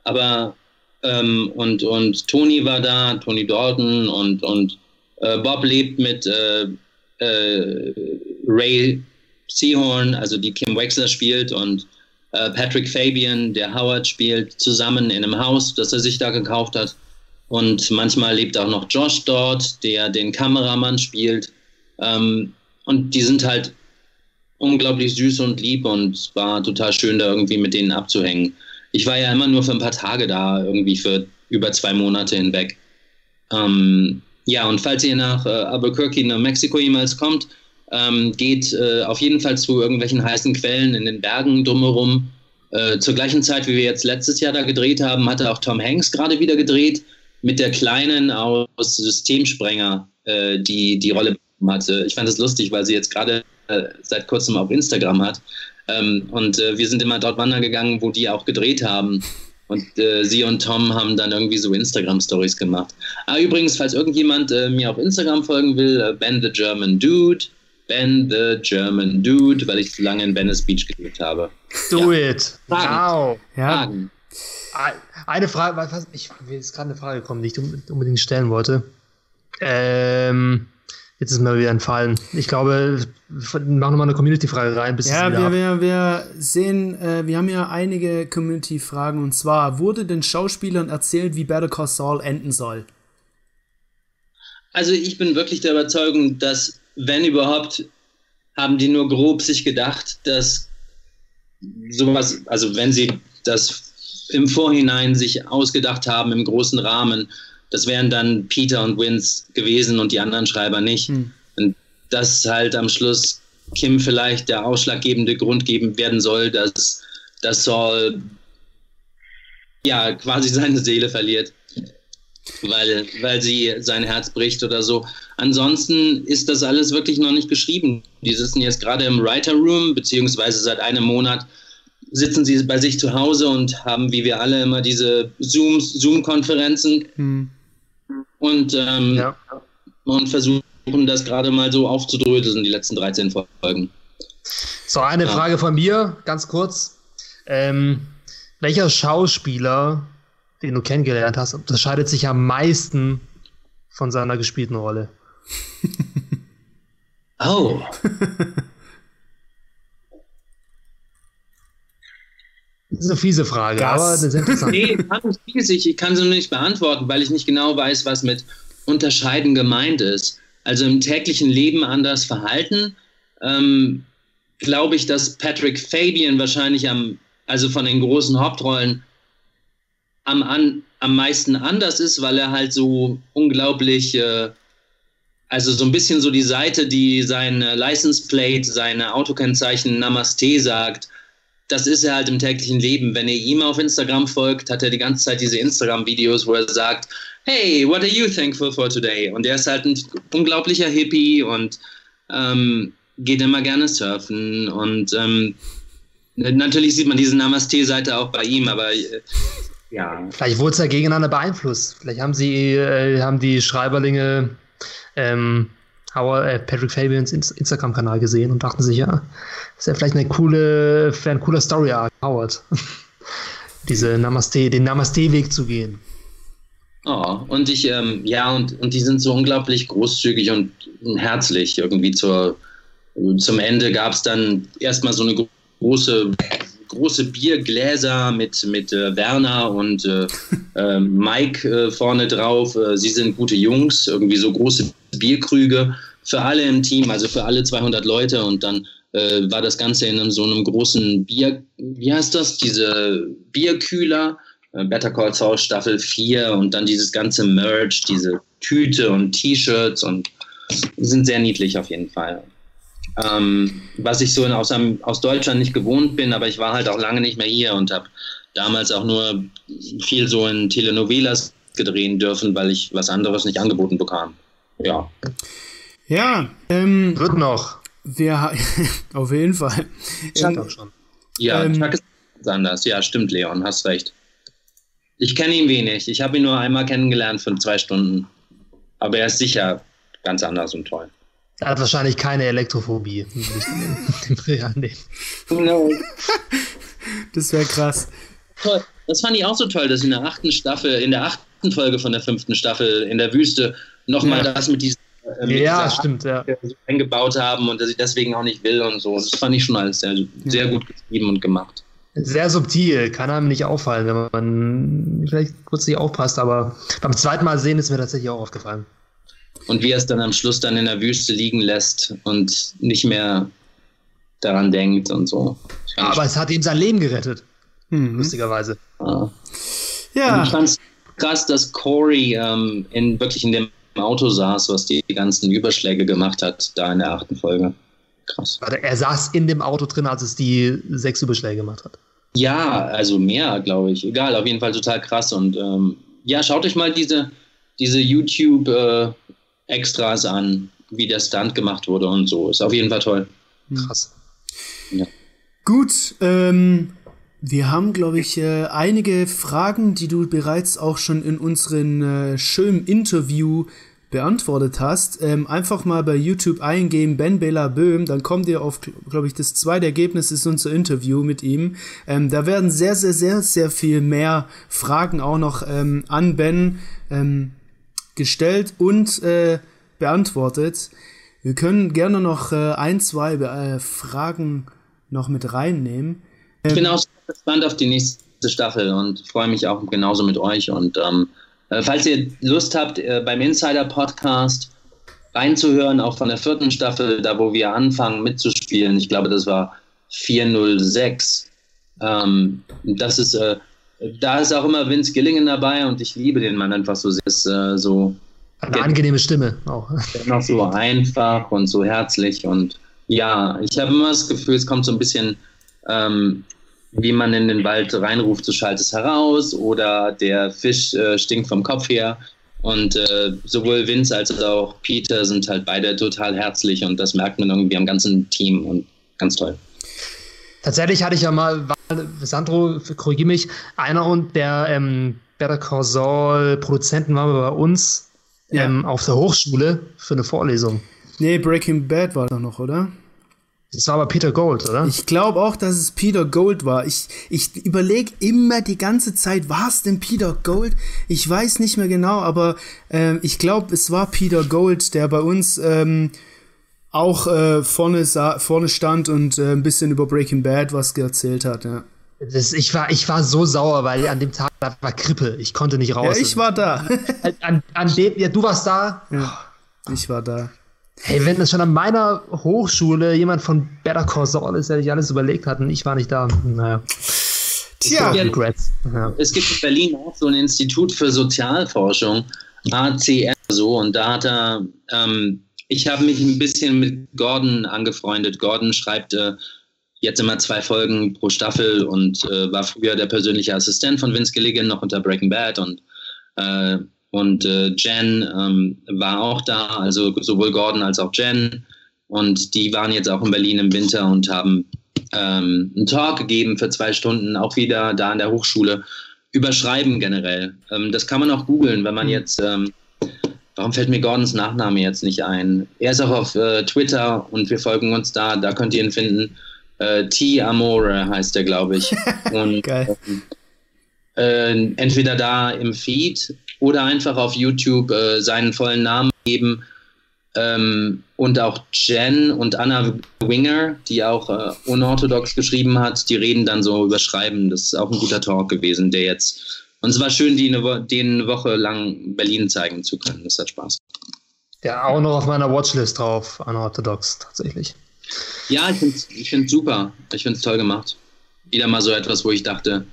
Speaker 3: Aber ähm, und, und Tony war da, Tony Dalton und, und äh, Bob lebt mit äh, äh, Ray Seahorn, also die Kim Wexler spielt, und Patrick Fabian, der Howard spielt, zusammen in einem Haus, das er sich da gekauft hat. Und manchmal lebt auch noch Josh dort, der den Kameramann spielt. Ähm, und die sind halt unglaublich süß und lieb und war total schön, da irgendwie mit denen abzuhängen ich war ja immer nur für ein paar Tage da, irgendwie für über zwei Monate hinweg. Ähm, ja, und falls ihr nach äh, Albuquerque, New Mexico jemals kommt, ähm, geht äh, auf jeden Fall zu irgendwelchen heißen Quellen in den Bergen drumherum. Äh, zur gleichen Zeit, wie wir jetzt letztes Jahr da gedreht haben, hatte auch Tom Hanks gerade wieder gedreht mit der Kleinen aus Systemsprenger, äh, die die Rolle hatte. Ich fand es lustig, weil sie jetzt gerade äh, seit kurzem auf Instagram hat. Ähm, und äh, wir sind immer dort wandern gegangen, wo die auch gedreht haben. Und äh, sie und Tom haben dann irgendwie so Instagram-Stories gemacht. Ah, übrigens, falls irgendjemand äh, mir auf Instagram folgen will, äh, Ben the German Dude. Ben the German Dude, weil ich zu lange in Venice Beach gelebt habe.
Speaker 2: Do ja. it.
Speaker 3: Fragen.
Speaker 2: Wow.
Speaker 1: Ja.
Speaker 2: Fragen. Eine Frage, was, ich, mir ist gerade eine Frage gekommen, die ich unbedingt stellen wollte. Ähm, jetzt ist mir wieder entfallen. Ich glaube, mach nochmal eine Community-Frage rein. Bis
Speaker 1: ja, wir, wir, wir sehen, äh, wir haben ja einige Community-Fragen und zwar, wurde den Schauspielern erzählt, wie Better Call Saul enden soll?
Speaker 3: Also ich bin wirklich der Überzeugung, dass, wenn überhaupt, haben die nur grob sich gedacht, dass sowas, also wenn sie das im Vorhinein sich ausgedacht haben im großen Rahmen, das wären dann Peter und Vince gewesen und die anderen Schreiber nicht. Hm. Und dass halt am Schluss Kim vielleicht der ausschlaggebende Grund geben werden soll, dass, dass Saul ja quasi seine Seele verliert, weil, weil sie sein Herz bricht oder so. Ansonsten ist das alles wirklich noch nicht geschrieben. Die sitzen jetzt gerade im Writer Room, beziehungsweise seit einem Monat sitzen sie bei sich zu Hause und haben, wie wir alle, immer diese Zooms, Zoom-Konferenzen hm. und, ähm, ja. und versuchen das gerade mal so aufzudröseln, die letzten 13 Folgen.
Speaker 2: So, eine ja. Frage von mir, ganz kurz. Ähm, welcher Schauspieler, den du kennengelernt hast, unterscheidet sich am meisten von seiner gespielten Rolle? <laughs>
Speaker 3: oh.
Speaker 2: Das ist eine fiese Frage, das. aber das ist interessant. <laughs>
Speaker 3: Nee, fiesig. Ich kann sie nur nicht beantworten, weil ich nicht genau weiß, was mit unterscheiden gemeint ist. Also im täglichen Leben anders verhalten, ähm, glaube ich, dass Patrick Fabian wahrscheinlich am, also von den großen Hauptrollen am, an, am meisten anders ist, weil er halt so unglaublich, äh, also so ein bisschen so die Seite, die seine License Plate, seine Autokennzeichen Namaste sagt, das ist er halt im täglichen Leben. Wenn ihr ihm auf Instagram folgt, hat er die ganze Zeit diese Instagram-Videos, wo er sagt, hey, what are you thankful for today? Und er ist halt ein unglaublicher Hippie und ähm, geht immer gerne surfen. Und ähm, natürlich sieht man diese Namaste-Seite auch bei ihm, aber äh, ja.
Speaker 2: Vielleicht wurde es ja gegeneinander beeinflusst. Vielleicht haben sie, äh, haben die Schreiberlinge ähm, Howard, äh, Patrick Fabians Instagram-Kanal gesehen und dachten sich, ja, ist ja vielleicht eine coole, ein cooler Story-Arc, Howard. <laughs> Diese Namaste, den Namaste-Weg zu gehen.
Speaker 3: Oh, und ich, ähm, ja, und, und die sind so unglaublich großzügig und herzlich. Irgendwie zur, zum Ende gab es dann erstmal so eine große, große Biergläser mit, mit äh, Werner und äh, <laughs> äh, Mike äh, vorne drauf. Äh, sie sind gute Jungs, irgendwie so große Bierkrüge für alle im Team, also für alle 200 Leute und dann war das Ganze in einem, so einem großen Bier, wie heißt das, diese Bierkühler, Better Call Saul Staffel 4 und dann dieses ganze Merch, diese Tüte und T-Shirts und sind sehr niedlich auf jeden Fall. Ähm, was ich so in, aus, aus Deutschland nicht gewohnt bin, aber ich war halt auch lange nicht mehr hier und habe damals auch nur viel so in Telenovelas gedreht dürfen, weil ich was anderes nicht angeboten bekam ja.
Speaker 1: Ja, ähm,
Speaker 2: wird noch.
Speaker 1: Wir, <laughs> auf jeden Fall.
Speaker 2: Chuck auch schon.
Speaker 3: Ja, ähm, Chuck ist anders. Ja, stimmt, Leon, hast recht. Ich kenne ihn wenig. Ich habe ihn nur einmal kennengelernt von zwei Stunden. Aber er ist sicher ganz anders und toll.
Speaker 2: Er hat wahrscheinlich keine Elektrophobie. <laughs> <laughs>
Speaker 1: no. Das wäre krass.
Speaker 3: Toll. Das fand ich auch so toll, dass in der achten Staffel, in der achten Folge von der fünften Staffel in der Wüste nochmal ja. das mit diesem
Speaker 2: äh, mit ja, stimmt, ja.
Speaker 3: eingebaut haben und dass ich deswegen auch nicht will und so. Das fand ich schon alles sehr, sehr gut geschrieben und gemacht.
Speaker 2: Sehr subtil, kann einem nicht auffallen, wenn man vielleicht kurz nicht aufpasst, aber beim zweiten Mal sehen ist mir tatsächlich auch aufgefallen.
Speaker 3: Und wie er es dann am Schluss dann in der Wüste liegen lässt und nicht mehr daran denkt und so.
Speaker 2: Aber es hat ihm sein Leben gerettet. Mhm. Lustigerweise.
Speaker 3: Ja. ja. Ich fand es krass, dass Corey ähm, in, wirklich in dem Auto saß, was die ganzen Überschläge gemacht hat, da in der achten Folge.
Speaker 2: Krass. Er saß in dem Auto drin, als es die sechs Überschläge gemacht hat.
Speaker 3: Ja, also mehr, glaube ich. Egal, auf jeden Fall total krass. Und ähm, ja, schaut euch mal diese, diese YouTube-Extras äh, an, wie der Stunt gemacht wurde und so. Ist auf jeden Fall toll.
Speaker 2: Krass.
Speaker 1: Ja. Gut, ähm, wir haben, glaube ich, äh, einige Fragen, die du bereits auch schon in unserem äh, schönen Interview beantwortet hast. Ähm, einfach mal bei YouTube eingeben, Ben Bela Böhm, dann kommt ihr auf, glaube ich, das zweite Ergebnis ist unser Interview mit ihm. Ähm, da werden sehr, sehr, sehr, sehr viel mehr Fragen auch noch ähm, an Ben ähm, gestellt und äh, beantwortet. Wir können gerne noch äh, ein, zwei äh, Fragen noch mit reinnehmen.
Speaker 3: Ich bin auch gespannt auf die nächste Staffel und freue mich auch genauso mit euch. Und ähm, äh, falls ihr Lust habt, äh, beim Insider Podcast reinzuhören, auch von der vierten Staffel, da wo wir anfangen mitzuspielen, ich glaube, das war 406. Ähm, das ist, äh, da ist auch immer Vince Gillingen dabei und ich liebe den Mann einfach so sehr. Ist, äh, so
Speaker 2: eine angenehme Stimme auch.
Speaker 3: Noch so einfach und so herzlich und ja, ich habe immer das Gefühl, es kommt so ein bisschen ähm, wie man in den Wald reinruft, so schallt es heraus oder der Fisch äh, stinkt vom Kopf her. Und äh, sowohl Vince als auch Peter sind halt beide total herzlich und das merkt man irgendwie am ganzen Team und ganz toll.
Speaker 2: Tatsächlich hatte ich ja mal, Sandro, korrigiere mich, einer und der ähm, Better Call Saul Produzenten war bei uns ja. ähm, auf der Hochschule für eine Vorlesung.
Speaker 1: Nee, Breaking Bad war da noch, oder?
Speaker 2: Das war aber Peter Gold, oder?
Speaker 1: Ich glaube auch, dass es Peter Gold war. Ich, ich überlege immer die ganze Zeit, war es denn Peter Gold? Ich weiß nicht mehr genau, aber äh, ich glaube, es war Peter Gold, der bei uns ähm, auch äh, vorne, vorne stand und äh, ein bisschen über Breaking Bad was erzählt hat. Ja.
Speaker 2: Das, ich, war, ich war so sauer, weil an dem Tag war Krippe. Ich konnte nicht raus.
Speaker 1: Ja, ich war da. <laughs>
Speaker 2: an, an dem, ja, du warst da?
Speaker 1: Ja, ich war da.
Speaker 2: Hey, wenn das schon an meiner Hochschule jemand von Better Call Saul ist, der sich alles überlegt hat und ich war nicht da. Naja.
Speaker 3: Tja, ja. es gibt in Berlin auch so ein Institut für Sozialforschung, ACR so, und da hat er, ähm, ich habe mich ein bisschen mit Gordon angefreundet. Gordon schreibt äh, jetzt immer zwei Folgen pro Staffel und äh, war früher der persönliche Assistent von Vince Gilligan, noch unter Breaking Bad und äh, und äh, Jen ähm, war auch da, also sowohl Gordon als auch Jen. Und die waren jetzt auch in Berlin im Winter und haben ähm, einen Talk gegeben für zwei Stunden, auch wieder da an der Hochschule, über Schreiben generell. Ähm, das kann man auch googeln, wenn man mhm. jetzt, ähm, warum fällt mir Gordons Nachname jetzt nicht ein? Er ist auch auf äh, Twitter und wir folgen uns da, da könnt ihr ihn finden. Äh, T. Amore heißt er, glaube ich. <laughs> Und, Geil. Äh, entweder da im Feed oder einfach auf YouTube äh, seinen vollen Namen geben. Ähm, und auch Jen und Anna Winger, die auch äh, unorthodox geschrieben hat, die reden dann so über Schreiben. Das ist auch ein guter Talk gewesen, der jetzt. Und es war schön, die eine, Wo eine Woche lang Berlin zeigen zu können. Das hat Spaß.
Speaker 2: Ja, auch noch auf meiner Watchlist drauf, unorthodox tatsächlich.
Speaker 3: Ja, ich finde es ich super. Ich finde es toll gemacht. Wieder mal so etwas, wo ich dachte,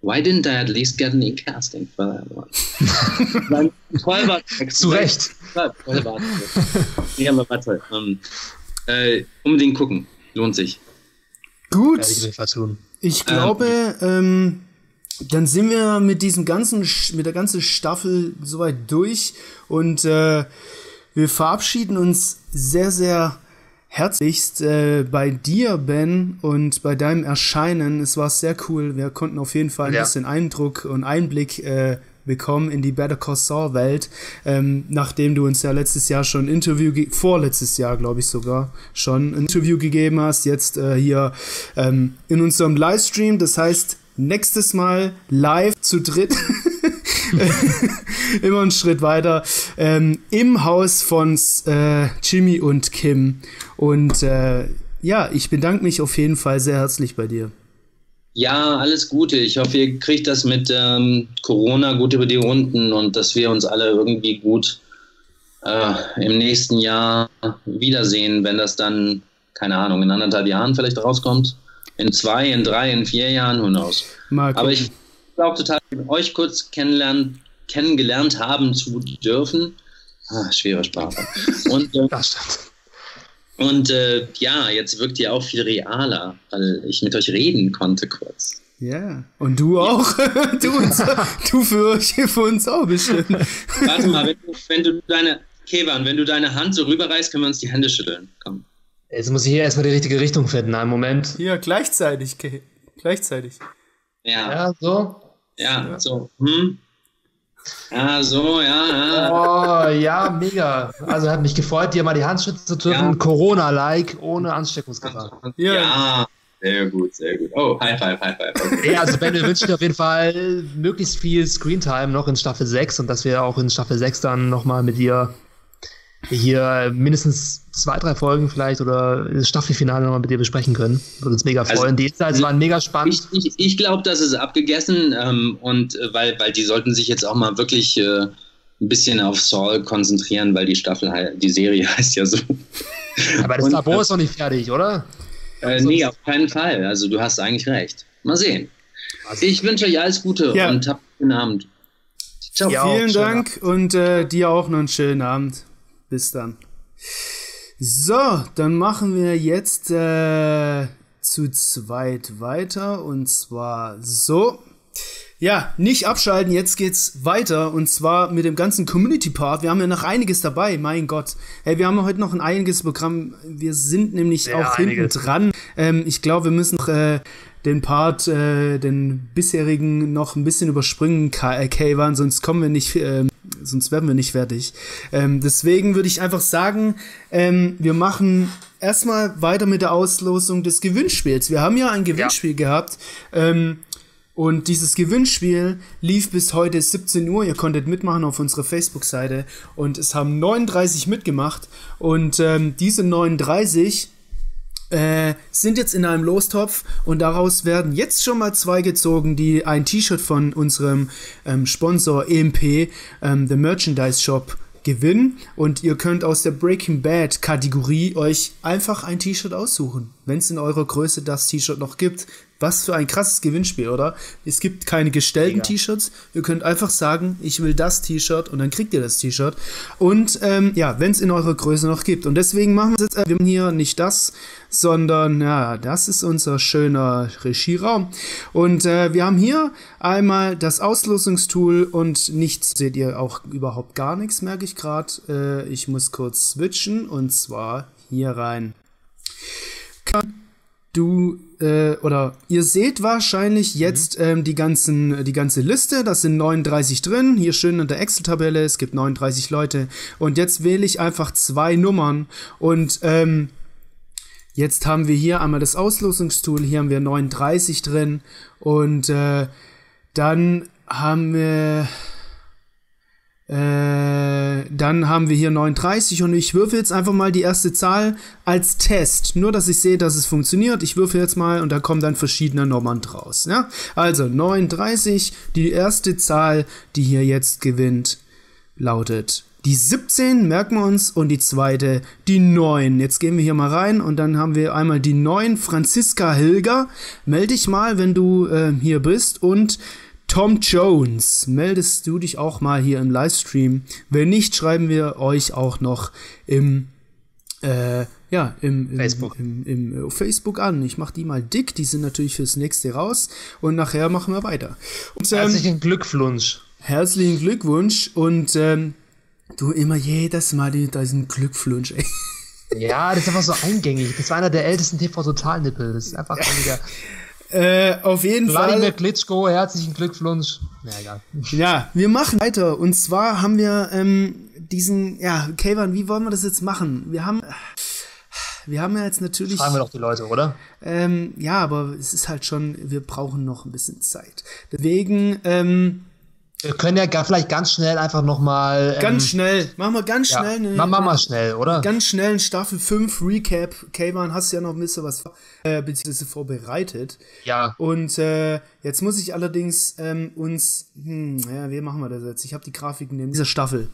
Speaker 3: Why didn't I at least get any casting for that one? <laughs>
Speaker 2: Vollbart. Zu Recht.
Speaker 3: Vollbart. ja, aber warte. Um, äh, unbedingt gucken. Lohnt sich.
Speaker 1: Gut. Ich glaube, ähm, dann sind wir mit diesem ganzen, mit der ganzen Staffel soweit durch und äh, wir verabschieden uns sehr, sehr herzlichst äh, bei dir, Ben, und bei deinem Erscheinen. Es war sehr cool. Wir konnten auf jeden Fall ein ja. bisschen Eindruck und Einblick äh, bekommen in die Better Call Saul Welt, ähm, nachdem du uns ja letztes Jahr schon ein Interview, vorletztes Jahr glaube ich sogar, schon ein Interview gegeben hast, jetzt äh, hier ähm, in unserem Livestream. Das heißt, nächstes Mal live zu dritt. <laughs> Immer einen Schritt weiter. Ähm, Im Haus von äh, Jimmy und Kim. Und äh, ja, ich bedanke mich auf jeden Fall sehr herzlich bei dir.
Speaker 3: Ja, alles Gute. Ich hoffe, ihr kriegt das mit ähm, Corona gut über die Runden und dass wir uns alle irgendwie gut äh, im nächsten Jahr wiedersehen, wenn das dann, keine Ahnung, in anderthalb Jahren vielleicht rauskommt. In zwei, in drei, in vier Jahren, who knows. Aber ich auch total euch kurz kennenlernen, kennengelernt haben zu dürfen. Ah, schwere Sprache. Und, äh, <laughs> und äh, ja, jetzt wirkt ihr auch viel realer, weil ich mit euch reden konnte kurz.
Speaker 1: Ja, und du auch. <laughs> du, uns, du für, <laughs> für uns auch bestimmt.
Speaker 3: Warte mal, wenn du, wenn du deine, Kevan, wenn du deine Hand so rüberreißt, können wir uns die Hände schütteln. Komm.
Speaker 2: Jetzt muss ich hier erstmal die richtige Richtung finden. Einen Moment.
Speaker 1: Hier, gleichzeitig. Gleichzeitig.
Speaker 3: Ja.
Speaker 2: Ja, so.
Speaker 3: Ja, so. Hm? Ja, so, ja, ja.
Speaker 2: Oh, ja, mega. Also hat mich gefreut, dir mal die Handschrift zu drücken.
Speaker 3: Ja.
Speaker 2: Corona-like, ohne Ansteckungsgefahr.
Speaker 1: Ja.
Speaker 3: Ja, sehr gut, sehr gut. Oh, High Five, High Five. Okay.
Speaker 2: Ja, also Ben, wir wünschen dir auf jeden Fall möglichst viel Screentime noch in Staffel 6 und dass wir auch in Staffel 6 dann nochmal mit dir hier mindestens zwei, drei Folgen vielleicht oder das Staffelfinale nochmal mit dir besprechen können. Würde uns mega
Speaker 3: Also,
Speaker 2: freuen. die Insights waren mega spannend.
Speaker 3: Ich, ich, ich glaube, das ist abgegessen ähm, und äh, weil, weil die sollten sich jetzt auch mal wirklich äh, ein bisschen auf Saul konzentrieren, weil die Staffel, die Serie <laughs> heißt ja so.
Speaker 2: Aber das
Speaker 3: und,
Speaker 2: Labor ist noch nicht fertig, oder?
Speaker 3: Äh, nee, auf keinen Fall. Also du hast eigentlich recht. Mal sehen. Ich wünsche euch alles Gute
Speaker 1: Ja.
Speaker 3: und habt einen guten Abend. Ciao.
Speaker 2: Ja.
Speaker 1: Vielen
Speaker 2: schönen
Speaker 1: Dank und äh, dir auch noch einen schönen Abend. Bis dann. So, dann machen wir jetzt äh, zu zweit weiter und zwar so. Ja, nicht abschalten, jetzt geht's weiter und zwar mit dem ganzen Community Part. Wir haben ja noch einiges dabei, mein Gott. Hey, wir haben heute noch ein einiges Programm. Wir sind nämlich
Speaker 2: Sehr
Speaker 1: auch hinten
Speaker 2: einiges.
Speaker 1: dran. Ähm, ich glaube, wir müssen noch äh, den Part, äh, den bisherigen noch ein bisschen überspringen, äh, Kayvan, sonst kommen wir nicht, ähm, sonst werden wir nicht fertig. Ähm, deswegen würde ich einfach sagen, ähm, wir machen erstmal weiter mit der Auslosung des Gewinnspiels. Wir haben ja ein Gewinnspiel gehabt. Ähm, und dieses Gewinnspiel lief bis heute 17 Uhr. Ihr konntet mitmachen auf unserer Facebook-Seite. Und es haben 39 mitgemacht. Und ähm, diese 39 äh, sind jetzt in einem Lostopf. Und daraus werden jetzt schon mal zwei gezogen, die ein T-Shirt von unserem ähm, Sponsor EMP, ähm, The Merchandise Shop, gewinnen. Und ihr könnt aus der Breaking Bad Kategorie euch einfach ein T-Shirt aussuchen. Wenn es in eurer Größe das T-Shirt noch gibt. Was für ein krasses Gewinnspiel, oder? Es gibt keine gestellten. T-Shirts. Ihr könnt einfach sagen, ich will das T-Shirt und dann kriegt ihr das T-Shirt. Und ähm, ja, wenn es in eurer Größe noch gibt. Und deswegen machen wir jetzt, äh, wir haben hier nicht das, sondern ja, das ist unser schöner Regieraum. Und äh, wir haben hier einmal das Auslosungstool und nichts seht ihr auch überhaupt gar nichts, merke ich gerade. Äh, ich muss kurz switchen und zwar hier rein. Du äh, oder ihr seht wahrscheinlich jetzt ähm, die ganzen die ganze Liste. Das sind 39 drin. Hier schön in der Excel-Tabelle. Es gibt 39 Leute und jetzt wähle ich einfach zwei Nummern und ähm, Jetzt haben wir hier einmal das Auslosungstool, hier haben wir 39 drin und äh, dann haben wir äh, dann haben wir hier 39 und ich würfe jetzt einfach mal die erste Zahl als Test. Nur, dass ich sehe, dass es funktioniert. Ich würfe jetzt mal und da kommen dann verschiedene Nummern draus. Ja? Also 39, die erste Zahl, die hier jetzt gewinnt, lautet die 17, merken wir uns, und die zweite, die 9. Jetzt gehen wir hier mal rein und dann haben wir einmal die 9, Franziska Hilger. Melde dich mal, wenn du äh, hier bist. Und Tom Jones, meldest du dich auch mal hier im Livestream? Wenn nicht, schreiben wir euch auch noch im äh, ja, im, im,
Speaker 2: Facebook.
Speaker 1: im, im, äh, Facebook an. Ich mache die mal dick, die sind natürlich fürs nächste raus und nachher machen wir weiter. Und, ähm,
Speaker 2: Herzlichen Glückwunsch.
Speaker 1: herzlichen Glückwunsch und ähm, du immer jedes Mal die- diesen Glückwunsch, ey.
Speaker 2: Ja, das ist einfach so eingängig. Das war einer der ältesten TV-Total-Nippel. Das ist einfach der
Speaker 1: Äh, auf jeden
Speaker 2: Wladimir
Speaker 1: Fall.
Speaker 2: Klitschko, herzlichen Glückwunsch. Na egal.
Speaker 1: Ja, wir machen weiter. Und zwar haben wir ähm, diesen, ja, Kayvan, wie wollen wir das jetzt machen? Wir haben, wir haben ja jetzt natürlich.
Speaker 2: Fragen wir doch die Leute, oder?
Speaker 1: Ähm, ja, aber es ist halt schon, wir brauchen noch ein bisschen Zeit. Deswegen, ähm,
Speaker 2: Wir können ja ga- vielleicht ganz schnell einfach nochmal. Ähm,
Speaker 1: ganz schnell, machen wir ganz
Speaker 2: ja,
Speaker 1: schnell eine,
Speaker 2: Mach mach mal schnell, oder?
Speaker 1: ganz schnell ein Staffel 5 Recap. Kayvan, hast ja noch ein bisschen was äh, beziehungsweise vorbereitet.
Speaker 2: Ja.
Speaker 1: Und äh, jetzt muss ich allerdings ähm, uns, hm, ja, wie machen wir das jetzt? Ich habe die Grafiken in dieser Staffel.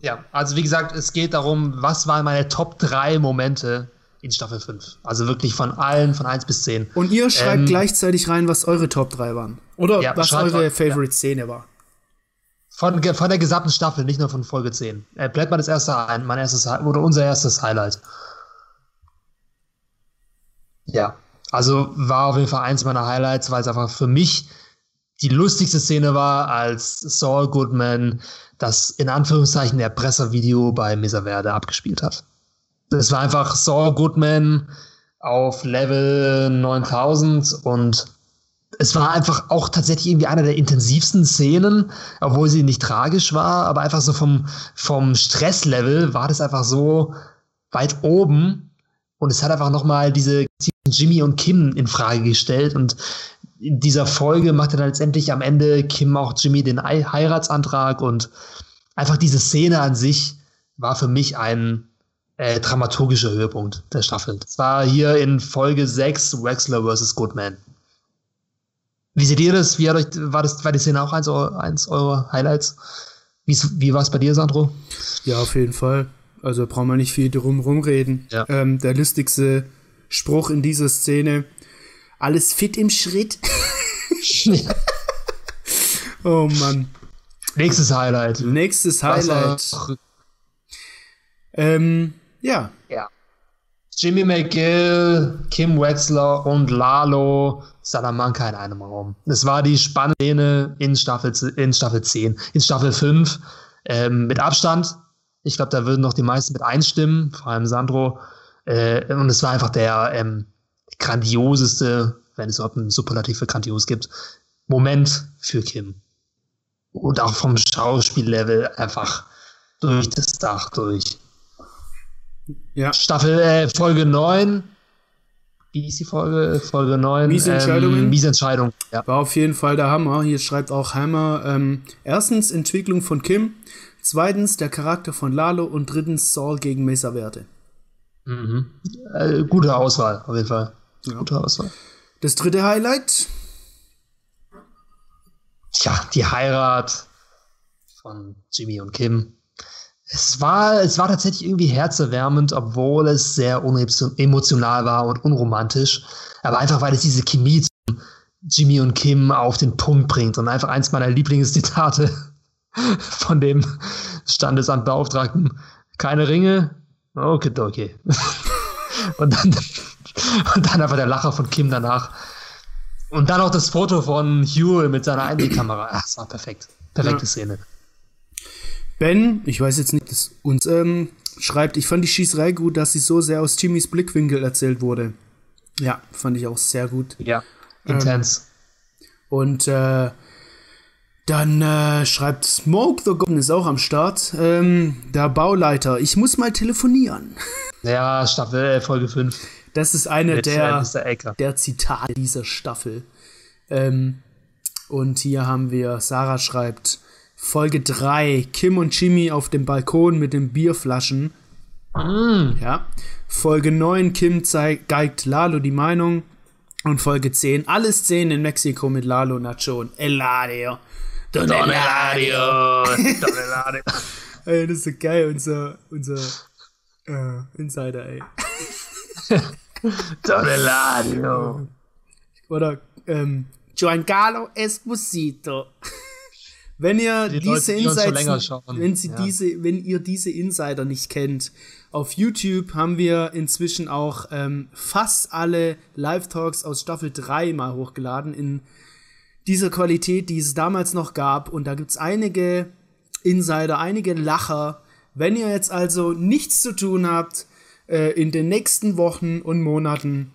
Speaker 2: Ja, also wie gesagt, es geht darum, was waren meine Top 3 Momente in Staffel 5. Also wirklich von allen, von 1 bis 10.
Speaker 1: Und ihr schreibt
Speaker 2: Ähm,
Speaker 1: gleichzeitig rein, was eure Top 3 waren. Oder
Speaker 2: Ja,
Speaker 1: was eure Favorite-Szene war.
Speaker 2: Von, von der gesamten Staffel, nicht nur von Folge 10. Äh, bleibt mal das erste ein, mein erstes oder unser erstes Highlight. Ja, also war auf jeden Fall eins meiner Highlights, weil es einfach für mich die lustigste Szene war, als Saul Goodman das in Anführungszeichen Erpresservideo bei Mesa Verde abgespielt hat. Das war einfach Saul Goodman auf Level 9000 und es war einfach auch tatsächlich irgendwie eine der intensivsten Szenen, obwohl sie nicht tragisch war, aber einfach so vom, vom Stresslevel war das einfach so weit oben und es hat einfach nochmal diese Jimmy und Kim in Frage gestellt und in dieser Folge macht dann letztendlich am Ende Kim auch Jimmy den Heiratsantrag und einfach diese Szene an sich war für mich ein äh, dramaturgischer Höhepunkt der Staffel. Das war hier in Folge 6 Wexler vs. Goodman. Wie seht ihr das? Wie hat euch, war, das, war die Szene auch eins, eins eurer Highlights? Wie, wie war es bei dir, Sandro?
Speaker 1: Ja, auf jeden Fall. Also brauchen wir nicht viel drum rumreden. Ja. Ähm, der lustigste Spruch in dieser Szene. Alles fit im Schritt. <laughs> oh Mann.
Speaker 2: Nächstes Highlight.
Speaker 1: Nächstes Highlight. Ähm, ja.
Speaker 2: Ja. Jimmy McGill, Kim Wexler und Lalo Salamanca in einem Raum. Das war die spannende Szene in Staffel, in Staffel 10. In Staffel 5 ähm, mit Abstand. Ich glaube, da würden noch die meisten mit einstimmen, vor allem Sandro. Äh, und es war einfach der ähm, grandioseste, wenn es überhaupt ein Superlativ für grandios gibt, Moment für Kim. Und auch vom Schauspiellevel einfach durch das Dach durch. Ja. Staffel, äh, Folge 9. Wie ist die Folge? Folge 9.
Speaker 1: Miese Entscheidungen. Ähm,
Speaker 2: Miese Entscheidung.
Speaker 1: Ja. War auf jeden Fall der Hammer. Hier schreibt auch Hammer. Ähm, erstens Entwicklung von Kim. Zweitens der Charakter von Lalo. Und drittens Saul gegen Mesa Werte.
Speaker 2: Mhm. Äh, gute Auswahl, auf jeden Fall. Ja. Gute Auswahl.
Speaker 1: Das dritte Highlight.
Speaker 2: Tja, die Heirat von Jimmy und Kim. Es war, es war tatsächlich irgendwie herzerwärmend, obwohl es sehr unemotional war und unromantisch. Aber einfach, weil es diese Chemie zu Jimmy und Kim auf den Punkt bringt und einfach eins meiner Lieblingszitate <laughs> von dem Standesamtbeauftragten. Keine Ringe? Okay, okay. <laughs> und, dann, und dann einfach der Lacher von Kim danach. Und dann auch das Foto von Hugh mit seiner Einwegkamera. Ach, das war perfekt. Perfekte ja. Szene.
Speaker 1: Ben, ich weiß jetzt nicht, dass uns ähm, schreibt, ich fand die Schießerei gut, dass sie so sehr aus Jimmys Blickwinkel erzählt wurde. Ja, fand ich auch sehr gut.
Speaker 2: Ja, intens.
Speaker 1: Ähm, und äh, dann äh, schreibt Smoke the Golden ist auch am Start. Ähm, der Bauleiter, ich muss mal telefonieren. <laughs>
Speaker 2: Ja, Staffel äh, Folge 5.
Speaker 1: Das ist eine Mit, der, äh, der Zitate dieser Staffel. Ähm, und hier haben wir, Sarah schreibt, Folge 3, Kim und Jimmy auf dem Balkon mit den Bierflaschen. Mm. Ja. Folge 9, Kim zeigt, geigt Lalo die Meinung. Und Folge 10, alle Szenen in Mexiko mit Lalo, Nacho und Eladio. Don, Eladio. <laughs> Don Eladio. ey, das ist so geil, unser, unser uh, Insider, ey.
Speaker 2: Don Eladio.
Speaker 1: Oder ähm, Giancarlo Esposito. Wenn ihr die diese Insider, wenn sie ja. diese, wenn ihr diese Insider nicht kennt, auf YouTube haben wir inzwischen auch ähm, fast alle Live-Talks aus Staffel 3 mal hochgeladen in dieser Qualität, die es damals noch gab. Und da gibt's einige Insider, einige Lacher. Wenn ihr jetzt also nichts zu tun habt äh, in den nächsten Wochen und Monaten,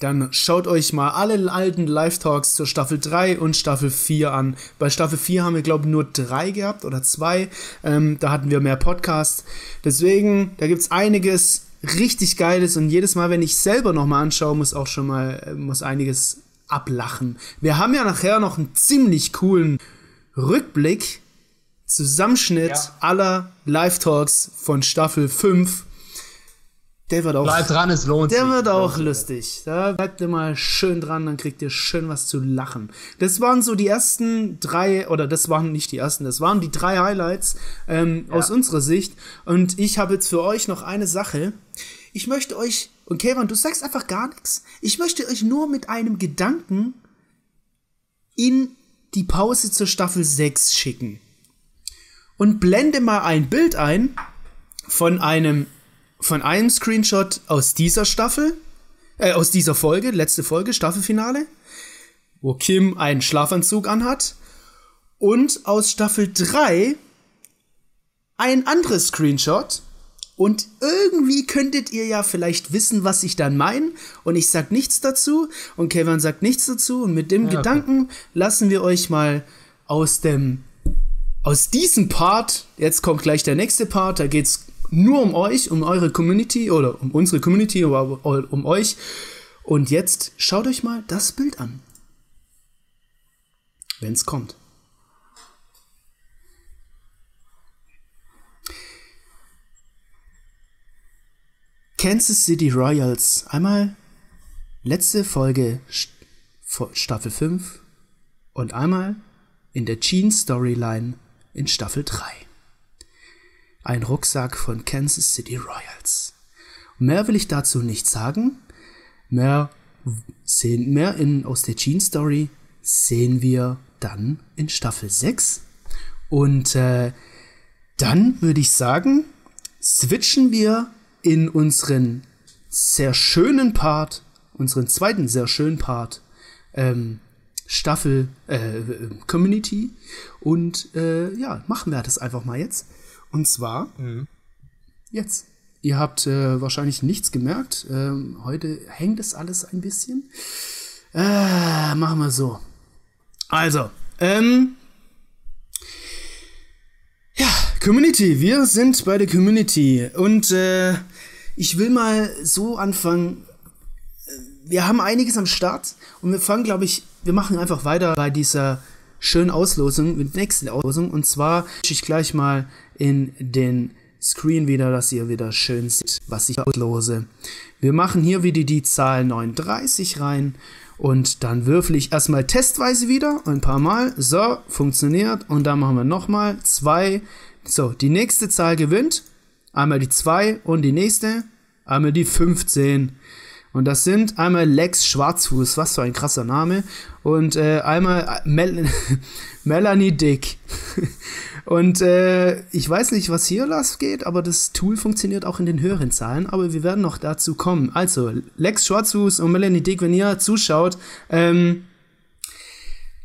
Speaker 1: dann schaut euch mal alle alten Live-Talks zur Staffel 3 und Staffel 4 an. Bei Staffel 4 haben wir, glaube ich, nur drei gehabt oder zwei. Ähm, da hatten wir mehr Podcasts. Deswegen, da gibt es einiges richtig Geiles und jedes Mal, wenn ich selber nochmal anschaue, muss auch schon mal, äh, muss einiges ablachen. Wir haben ja nachher noch einen ziemlich coolen Rückblick, Zusammenschnitt ja. aller Live-Talks von Staffel 5 der wird auch.
Speaker 2: Bleibt dran, es lohnt
Speaker 1: Der sich. wird auch lustig. Da bleibt ihr mal schön dran, dann kriegt ihr schön was zu lachen. Das waren so die ersten drei, oder das waren nicht die ersten, das waren die drei Highlights ähm, ja. aus unserer Sicht. Und ich habe jetzt für euch noch eine Sache. Ich möchte euch, und Kevin, du sagst einfach gar nichts. Ich möchte euch nur mit einem Gedanken in die Pause zur Staffel 6 schicken. Und blende mal ein Bild ein von einem von einem Screenshot aus dieser Staffel, äh, aus dieser Folge, letzte Folge, Staffelfinale, wo Kim einen Schlafanzug anhat. Und aus Staffel 3 ein anderes Screenshot. Und irgendwie könntet ihr ja vielleicht wissen, was ich dann meine. Und ich sag nichts dazu. Und Kevin sagt nichts dazu. Und mit dem ja, Gedanken okay. lassen wir euch mal aus dem, aus diesem Part, jetzt kommt gleich der nächste Part, da geht's nur um euch, um eure Community oder um unsere Community oder um euch. Und jetzt schaut euch mal das Bild an. Wenn es kommt. Kansas City Royals. Einmal letzte Folge Staffel 5 und einmal in der Gene Storyline in Staffel 3. Ein Rucksack von Kansas City Royals. Mehr will ich dazu nicht sagen. Mehr sehen, mehr in, aus der Gene Story sehen wir dann in Staffel 6. Und äh, dann würde ich sagen, switchen wir in unseren sehr schönen Part, unseren zweiten sehr schönen Part, ähm, Staffel äh, Community. Und äh, ja, machen wir das einfach mal jetzt. Und zwar mhm. jetzt. Ihr habt äh, wahrscheinlich nichts gemerkt. Ähm, heute hängt es alles ein bisschen. Äh, machen wir so. Also, ähm, ja, Community. Wir sind bei der Community. Und äh, ich will mal so anfangen. Wir haben einiges am Start und wir fangen, glaube ich, wir machen einfach weiter bei dieser schönen Auslosung, mit der nächsten Auslosung. Und zwar ich gleich mal in den Screen wieder, dass ihr wieder schön seht, was ich auslose. Wir machen hier wieder die Zahl 39 rein und dann würfel ich erstmal testweise wieder ein paar Mal. So, funktioniert. Und dann machen wir nochmal zwei. So, die nächste Zahl gewinnt einmal die 2 und die nächste, einmal die 15. Und das sind einmal Lex Schwarzfuß, was für ein krasser Name, und äh, einmal äh, Mel <laughs> Melanie Dick. <laughs> und äh, ich weiß nicht, was hier las geht, aber das Tool funktioniert auch in den höheren Zahlen, aber wir werden noch dazu kommen. Also, Lex Schwarzfuß und Melanie Dick, wenn ihr zuschaut, ähm,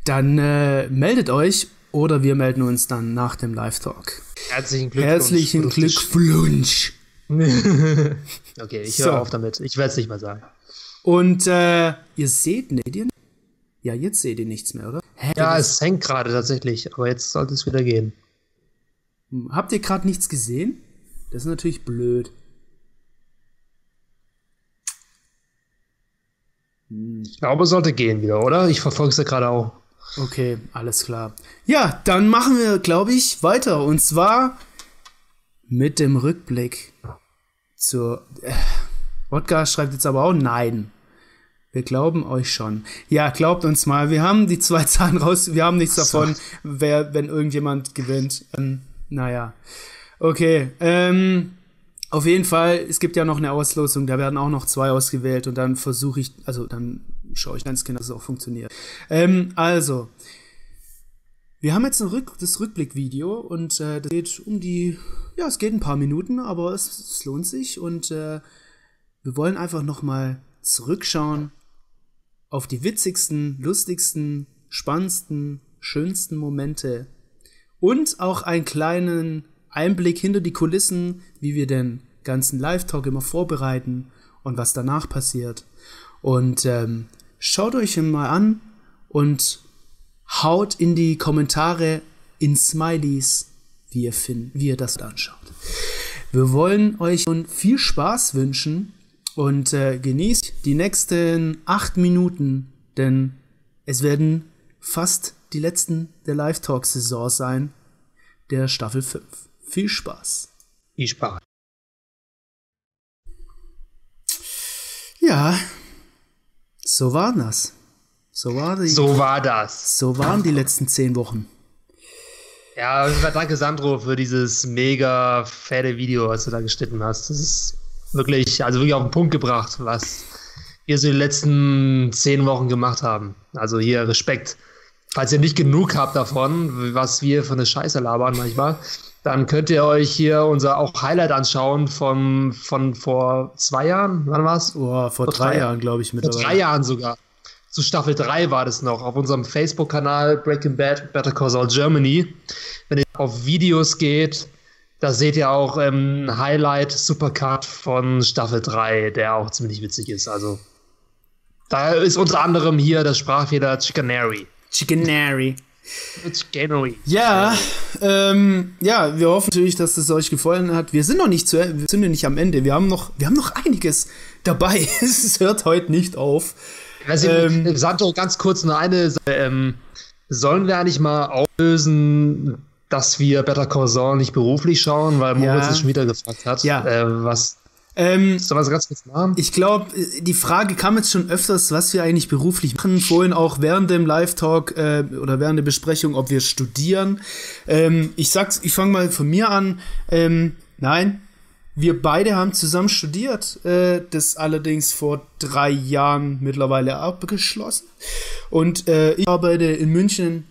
Speaker 1: dann äh, meldet euch oder wir melden uns dann nach dem Live-Talk.
Speaker 2: Herzlichen Glückwunsch.
Speaker 1: Herzlichen Glückwunsch. <laughs>
Speaker 2: okay, ich höre so. auf damit. Ich werde es nicht mal sagen.
Speaker 1: Und äh, ihr seht, ne? Ja, jetzt seht ihr nichts mehr, oder?
Speaker 2: Hä, ja, es hängt gerade tatsächlich, aber jetzt sollte es wieder gehen.
Speaker 1: Habt ihr gerade nichts gesehen? Das ist natürlich blöd.
Speaker 2: Hm. Ich glaube, es sollte gehen wieder, oder? Ich verfolge es ja gerade auch.
Speaker 1: Okay, alles klar. Ja, dann machen wir, glaube ich, weiter. Und zwar mit dem Rückblick zur. Äh, Wodka schreibt jetzt aber auch Nein. Wir glauben euch schon. Ja, glaubt uns mal. Wir haben die zwei <laughs> Zahlen raus. Wir haben nichts davon, wer, wenn irgendjemand gewinnt. Ähm, naja. Okay. Ähm, auf jeden Fall, es gibt ja noch eine Auslosung, da werden auch noch zwei ausgewählt und dann versuche ich, also dann schaue ich ganz genau, dass es auch funktioniert. Ähm, also, wir haben jetzt Rück das Rückblickvideo und äh, das geht um die, ja, es geht ein paar Minuten, aber es, es lohnt sich. Und äh, wir wollen einfach nochmal zurückschauen auf die witzigsten, lustigsten, spannendsten, schönsten Momente. Und auch einen kleinen Einblick hinter die Kulissen, wie wir den ganzen Live-Talk immer vorbereiten und was danach passiert. Und ähm, schaut euch ihn mal an und haut in die Kommentare in Smileys, wie ihr, find, wie ihr das anschaut. Wir wollen euch nun viel Spaß wünschen und äh, genießt die nächsten acht Minuten, denn es werden fast die letzten der Live-Talk-Saison sein, der Staffel 5. Viel Spaß.
Speaker 2: Viel Spaß.
Speaker 1: Ja, so war das. So war, die,
Speaker 2: so war das.
Speaker 1: So waren die letzten zehn Wochen.
Speaker 2: Ja, danke Sandro für dieses mega fette Video, was du da geschnitten hast. Das ist wirklich, also wirklich auf den Punkt gebracht, was wir so die letzten zehn Wochen gemacht haben. Also hier Respekt. Falls ihr nicht genug habt davon, was wir für eine Scheiße labern manchmal, dann könnt ihr euch hier unser auch Highlight anschauen von, von vor zwei Jahren. Wann war's?
Speaker 1: Oh, vor, vor drei, drei Jahren, glaube ich,
Speaker 2: mittlerweile. Vor drei Jahren sogar. Zu Staffel 3 war das noch, auf unserem Facebook-Kanal Breaking Bad Better Call Saul Germany. Wenn ihr auf Videos geht, Da seht ihr auch ähm, Highlight Supercard von Staffel 3, der auch ziemlich witzig ist. Also da ist unter anderem hier das Sprachfehler Chickenary.
Speaker 1: Chickenary. Chickenary. Ja, ähm, ja, wir hoffen natürlich, dass es euch gefallen hat. Wir sind noch nicht zu, wir sind noch nicht am Ende. Wir haben noch, wir haben noch einiges dabei. <laughs> es hört heute nicht auf.
Speaker 2: Also, ähm, Santo, ganz kurz nur eine. Ähm, sollen wir eigentlich mal auflösen, dass wir Better Call Saul nicht beruflich schauen, weil Moritz ja. es schon wieder gefragt hat,
Speaker 1: ja.
Speaker 2: äh, was
Speaker 1: ähm, Sollen wir es ganz kurz machen? Ich glaube, die Frage kam jetzt schon öfters, was wir eigentlich beruflich machen. Vorhin auch während dem Live-Talk äh, oder während der Besprechung, ob wir studieren. Ähm, ich sag's, ich fange mal von mir an. Ähm, nein, wir beide haben zusammen studiert. Äh, das allerdings vor drei Jahren mittlerweile abgeschlossen. Und äh, ich arbeite in München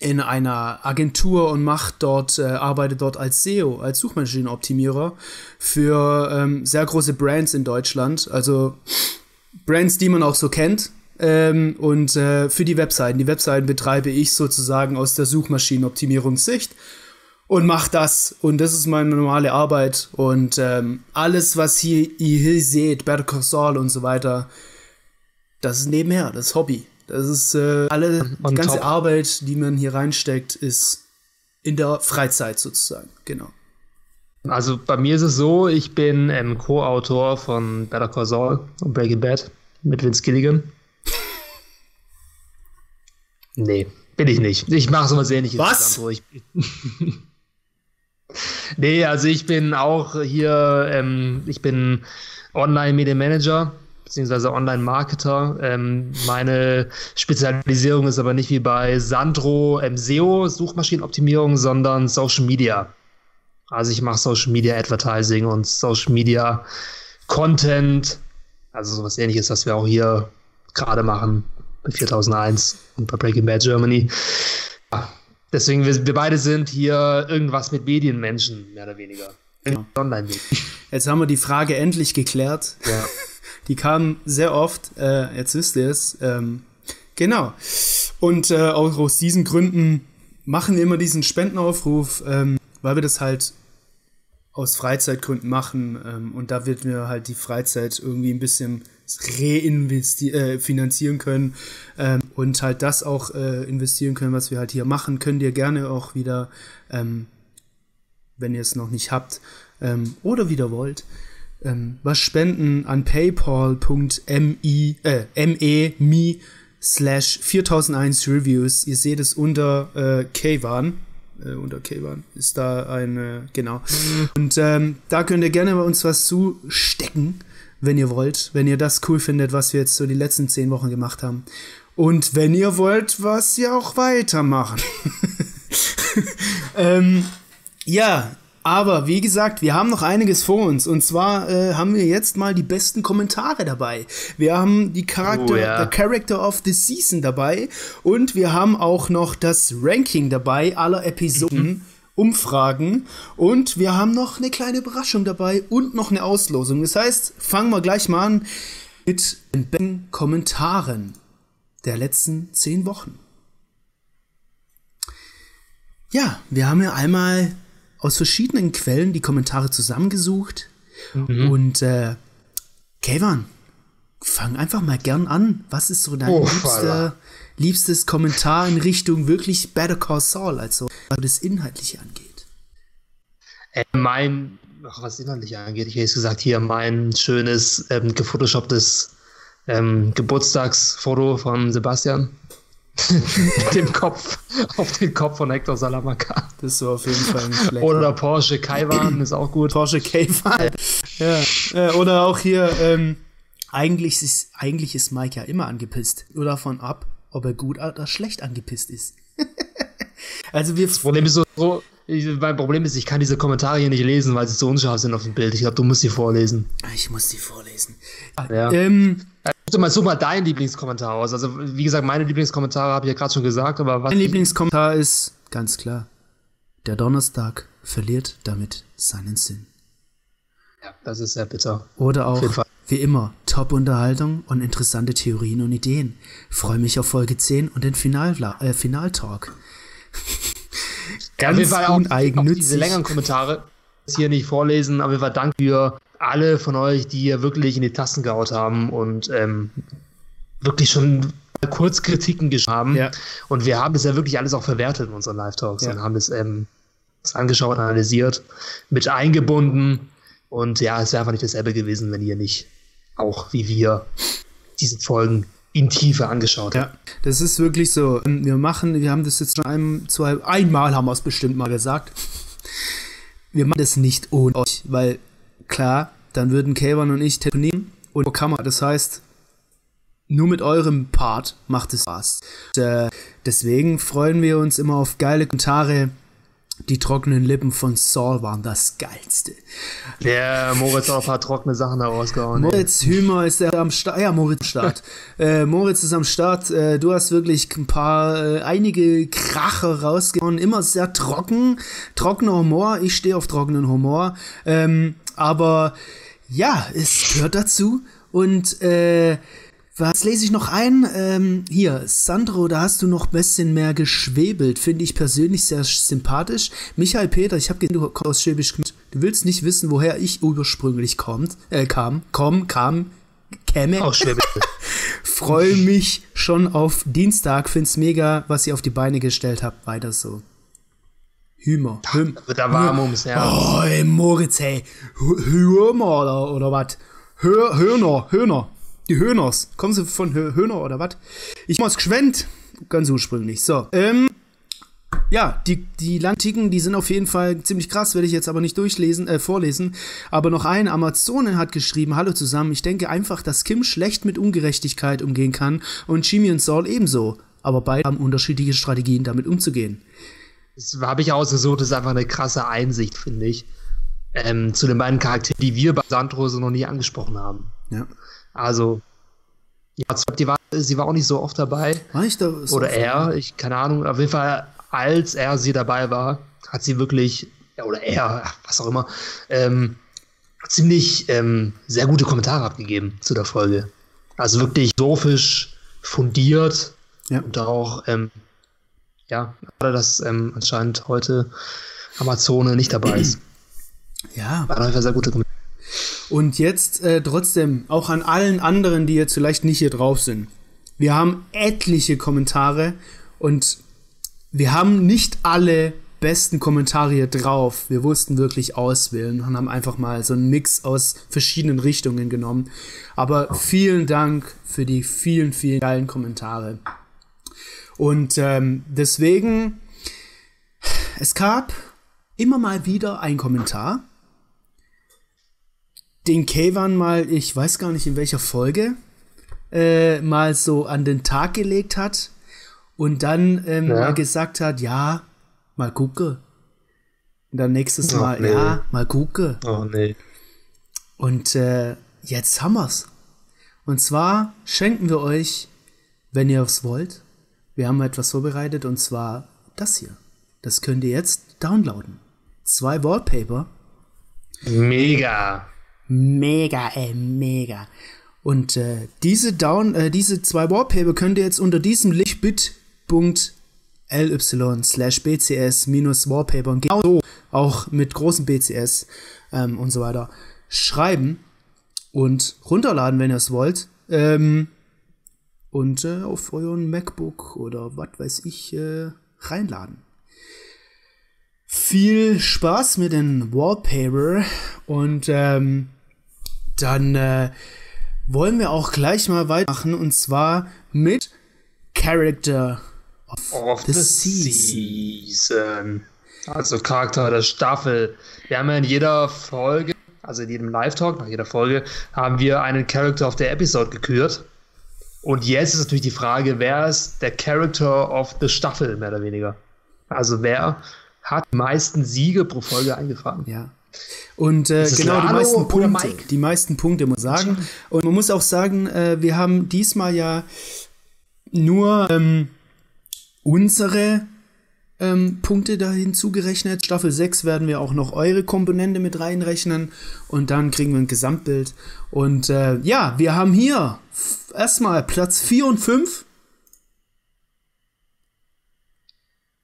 Speaker 1: in einer Agentur und macht dort, äh, arbeitet dort als SEO, als Suchmaschinenoptimierer für ähm, sehr große Brands in Deutschland. Also Brands, die man auch so kennt. Ähm, und äh, für die Webseiten. Die Webseiten betreibe ich sozusagen aus der Suchmaschinenoptimierungssicht und mache das. Und das ist meine normale Arbeit. Und ähm, alles, was hier, ihr hier seht, Better Call Saul und so weiter, das ist nebenher, das ist Hobby. Das ist äh, alle, die ganze top. Arbeit, die man hier reinsteckt, ist in der Freizeit sozusagen, genau.
Speaker 2: Also bei mir ist es so, ich bin ähm, Co-Autor von Better Call Saul und Breaking Bad mit Vince Gilligan. nee, bin ich nicht. Ich mache sowas ähnliches.
Speaker 1: Was?
Speaker 2: Ich, <laughs> nee, also ich bin auch hier, ähm, ich bin Online-Media-Manager beziehungsweise Online-Marketer. Ähm, meine Spezialisierung ist aber nicht wie bei Sandro ähm, SEO, Suchmaschinenoptimierung, sondern Social Media. Also ich mache Social Media Advertising und Social Media Content, also sowas ähnliches, was wir auch hier gerade machen bei 4001 und bei Breaking Bad Germany. Ja, deswegen, wir, wir beide sind hier irgendwas mit Medienmenschen, mehr oder weniger.
Speaker 1: Genau. Online-Medien. Jetzt haben wir die Frage endlich geklärt. Ja. <laughs> Die kamen sehr oft, äh, jetzt wisst ihr es. Ähm, genau. Und äh, auch aus diesen Gründen machen wir immer diesen Spendenaufruf, ähm, weil wir das halt aus Freizeitgründen machen. Ähm, und da wird wir halt die Freizeit irgendwie ein bisschen refinanzieren äh, können ähm, und halt das auch äh, investieren können, was wir halt hier machen, könnt ihr gerne auch wieder, ähm, wenn ihr es noch nicht habt ähm, oder wieder wollt, ähm, was spenden an paypal.me äh, me slash 4001 Reviews. Ihr seht es unter äh, Kvan. Äh, unter Kvan ist da eine, genau. Und ähm, da könnt ihr gerne bei uns was zustecken, wenn ihr wollt. Wenn ihr das cool findet, was wir jetzt so die letzten zehn Wochen gemacht haben. Und wenn ihr wollt, was wir auch weitermachen. <laughs> ähm, ja, aber wie gesagt, wir haben noch einiges vor uns. Und zwar äh, haben wir jetzt mal die besten Kommentare dabei. Wir haben die Charakter, oh, ja. the Character of the Season dabei. Und wir haben auch noch das Ranking dabei aller Episoden. Mhm. Umfragen und wir haben noch eine kleine Überraschung dabei und noch eine Auslosung. Das heißt, fangen wir gleich mal an mit den Kommentaren der letzten zehn Wochen. Ja, wir haben ja einmal aus verschiedenen Quellen die Kommentare zusammengesucht. Mhm. Und äh, Kevan, fang einfach mal gern an. Was ist so dein oh, liebster, liebstes Kommentar in Richtung wirklich Better Call Saul, also was das Inhaltliche angeht?
Speaker 2: Äh, mein, ach, was Inhaltliche angeht, ich hätte jetzt gesagt, hier mein schönes ähm, gefotoshopptes ähm, Geburtstagsfoto von Sebastian. mit <laughs> dem Kopf auf den Kopf von Hector Salamanca.
Speaker 1: Das ist so auf jeden Fall nicht schlecht.
Speaker 2: Oder Porsche Kaiwan ist auch gut.
Speaker 1: Porsche Kaiwan. ja. Äh, oder auch hier, ähm, eigentlich, ist, eigentlich ist Mike ja immer angepisst. Nur davon ab, ob er gut oder schlecht angepisst ist. <laughs>
Speaker 2: also wir. Das Problem ist so, so ich, mein Problem ist, ich kann diese Kommentare hier nicht lesen, weil sie so unscharf sind auf dem Bild. Ich glaube, du musst sie vorlesen.
Speaker 1: Ich muss sie vorlesen.
Speaker 2: Ja. Ähm, such mal, such mal deinen Lieblingskommentar aus. Also, wie gesagt, meine Lieblingskommentare habe ich ja gerade schon gesagt, aber was.
Speaker 1: Mein Lieblingskommentar ist ganz klar: Der Donnerstag verliert damit seinen Sinn.
Speaker 2: Ja, das ist sehr bitter.
Speaker 1: Oder auch, wie immer, Top-Unterhaltung und interessante Theorien und Ideen. Freue mich auf Folge 10 und den Final, äh, Finaltalk.
Speaker 2: Ganz jeden Fall auch, diese längeren Kommentare hier nicht vorlesen, aber wir danken für alle von euch, die hier wirklich in die Tasten gehaut haben und ähm, wirklich schon Kurzkritiken geschrieben haben. Ja. Und wir haben das ja wirklich alles auch verwertet in unseren Live-Talks ja. und haben das ähm, angeschaut, analysiert, mit eingebunden. Und ja, es wäre einfach nicht dasselbe gewesen, wenn ihr nicht auch wie wir diese Folgen in Tiefe angeschaut. Ja,
Speaker 1: das ist wirklich so. Wir machen, wir haben das jetzt schon einem, zwei, einmal haben wir es bestimmt mal gesagt. Wir machen das nicht ohne euch, weil klar, dann würden Kayvan und ich telefonieren und Kamera. Das heißt, nur mit eurem Part macht es Spaß. Und, äh, deswegen freuen wir uns immer auf geile Kommentare. Die trockenen Lippen von Saul waren das geilste.
Speaker 2: Der Moritz hat auch ein paar trockene Sachen herausgehauen.
Speaker 1: Moritz ey. Hümer ist der am Start. Ja, Moritz Start. äh, Moritz ist am Start. Äh, du hast wirklich ein paar, äh, einige Kracher rausgehauen. Immer sehr trocken. Trockener Humor. Ich stehe auf trockenen Humor. Ähm, aber ja, es gehört dazu. Und äh, was lese ich noch ein? Ähm, hier, Sandro, da hast du noch ein bisschen mehr geschwebelt. Finde ich persönlich sehr sympathisch. Michael Peter, ich habe gesehen, du kommst aus Schwäbisch Du willst nicht wissen, woher ich ursprünglich kommt, äh, kam, komm, kam, käme. Aus Schwäbisch. <laughs> Freue mich schon auf Dienstag. Find's mega, was ihr auf die Beine gestellt habt. Weiter so. Hümer. Hüm,
Speaker 2: wird da warm ums Herz.
Speaker 1: Oh, ey, Moritz, hey. Hümer oder, oder was? Hörner, Hörner. Die Höhners. Kommen sie von Höhner oder was? Ich mach's geschwenkt. Ganz ursprünglich. So. Ähm, ja, die, die Lantiken, die sind auf jeden Fall ziemlich krass, werde ich jetzt aber nicht durchlesen, äh, vorlesen. Aber noch ein Amazone hat geschrieben, hallo zusammen, ich denke einfach, dass Kim schlecht mit Ungerechtigkeit umgehen kann und Jimmy und Saul ebenso. Aber beide haben unterschiedliche Strategien, damit umzugehen.
Speaker 2: Das habe ich ausgesucht, das ist einfach eine krasse Einsicht, finde ich. Ähm, zu den beiden Charakteren, die wir bei Sandro so noch nie angesprochen haben. Ja. Also, ja, die war, sie war auch nicht so oft dabei. War ich da? Oder er, ich, keine Ahnung. Auf jeden Fall, als er sie dabei war, hat sie wirklich, ja, oder er, was auch immer, ähm, ziemlich ähm, sehr gute Kommentare abgegeben zu der Folge. Also wirklich sophisch fundiert ja. und auch, ähm, ja, gerade dass ähm, anscheinend heute Amazone nicht dabei ist.
Speaker 1: Ja. War einfach sehr gute Kommentare. Und jetzt äh, trotzdem auch an allen anderen, die jetzt vielleicht nicht hier drauf sind. Wir haben etliche Kommentare und wir haben nicht alle besten Kommentare hier drauf. Wir wussten wirklich auswählen und haben einfach mal so einen Mix aus verschiedenen Richtungen genommen. Aber vielen Dank für die vielen, vielen geilen Kommentare. Und ähm, deswegen, es gab immer mal wieder ein Kommentar, den Kayvan mal, ich weiß gar nicht in welcher Folge, äh, mal so an den Tag gelegt hat und dann ähm, ja. mal gesagt hat, ja, mal gucke. Und dann nächstes Mal, nee. ja, mal gucke. Oh nee. Und äh, jetzt haben wir's. Und zwar schenken wir euch, wenn ihr es wollt, wir haben etwas vorbereitet und zwar das hier. Das könnt ihr jetzt downloaden. Zwei Wallpaper.
Speaker 2: Mega.
Speaker 1: Mega, ey, mega. Und äh, diese, Down, äh, diese zwei Wallpaper könnt ihr jetzt unter diesem Link bit.ly slash bcs minus Wallpaper und genau auch mit großen BCS ähm, und so weiter schreiben und runterladen, wenn ihr es wollt. Ähm, und äh, auf euren MacBook oder was weiß ich äh, reinladen. Viel Spaß mit den Wallpaper und ähm, dann äh, wollen wir auch gleich mal weitermachen und zwar mit Character
Speaker 2: of, of the, the season. season. Also Charakter der Staffel. Wir haben ja in jeder Folge, also in jedem Live-Talk, nach jeder Folge, haben wir einen Character of the Episode gekürt. Und jetzt ist natürlich die Frage, wer ist der Character of the Staffel, mehr oder weniger? Also wer hat die meisten Siege pro Folge eingefahren?
Speaker 1: Ja. Und äh, genau, die meisten Punkte. Die meisten Punkte, muss man sagen. Und man muss auch sagen, äh, wir haben diesmal ja nur ähm, unsere ähm, Punkte da hinzugerechnet. Staffel 6 werden wir auch noch eure Komponente mit reinrechnen und dann kriegen wir ein Gesamtbild. Und äh, ja, wir haben hier erstmal Platz 4 und 5.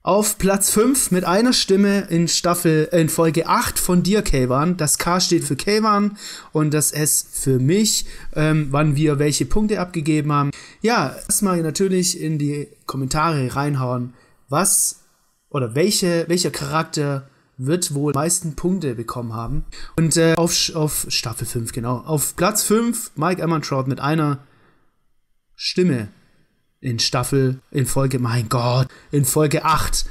Speaker 1: Auf Platz 5 mit einer Stimme in Staffel, in Folge 8 von dir, Kayvan. Das K steht für Kayvan und das S für mich, ähm, wann wir welche Punkte abgegeben haben. Ja, erstmal natürlich in die Kommentare reinhauen, was oder welche, welcher Charakter wird wohl meisten Punkte bekommen haben. Und äh, auf, auf Staffel 5, genau. Auf Platz 5 Mike Emantrout mit einer Stimme in Staffel, in Folge, mein Gott, in Folge 8.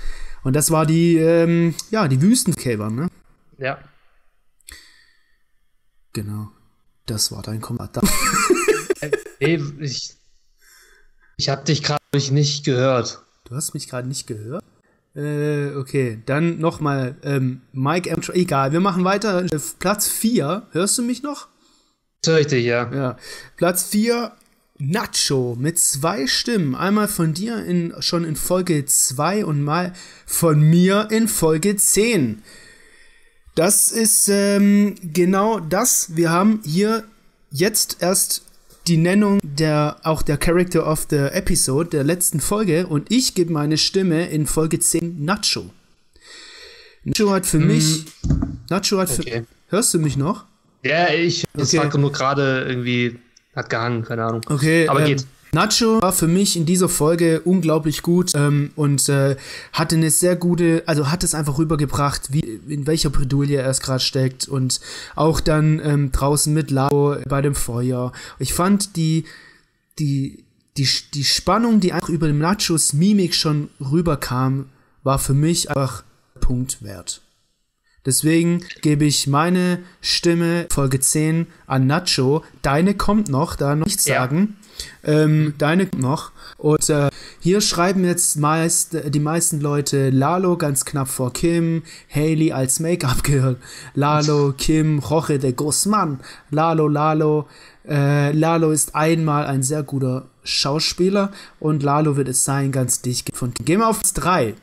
Speaker 1: Und das war die, ähm, ja, die Wüstenkäfer, ne?
Speaker 2: Ja.
Speaker 1: Genau. Das war dein Kommentar. <laughs>
Speaker 2: hey, ich, ich habe dich gerade nicht gehört.
Speaker 1: Du hast mich gerade nicht gehört? Äh, okay, dann nochmal, ähm, Mike M. Egal, wir machen weiter. Platz 4, hörst du mich noch?
Speaker 2: Hör ich dich, ja.
Speaker 1: Ja. Platz 4, Nacho mit zwei Stimmen. Einmal von dir in, schon in Folge 2 und mal von mir in Folge 10. Das ist ähm, genau das. Wir haben hier jetzt erst die Nennung der auch der Character of the Episode der letzten Folge und ich gebe meine Stimme in Folge 10 Nacho. Nacho hat für mm. mich Nacho hat okay. für Hörst du mich noch?
Speaker 2: Ja, ich okay. war nur gerade irgendwie hat gehangen, keine Ahnung.
Speaker 1: Okay, aber ähm, geht. Nacho war für mich in dieser Folge unglaublich gut ähm, und äh, hatte eine sehr gute, also hat es einfach rübergebracht, wie in welcher Bredouille er es gerade steckt und auch dann ähm, draußen mit Lalo bei dem Feuer. Ich fand die die die die Spannung, die einfach über dem Nachos Mimik schon rüberkam, war für mich einfach Punkt wert. Deswegen gebe ich meine Stimme Folge 10 an Nacho. Deine kommt noch, da noch nichts ja. sagen. Ähm, deine kommt noch. Und äh, hier schreiben jetzt meist die meisten Leute Lalo ganz knapp vor Kim, Haley als Make-up-Girl, Lalo, Kim, Jorge de Guzman, Lalo, Lalo. Äh, Lalo ist einmal ein sehr guter Schauspieler und Lalo wird es sein, ganz dicht von Gehen wir auf 3.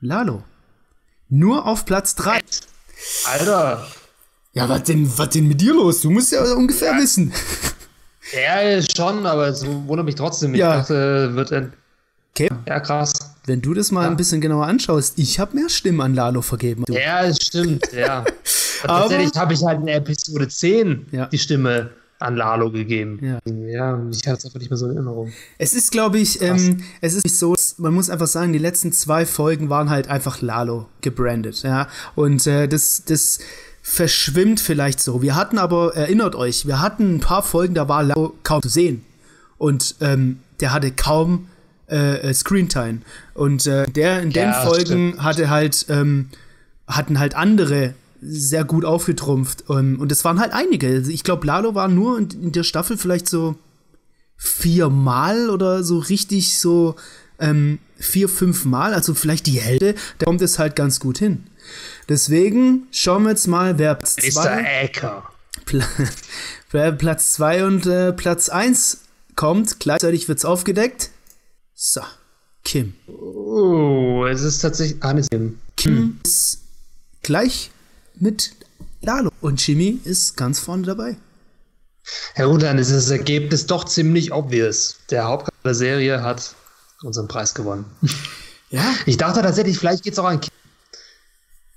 Speaker 1: Lalo. Nur auf Platz 3.
Speaker 2: Alter.
Speaker 1: Ja, was denn, was denn mit dir los? Du musst ja ungefähr ja. wissen.
Speaker 2: Ja, schon, aber es wundert mich trotzdem. Ich ja. dachte, wird ein.
Speaker 1: Okay.
Speaker 2: Ja, krass.
Speaker 1: Wenn du das mal ja. ein bisschen genauer anschaust, ich habe mehr Stimmen an Lalo vergeben.
Speaker 2: Du. Ja, stimmt, ja. <laughs> Tatsächlich habe ich halt in Episode 10 ja. die Stimme an Lalo gegeben. Ja, ja ich hatte es einfach nicht mehr so in Erinnerung.
Speaker 1: Es ist, glaube ich, ähm, es ist nicht so, man muss einfach sagen, die letzten zwei Folgen waren halt einfach Lalo gebrandet, ja. Und äh, das, das verschwimmt vielleicht so. Wir hatten aber, erinnert euch, wir hatten ein paar Folgen, da war Lalo kaum zu sehen. Und ähm, der hatte kaum äh, äh Screentime. Und äh, der in den ja, Folgen stimmt. hatte halt, ähm, hatten halt andere sehr gut aufgetrumpft. Und, und es waren halt einige. Also ich glaube, Lalo war nur in, der Staffel vielleicht so viermal oder so richtig so ähm, vier, fünf Mal, also vielleicht die Hälfte, da kommt es halt ganz gut hin. Deswegen schauen wir jetzt mal, wer Platz 2 wer Platz 2 und äh, Platz 1 kommt. Gleichzeitig wird es aufgedeckt. So, Kim.
Speaker 2: Oh, es ist tatsächlich Anis Kim.
Speaker 1: Kim ist gleich mit Lalo. Und Jimmy ist ganz vorne dabei.
Speaker 2: Herr dann ist das Ergebnis doch ziemlich obvious. Der Hauptcharakter der Serie hat unseren Preis gewonnen. <laughs> Ja. Ich dachte tatsächlich, vielleicht geht es auch an Kim.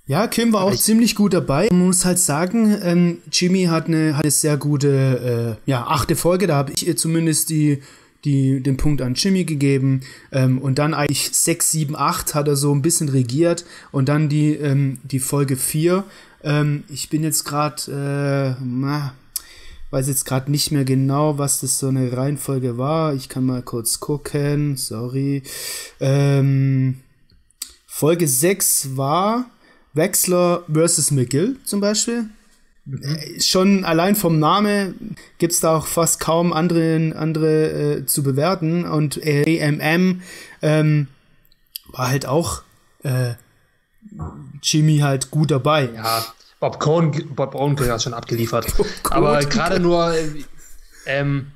Speaker 1: Ja, Kim war auch ich ziemlich gut dabei. Man muss halt sagen, ähm, Jimmy hat eine, hat eine sehr gute, äh, ja, achte Folge. Da habe ich zumindest die, die, den Punkt an Jimmy gegeben. Ähm, und dann eigentlich 6, 7, 8 hat er so ein bisschen regiert. Und dann die, ähm, die Folge 4 ähm, ich bin jetzt gerade, äh, weiß jetzt gerade nicht mehr genau, was das so eine Reihenfolge war. Ich kann mal kurz gucken, sorry. Ähm, Folge 6 war Wechsler versus McGill zum Beispiel. Mhm. Schon allein vom Namen gibt es da auch fast kaum andere, andere äh, zu bewerten. Und AMM ähm, war halt auch äh, Jimmy halt gut dabei.
Speaker 2: Ja, Bob Cohn, Bob Brown hat schon abgeliefert. <laughs> Aber gerade nur, ähm,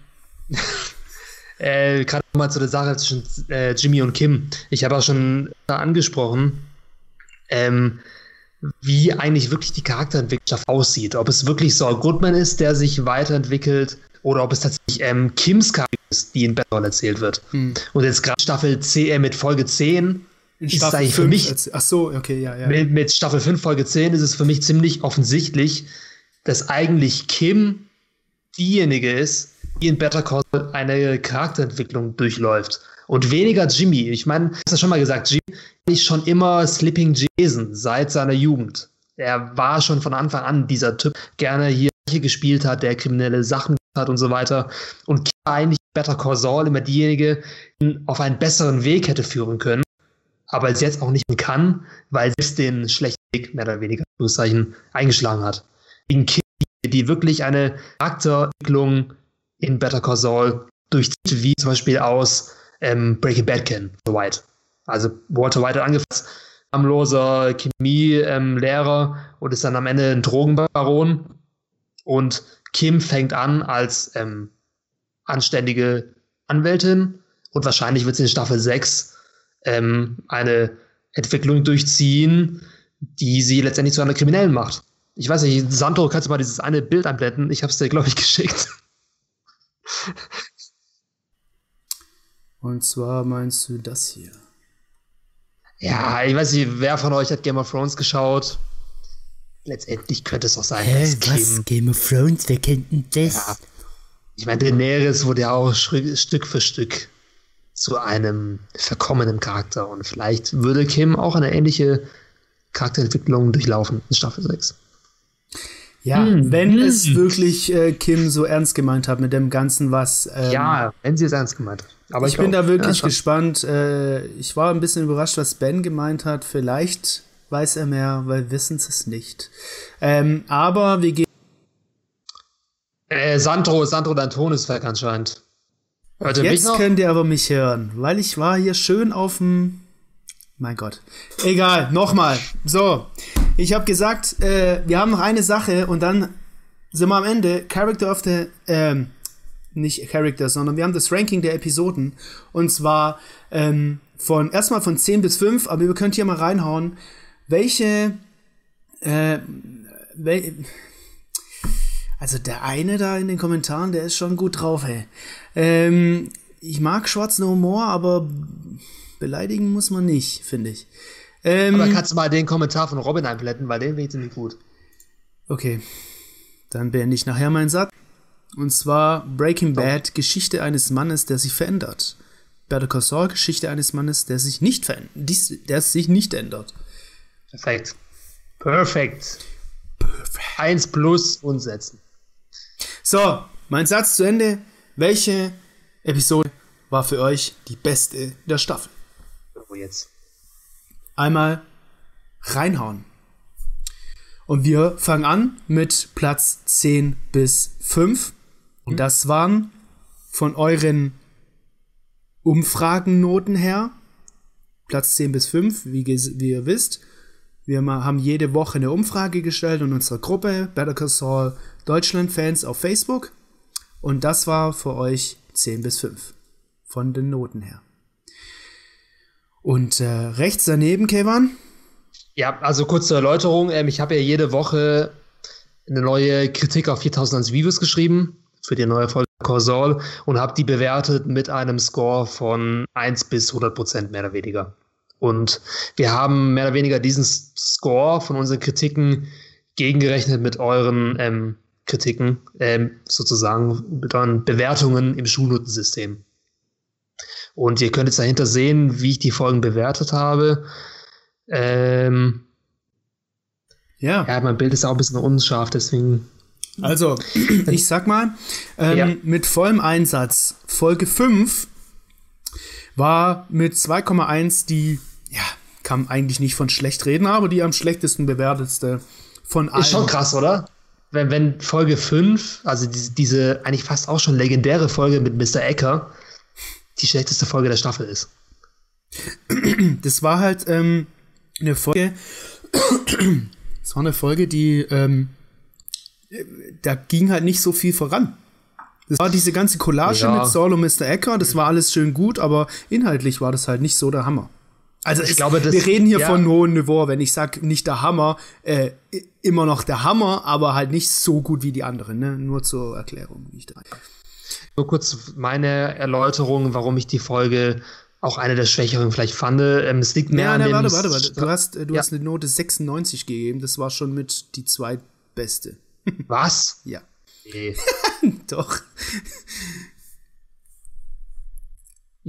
Speaker 2: <laughs> äh, gerade mal zu der Sache zwischen äh, Jimmy und Kim. Ich habe auch schon angesprochen, ähm, wie eigentlich wirklich die Charakterentwicklung aussieht. Ob es wirklich Saul Goodman ist, der sich weiterentwickelt, oder ob es tatsächlich ähm, Kims Charakter ist, die in Battle erzählt wird. Hm. Und jetzt gerade Staffel 10, äh, mit Folge 10
Speaker 1: in ist Staffel 5 für mich. Ach so, okay, ja, ja.
Speaker 2: Mit, mit, Staffel 5, Folge 10 ist es für mich ziemlich offensichtlich, dass eigentlich Kim diejenige ist, die in Better Call eine Charakterentwicklung durchläuft. Und weniger Jimmy. Ich meine, hast du schon mal gesagt, Jimmy ist schon immer Slipping Jason seit seiner Jugend. Er war schon von Anfang an dieser Typ, gerne hier gespielt hat, der kriminelle Sachen hat und so weiter. Und eigentlich Better Call Saul immer diejenige, die auf einen besseren Weg hätte führen können, aber es jetzt auch nicht mehr kann, weil selbst den schlechten Weg mehr oder weniger eingeschlagen hat. Gegen Kim, die wirklich eine Charakterentwicklung in Better Call Saul durchzieht, wie zum Beispiel aus ähm, Breaking Bad kennen, Walter White. Also Walter White hat angefangen harmloser Chemie-Lehrer ähm, und ist dann am Ende ein Drogenbaron. Und Kim fängt an als ähm, anständige Anwältin und wahrscheinlich wird sie in Staffel 6 ähm, eine Entwicklung durchziehen, die sie letztendlich zu einer Kriminellen macht. Ich weiß nicht, Sandro, kannst du mal dieses eine Bild einblenden? Ich habe es dir, glaube ich, <laughs> geschickt.
Speaker 1: Und zwar meinst du das hier?
Speaker 2: Ja, ich weiß nicht, wer von euch hat Game of Thrones geschaut? Letztendlich könnte es auch sein,
Speaker 1: Hä, dass Kim, was? Game of Thrones, wer kennt denn das? Ja,
Speaker 2: ich meine, Daenerys wurde ja auch Stück für Stück zu einem verkommenen Charakter und vielleicht würde Kim auch eine ähnliche Charakterentwicklung durchlaufen in Staffel 6.
Speaker 1: Ja, hm. wenn hm. es wirklich äh, Kim so ernst gemeint hat mit dem Ganzen, was.
Speaker 2: Ähm, ja, wenn sie es ernst gemeint hat.
Speaker 1: Aber ich, ich bin auch, da wirklich ja, gespannt. Äh, ich war ein bisschen überrascht, was Ben gemeint hat. Vielleicht weiß er mehr, weil wissen es nicht. Ähm, aber wir gehen.
Speaker 2: Äh, Sandro, Sandro, dein Ton ist weg anscheinend.
Speaker 1: Hört Jetzt könnt ihr aber mich hören, weil ich war hier schön auf dem mein Gott. Egal, nochmal. So, ich habe gesagt, äh, wir haben noch eine Sache und dann sind wir am Ende. Character of the, ähm, nicht Character, sondern wir haben das Ranking der Episoden. Und zwar ähm, von erstmal von 10 bis 5, aber ihr könnt hier mal reinhauen, welche, äh, wel also der eine da in den Kommentaren, der ist schon gut drauf, ey. Ähm, ich mag schwarzen Humor, aber beleidigen muss man nicht, finde ich.
Speaker 2: Ähm, Aber kannst du mal den Kommentar von Robin einblenden, weil den finde ich ziemlich gut.
Speaker 1: Okay. Dann beende ich nachher meinen Satz. Und zwar Breaking Bad, Geschichte eines Mannes, der sich verändert. Better Call Saul, Geschichte eines Mannes, der sich nicht verändert, der sich nicht ändert.
Speaker 2: Perfekt. Perfekt. Perfekt. Eins plus und setzen.
Speaker 1: So, mein Satz zu Ende. Welche Episode war für euch die beste der Staffel?
Speaker 2: jetzt.
Speaker 1: Einmal reinhauen. Und wir fangen an mit Platz 10 bis 5. Und mhm. das waren von euren Umfragennoten her Platz 10 bis 5, wie, wie ihr wisst. Wir haben jede Woche eine Umfrage gestellt in unserer Gruppe Better Call Saul Deutschland Fans auf Facebook. Und das war für euch 10 bis 5 von den Noten her. Und äh, rechts daneben, Kevan?
Speaker 2: Ja, also kurz zur Erläuterung. Ähm, ich habe ja jede Woche eine neue Kritik auf 4000 Views geschrieben für die neue Folge Corsol und habe die bewertet mit einem Score von 1 bis 100 Prozent mehr oder weniger. Und wir haben mehr oder weniger diesen Score von unseren Kritiken gegengerechnet mit euren ähm, Kritiken, ähm, sozusagen euren Bewertungen im Schulnotensystem. Und ihr könnt jetzt dahinter sehen, wie ich die Folgen bewertet habe. Ähm, ja. Ja, mein Bild ist auch ein bisschen unscharf, deswegen.
Speaker 1: Also, <clears throat> ich sag mal, ähm, ja. mit vollem Einsatz, Folge 5 war mit 2,1 die, ja, kann eigentlich nicht von schlecht reden, aber die am schlechtesten bewertetste von allen.
Speaker 2: Ist schon krass, oder? Wenn, wenn Folge 5, also diese, diese eigentlich fast auch schon legendäre Folge mit Mr. Ecker, die schlechteste Folge der Staffel ist.
Speaker 1: Das war halt ähm, eine Folge. <coughs> Das war eine Folge, die ähm, da ging halt nicht so viel voran. Das war diese ganze Collage ja. mit Saul und Mr. Ecker, das war alles schön gut, aber inhaltlich war das halt nicht so der Hammer. Also ich ist, glaube, das, wir reden hier ja. von hohem Niveau, wenn ich sage nicht der Hammer, äh, immer noch der Hammer, aber halt nicht so gut wie die anderen, ne? Nur zur Erklärung, wie ich da.
Speaker 2: nur kurz meine Erläuterung, warum ich die Folge auch eine der schwächeren vielleicht fand. Ähm, es liegt mehr
Speaker 1: Ja,
Speaker 2: an
Speaker 1: na,
Speaker 2: dem
Speaker 1: warte, warte, warte. Du hast, äh, du
Speaker 2: Ja.
Speaker 1: hast eine Note 96 gegeben. Das war schon mit die zweitbeste.
Speaker 2: Was? <laughs>
Speaker 1: Ja.
Speaker 2: Nee. <laughs>
Speaker 1: Doch.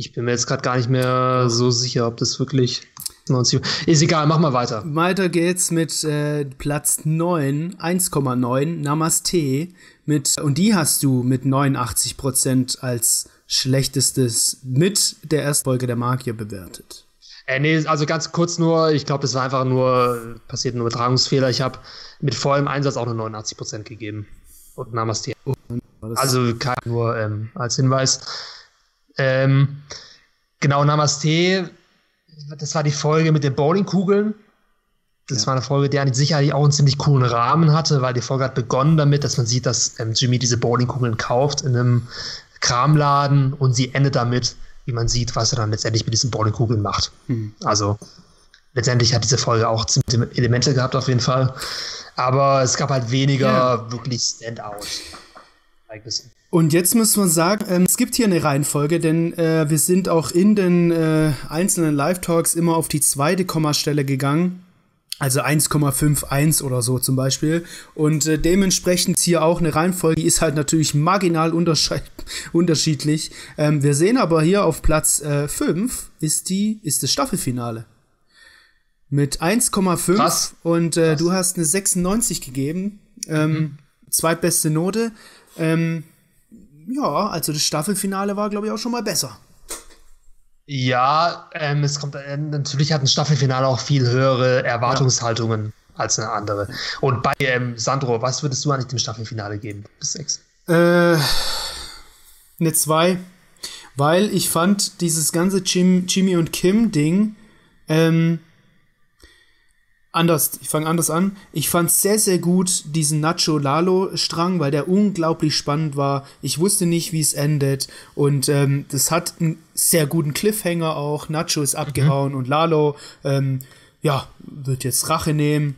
Speaker 2: Ich bin mir jetzt gerade gar nicht mehr so sicher, ob das wirklich 90 Ist egal, mach mal weiter.
Speaker 1: Weiter geht's mit äh, Platz 9, 1,9, Namaste. Mit, und die hast du mit 89% als schlechtestes mit der ersten Folge der Magier bewertet.
Speaker 2: Äh, nee, also ganz kurz nur, ich glaube, das war einfach nur, passiert ein Übertragungsfehler. Ich habe mit vollem Einsatz auch nur 89% gegeben. Und Namaste.
Speaker 1: Das-
Speaker 2: Also kein, nur ähm, als Hinweis. Ähm, genau, Namaste, das war die Folge mit den Bowlingkugeln. Das
Speaker 1: Ja.
Speaker 2: war eine Folge, die eigentlich sicherlich auch einen ziemlich coolen Rahmen hatte, weil die Folge hat begonnen damit, dass man sieht, dass ähm, Jimmy diese Bowlingkugeln kauft in einem Kramladen und sie endet damit, wie man sieht, was er dann letztendlich mit diesen Bowlingkugeln macht.
Speaker 1: Hm.
Speaker 2: Also letztendlich hat diese Folge auch ziemlich Elemente gehabt auf jeden Fall. Aber es gab halt weniger
Speaker 1: Ja.
Speaker 2: wirklich Standout. Ereignisse.
Speaker 1: Und jetzt muss man sagen, ähm, es gibt hier eine Reihenfolge, denn äh, wir sind auch in den äh, einzelnen Live-Talks immer auf die zweite Kommastelle gegangen. Also 1,51 oder so zum Beispiel. Und äh, dementsprechend hier auch eine Reihenfolge, die ist halt natürlich marginal <laughs> unterschiedlich. Ähm, wir sehen aber hier auf Platz äh, 5 ist, die, ist das Staffelfinale. Mit 1,5
Speaker 2: Krass.
Speaker 1: und äh, du hast eine 96 gegeben. Ähm, Zweitbeste Note. Ähm, ja, also das Staffelfinale war, glaube ich, auch schon mal besser.
Speaker 2: Ja, ähm, es kommt äh, natürlich hat ein Staffelfinale auch viel höhere Erwartungshaltungen als eine andere. Und bei ähm, Sandro, was würdest du eigentlich dem Staffelfinale geben? Bis sechs.
Speaker 1: Äh, eine 2, weil ich fand dieses ganze Jim, Jimmy und Kim Ding ähm, anders. Ich fange anders an. Ich fand sehr, sehr gut diesen Nacho Lalo Strang, weil der unglaublich spannend war. Ich wusste nicht, wie es endet und ähm, das hat einen sehr guten Cliffhanger auch. Nacho ist abgehauen und Lalo ähm, ja wird jetzt Rache nehmen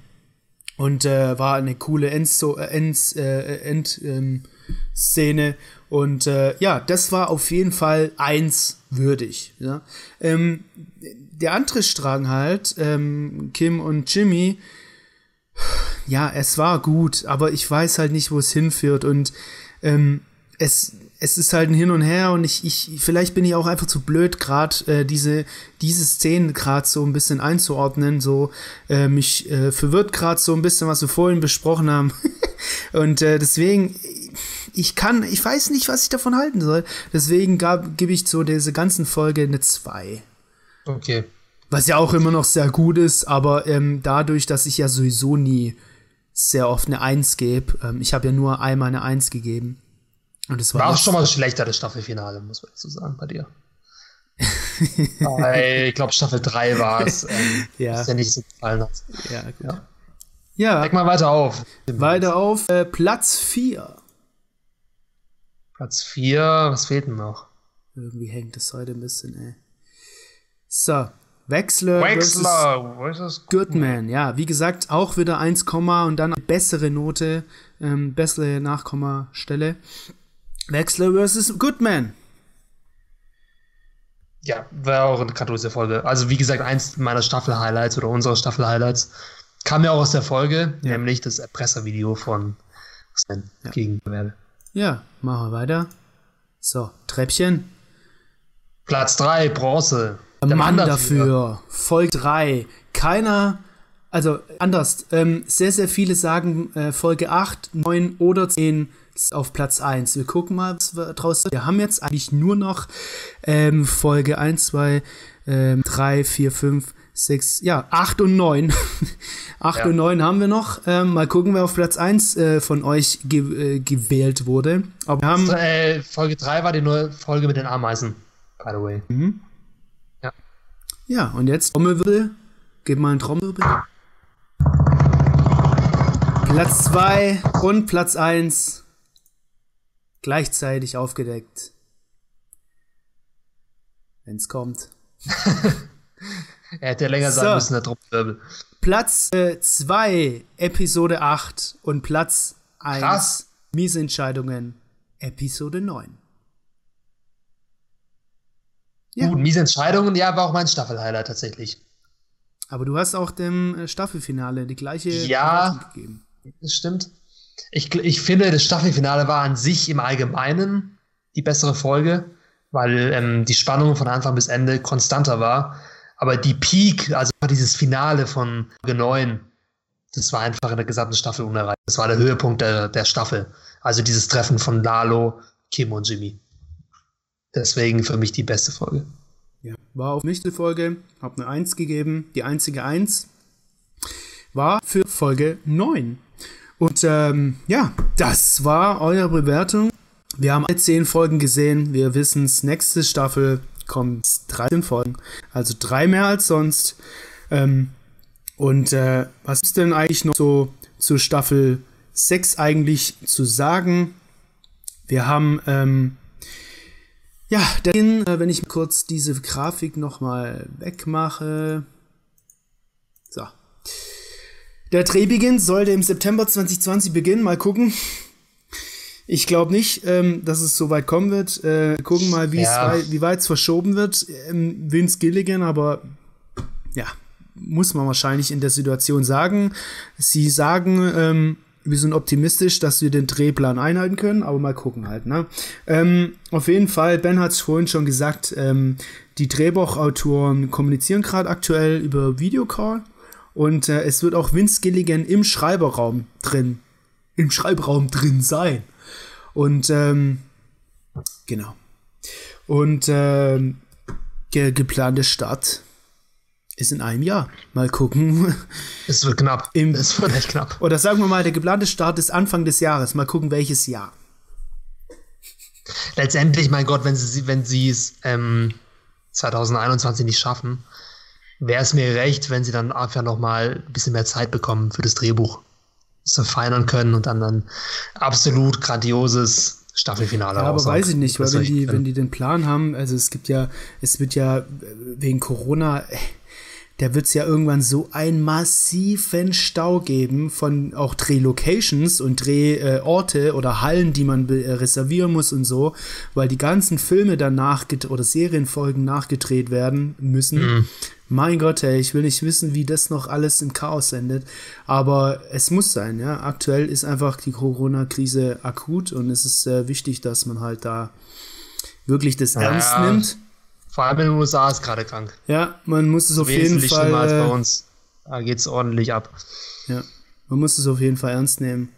Speaker 1: und äh, war eine coole Endso äh, End, äh, End, ähm, Szene und äh, ja, das war auf jeden Fall eins würdig. Ja? Ähm, der andere Strang halt, ähm, Kim und Jimmy, ja, es war gut, aber ich weiß halt nicht, wo es hinführt und ähm, es, es ist halt ein Hin und Her und ich, ich vielleicht bin ich auch einfach zu blöd, gerade äh, diese, diese Szenen gerade so ein bisschen einzuordnen. So, äh, mich äh, verwirrt gerade so ein bisschen, was wir vorhin besprochen haben. <laughs> und äh, deswegen, ich kann, ich weiß nicht, was ich davon halten soll. Deswegen gebe ich so diese ganzen Folge eine 2.
Speaker 2: Okay.
Speaker 1: Was ja auch immer noch sehr gut ist, aber ähm, dadurch, dass ich ja sowieso nie sehr oft eine 1 gebe, ähm, ich habe ja nur einmal eine 1 gegeben. Und es war,
Speaker 2: War auch schon mal schlechter, das Staffelfinale, muss man dazu sagen, bei dir. <laughs> Weil ich glaube, Staffel 3 war es, ähm, <laughs>
Speaker 1: Ja.
Speaker 2: was dir nicht so gefallen hat.
Speaker 1: Ja, gut.
Speaker 2: Ja.
Speaker 1: Ja,
Speaker 2: Leg mal weiter auf.
Speaker 1: weiter auf äh, Platz 4.
Speaker 2: Platz 4, was fehlt denn noch?
Speaker 1: Irgendwie hängt es heute ein bisschen, ey. So, Wechsler, versus
Speaker 2: Wexler versus
Speaker 1: Goodman. Ja, wie gesagt, auch wieder 1, und dann eine bessere Note, ähm, bessere Nachkommastelle. Wechsler versus Goodman.
Speaker 2: Ja, war auch eine katholische Folge. Also, wie gesagt, eins meiner Staffel-Highlights oder unserer Staffel-Highlights kam ja auch aus der Folge,
Speaker 1: Ja.
Speaker 2: nämlich das Erpresservideo von Sven
Speaker 1: Ja.
Speaker 2: gegen Werbe.
Speaker 1: Ja, machen wir weiter. So, Treppchen.
Speaker 2: Platz 3, Bronze.
Speaker 1: Mann dafür. Folge 3. Keiner, also anders, ähm, sehr, sehr viele sagen äh, Folge 8, 9 oder 10 ist auf Platz 1. Wir gucken mal, was wir draus Wir haben jetzt eigentlich nur noch ähm, Folge 1, 2, ähm, 3, 4, 5, 6, ja, 8 und 9. 8 <laughs>
Speaker 2: Ja.
Speaker 1: und 9 haben wir noch. Ähm, mal gucken, wer auf Platz 1 äh, von euch ge äh, gewählt wurde. Aber wir haben.
Speaker 2: Äh, Folge 3 war die neue Folge mit den Ameisen, by the way. Ja.
Speaker 1: Ja, und jetzt Trommelwirbel. Gib mal einen Trommelwirbel. Platz 2 und Platz 1 gleichzeitig aufgedeckt. Wenn's kommt. <laughs>
Speaker 2: Er hätte länger
Speaker 1: So.
Speaker 2: sagen müssen, der Trommelwirbel.
Speaker 1: Platz 2, Episode 8 und Platz 1,
Speaker 2: Krass.
Speaker 1: Miese Entscheidungen, Episode 9.
Speaker 2: Ja. Gut, miese Entscheidungen, ja, war auch mein Staffelhighlight tatsächlich.
Speaker 1: Aber du hast auch dem äh, Staffelfinale die gleiche
Speaker 2: ja, gegeben. Das stimmt. Ich, ich finde, das Staffelfinale war an sich im Allgemeinen die bessere Folge, weil ähm, die Spannung von Anfang bis Ende konstanter war. Aber die Peak, also dieses Finale von G9, das war einfach in der gesamten Staffel unerreicht. Das war der Höhepunkt der, der Staffel. Also dieses Treffen von Lalo, Kim und Jimmy. Deswegen für mich die beste Folge.
Speaker 1: Ja, war auf mich die Folge, hab eine 1 gegeben. Die einzige 1 war für Folge 9. Und ähm, ja, das war eure Bewertung. Wir haben alle 10 Folgen gesehen. Wir wissen es, nächste Staffel kommen 13 Folgen. Also drei mehr als sonst. Ähm, und äh, was ist denn eigentlich noch so zur Staffel 6 eigentlich zu sagen? Wir haben ähm, ja, Beginn, äh, wenn ich kurz diese Grafik nochmal wegmache. So. Der Drehbeginn sollte im September 2020 beginnen. Mal gucken. Ich glaube nicht, ähm, dass es so weit kommen wird. Äh, gucken mal, ja. wei wie weit es verschoben wird. Ähm, Vince Gilligan, aber ja, muss man wahrscheinlich in der Situation sagen. Sie sagen, ähm, wir sind optimistisch, dass wir den Drehplan einhalten können, aber mal gucken halt. Ne? Ähm, auf jeden Fall, Ben hat es vorhin schon gesagt, ähm, die Drehbuchautoren kommunizieren gerade aktuell über Videocall und äh, es wird auch Vince Gilligan im Schreiberraum drin, im Schreibraum drin sein. Und ähm, genau. Und ähm, ge geplante Start ist in einem Jahr. Mal gucken. <laughs>
Speaker 2: Es wird knapp.
Speaker 1: Im, es wird echt knapp. Oder sagen wir mal, der geplante Start ist Anfang des Jahres. Mal gucken, welches Jahr.
Speaker 2: Letztendlich, mein Gott, wenn sie wenn sie es ähm, 2021 nicht schaffen, wäre es mir recht, wenn sie dann einfach noch mal ein bisschen mehr Zeit bekommen für das Drehbuch, das verfeinern können und dann ein absolut grandioses Staffelfinale
Speaker 1: ja, aber weiß ich nicht, weil wenn die, wenn die den Plan haben, also es gibt ja, es wird ja wegen Corona, da wird es ja irgendwann so einen massiven Stau geben von auch Drehlocations und Drehorte äh, oder Hallen, die man äh, reservieren muss und so, weil die ganzen Filme danach oder Serienfolgen nachgedreht werden müssen. Mhm. Mein Gott, ey, ich will nicht wissen, wie das noch alles im Chaos endet. Aber es muss sein, ja. Aktuell ist einfach die Corona-Krise akut und es ist äh, wichtig, dass man halt da wirklich das ja. ernst nimmt
Speaker 2: vor allem in den USA ist gerade krank.
Speaker 1: Ja, man muss es auf jeden Fall. Schlimmer
Speaker 2: als bei uns. Da geht es ordentlich ab.
Speaker 1: Ja, man muss es auf jeden Fall ernst nehmen.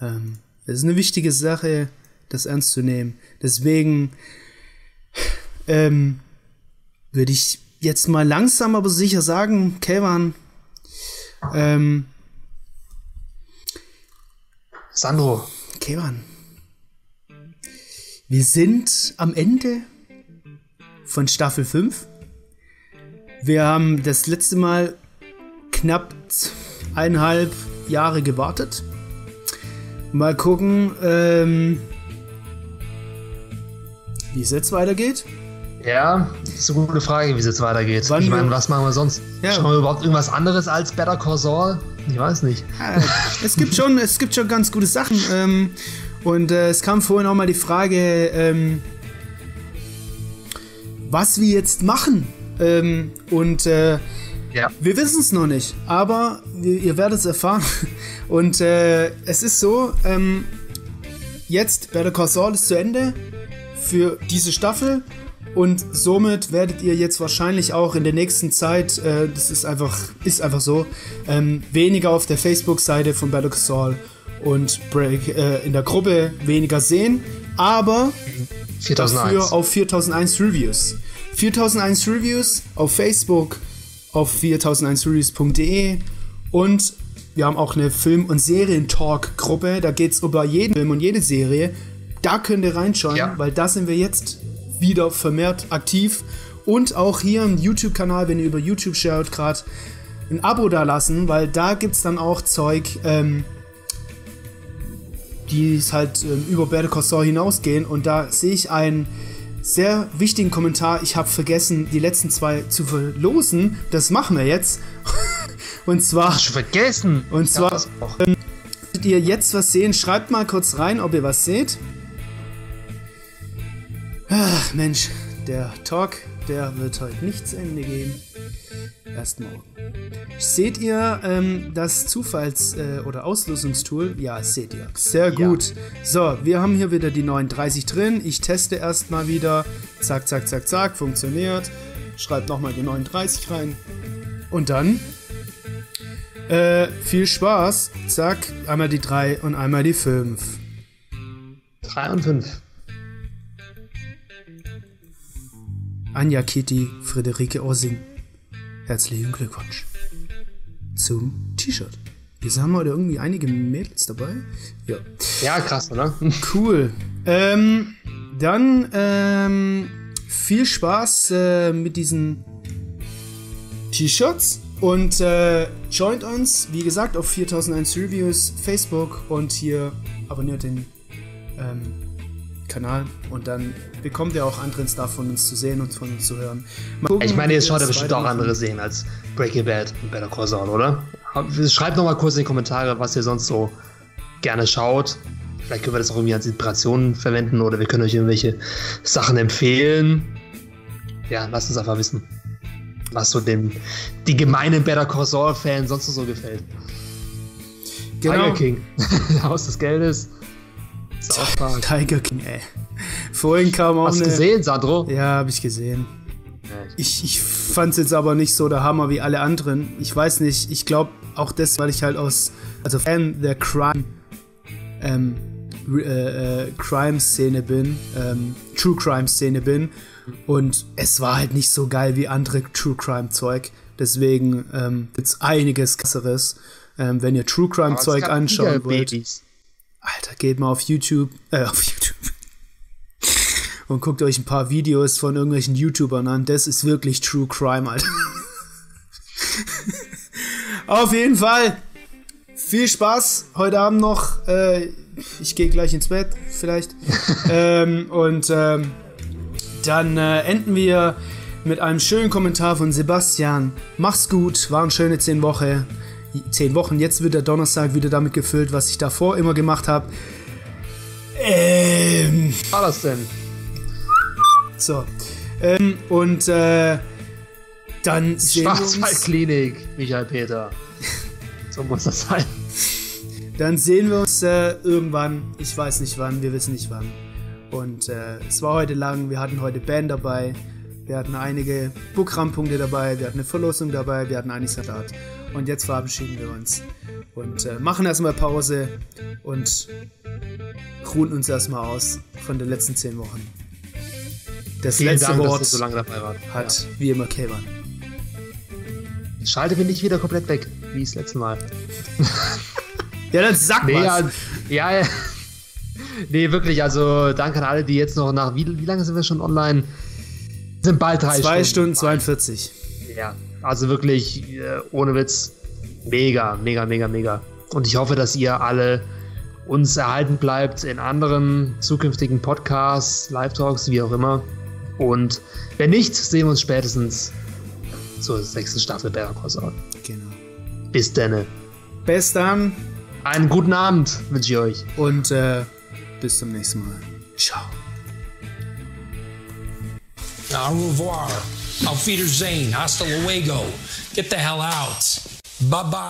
Speaker 1: Ähm, es ist eine wichtige Sache, das ernst zu nehmen. Deswegen ähm, würde ich jetzt mal langsam aber sicher sagen, Kevan, ähm,
Speaker 2: Sandro.
Speaker 1: Kevan, wir sind am Ende von Staffel 5. Wir haben das letzte Mal knapp eineinhalb Jahre gewartet. Mal gucken, ähm, wie es jetzt weitergeht.
Speaker 2: Ja, das ist eine gute Frage, wie es jetzt weitergeht. Wann ich meine, was machen wir sonst? Ja. Schauen wir überhaupt irgendwas anderes als Better Call Saul? Ich weiß nicht.
Speaker 1: Es, gibt schon, es gibt schon ganz gute Sachen. Ähm, und äh, es kam vorhin auch mal die Frage, ähm, was wir jetzt machen. Ähm, und äh, ja. wir wissen es noch nicht, aber ihr werdet es erfahren. <laughs> Und äh, es ist so, ähm, jetzt Better Call Saul ist zu Ende für diese Staffel. Und somit werdet ihr jetzt wahrscheinlich auch in der nächsten Zeit, äh, das ist einfach, ist einfach so, ähm, weniger auf der Facebook-Seite von Better Call Saul und Break äh, in der Gruppe weniger sehen, aber 4001. dafür auf 4001 Reviews. 4001 Reviews auf Facebook, auf 4001reviews.de und wir haben auch eine Film- und Serientalk-Gruppe. Da geht es über jeden Film und jede Serie. Da könnt ihr reinschauen, ja. weil da sind wir jetzt wieder vermehrt aktiv. Und auch hier im YouTube-Kanal, wenn ihr über YouTube schaut, gerade ein Abo da lassen, weil da gibt es dann auch Zeug, ähm, die halt ähm, über Better Call hinausgehen. Und da sehe ich einen sehr wichtigen Kommentar. Ich habe vergessen, die letzten zwei zu verlosen. Das machen wir jetzt. <laughs> und zwar.
Speaker 2: Hast du vergessen?
Speaker 1: Und ich zwar. Ähm, ihr jetzt was sehen? Schreibt mal kurz rein, ob ihr was seht. Ach, Mensch, der Talk der wird heute nicht zu Ende gehen. Erst morgen. Seht ihr ähm, das Zufalls- äh, oder Auslösungstool? Ja, seht ihr. Sehr gut. Ja. So, wir haben hier wieder die 39 drin. Ich teste erstmal wieder. Zack, zack, zack, zack. Funktioniert. Schreibt nochmal die 39 rein. Und dann äh, viel Spaß. Zack, einmal die 3 und einmal die 5.
Speaker 2: 3 und 5.
Speaker 1: Anja Kitty Friederike Ossing. Herzlichen Glückwunsch zum T-Shirt. Wir haben heute irgendwie einige Mädels dabei. Ja,
Speaker 2: ja krass, oder? <laughs>
Speaker 1: Cool. Ähm, dann ähm, viel Spaß äh, mit diesen T-Shirts und äh, joint uns, wie gesagt, auf 4001 Reviews, Facebook und hier abonniert den ähm, Kanal und dann bekommt ihr auch anderen Stuff von uns zu sehen und von uns zu hören.
Speaker 2: Gucken, ich meine, jetzt schaut er bestimmt auch andere sehen als Breaking Bad und Better Call Saul, oder? Schreibt noch mal kurz in die Kommentare, was ihr sonst so gerne schaut. Vielleicht können wir das auch irgendwie als Inspiration verwenden oder wir können euch irgendwelche Sachen empfehlen. Ja, lasst uns einfach wissen, was so dem die gemeinen Better Call Saul Fans sonst so gefällt. Genau. Tiger King, <laughs> Haus des Geldes.
Speaker 1: Tiger King, ey. Vorhin kam auch
Speaker 2: Hast du gesehen, Sandro?
Speaker 1: Ja, habe ich gesehen. Ich, ich fand es jetzt aber nicht so der Hammer wie alle anderen. Ich weiß nicht, ich glaube auch das, weil ich halt aus, also Fan der Crime, ähm, äh, äh, Crime-Szene bin, ähm, True Crime-Szene bin. Und es war halt nicht so geil wie andere True Crime-Zeug. Deswegen ähm, gibt es einiges krasseres, ähm, wenn ihr True Crime-Zeug anschauen wollt. Babys. Alter, geht mal auf YouTube, äh, <laughs> auf YouTube. und guckt euch ein paar Videos von irgendwelchen YouTubern an. Das ist wirklich True Crime, Alter. <laughs> auf jeden Fall. Viel Spaß heute Abend noch. Äh, ich gehe gleich ins Bett, vielleicht. <laughs> ähm, und ähm, dann äh, enden wir mit einem schönen Kommentar von Sebastian. Mach's gut, waren schöne zehn Wochen zehn Wochen. Jetzt wird der Donnerstag wieder damit gefüllt, was ich davor immer gemacht habe.
Speaker 2: Ähm. Was war das denn?
Speaker 1: So. Ähm, und äh, dann
Speaker 2: sehen Schwarzwaldklinik, Michael Peter. so muss das sein.
Speaker 1: Dann sehen wir uns äh, irgendwann. Ich weiß nicht wann, wir wissen nicht wann. Und äh, es war heute lang. Wir hatten heute Band dabei. Wir hatten einige Programmpunkte dabei. Wir hatten eine Verlosung dabei. Wir hatten eigentlich Salat. Und jetzt verabschieden wir uns und äh, machen erstmal Pause und ruhen uns erstmal aus von den letzten zehn Wochen. Das Vielen letzte Dank, Wort
Speaker 2: so hat
Speaker 1: ja. wie immer Kevin.
Speaker 2: Schalte bin ich wieder komplett weg, wie das letzte Mal.
Speaker 1: ja, dann sag nee,
Speaker 2: was. Ja, ja, Nee, wirklich, also danke an alle, die jetzt noch nach, wie, wie lange sind wir schon online? Sind bald drei
Speaker 1: Zwei Stunden. Stunden 42.
Speaker 2: Ja, also wirklich, äh, ohne Witz, mega, mega, mega, mega. Und ich hoffe, dass ihr alle uns erhalten bleibt in anderen zukünftigen Podcasts, Live-Talks, wie auch immer. Und wenn nicht, sehen wir uns spätestens zur sechsten Staffel Better Call
Speaker 1: Genau.
Speaker 2: Bis dann.
Speaker 1: Bis dann.
Speaker 2: Einen guten Abend wünsche ich euch.
Speaker 1: Und äh, bis zum nächsten Mal. Ciao.
Speaker 4: Au revoir. Auf Wiedersehen. Hasta luego. Get the hell out. Bye bye.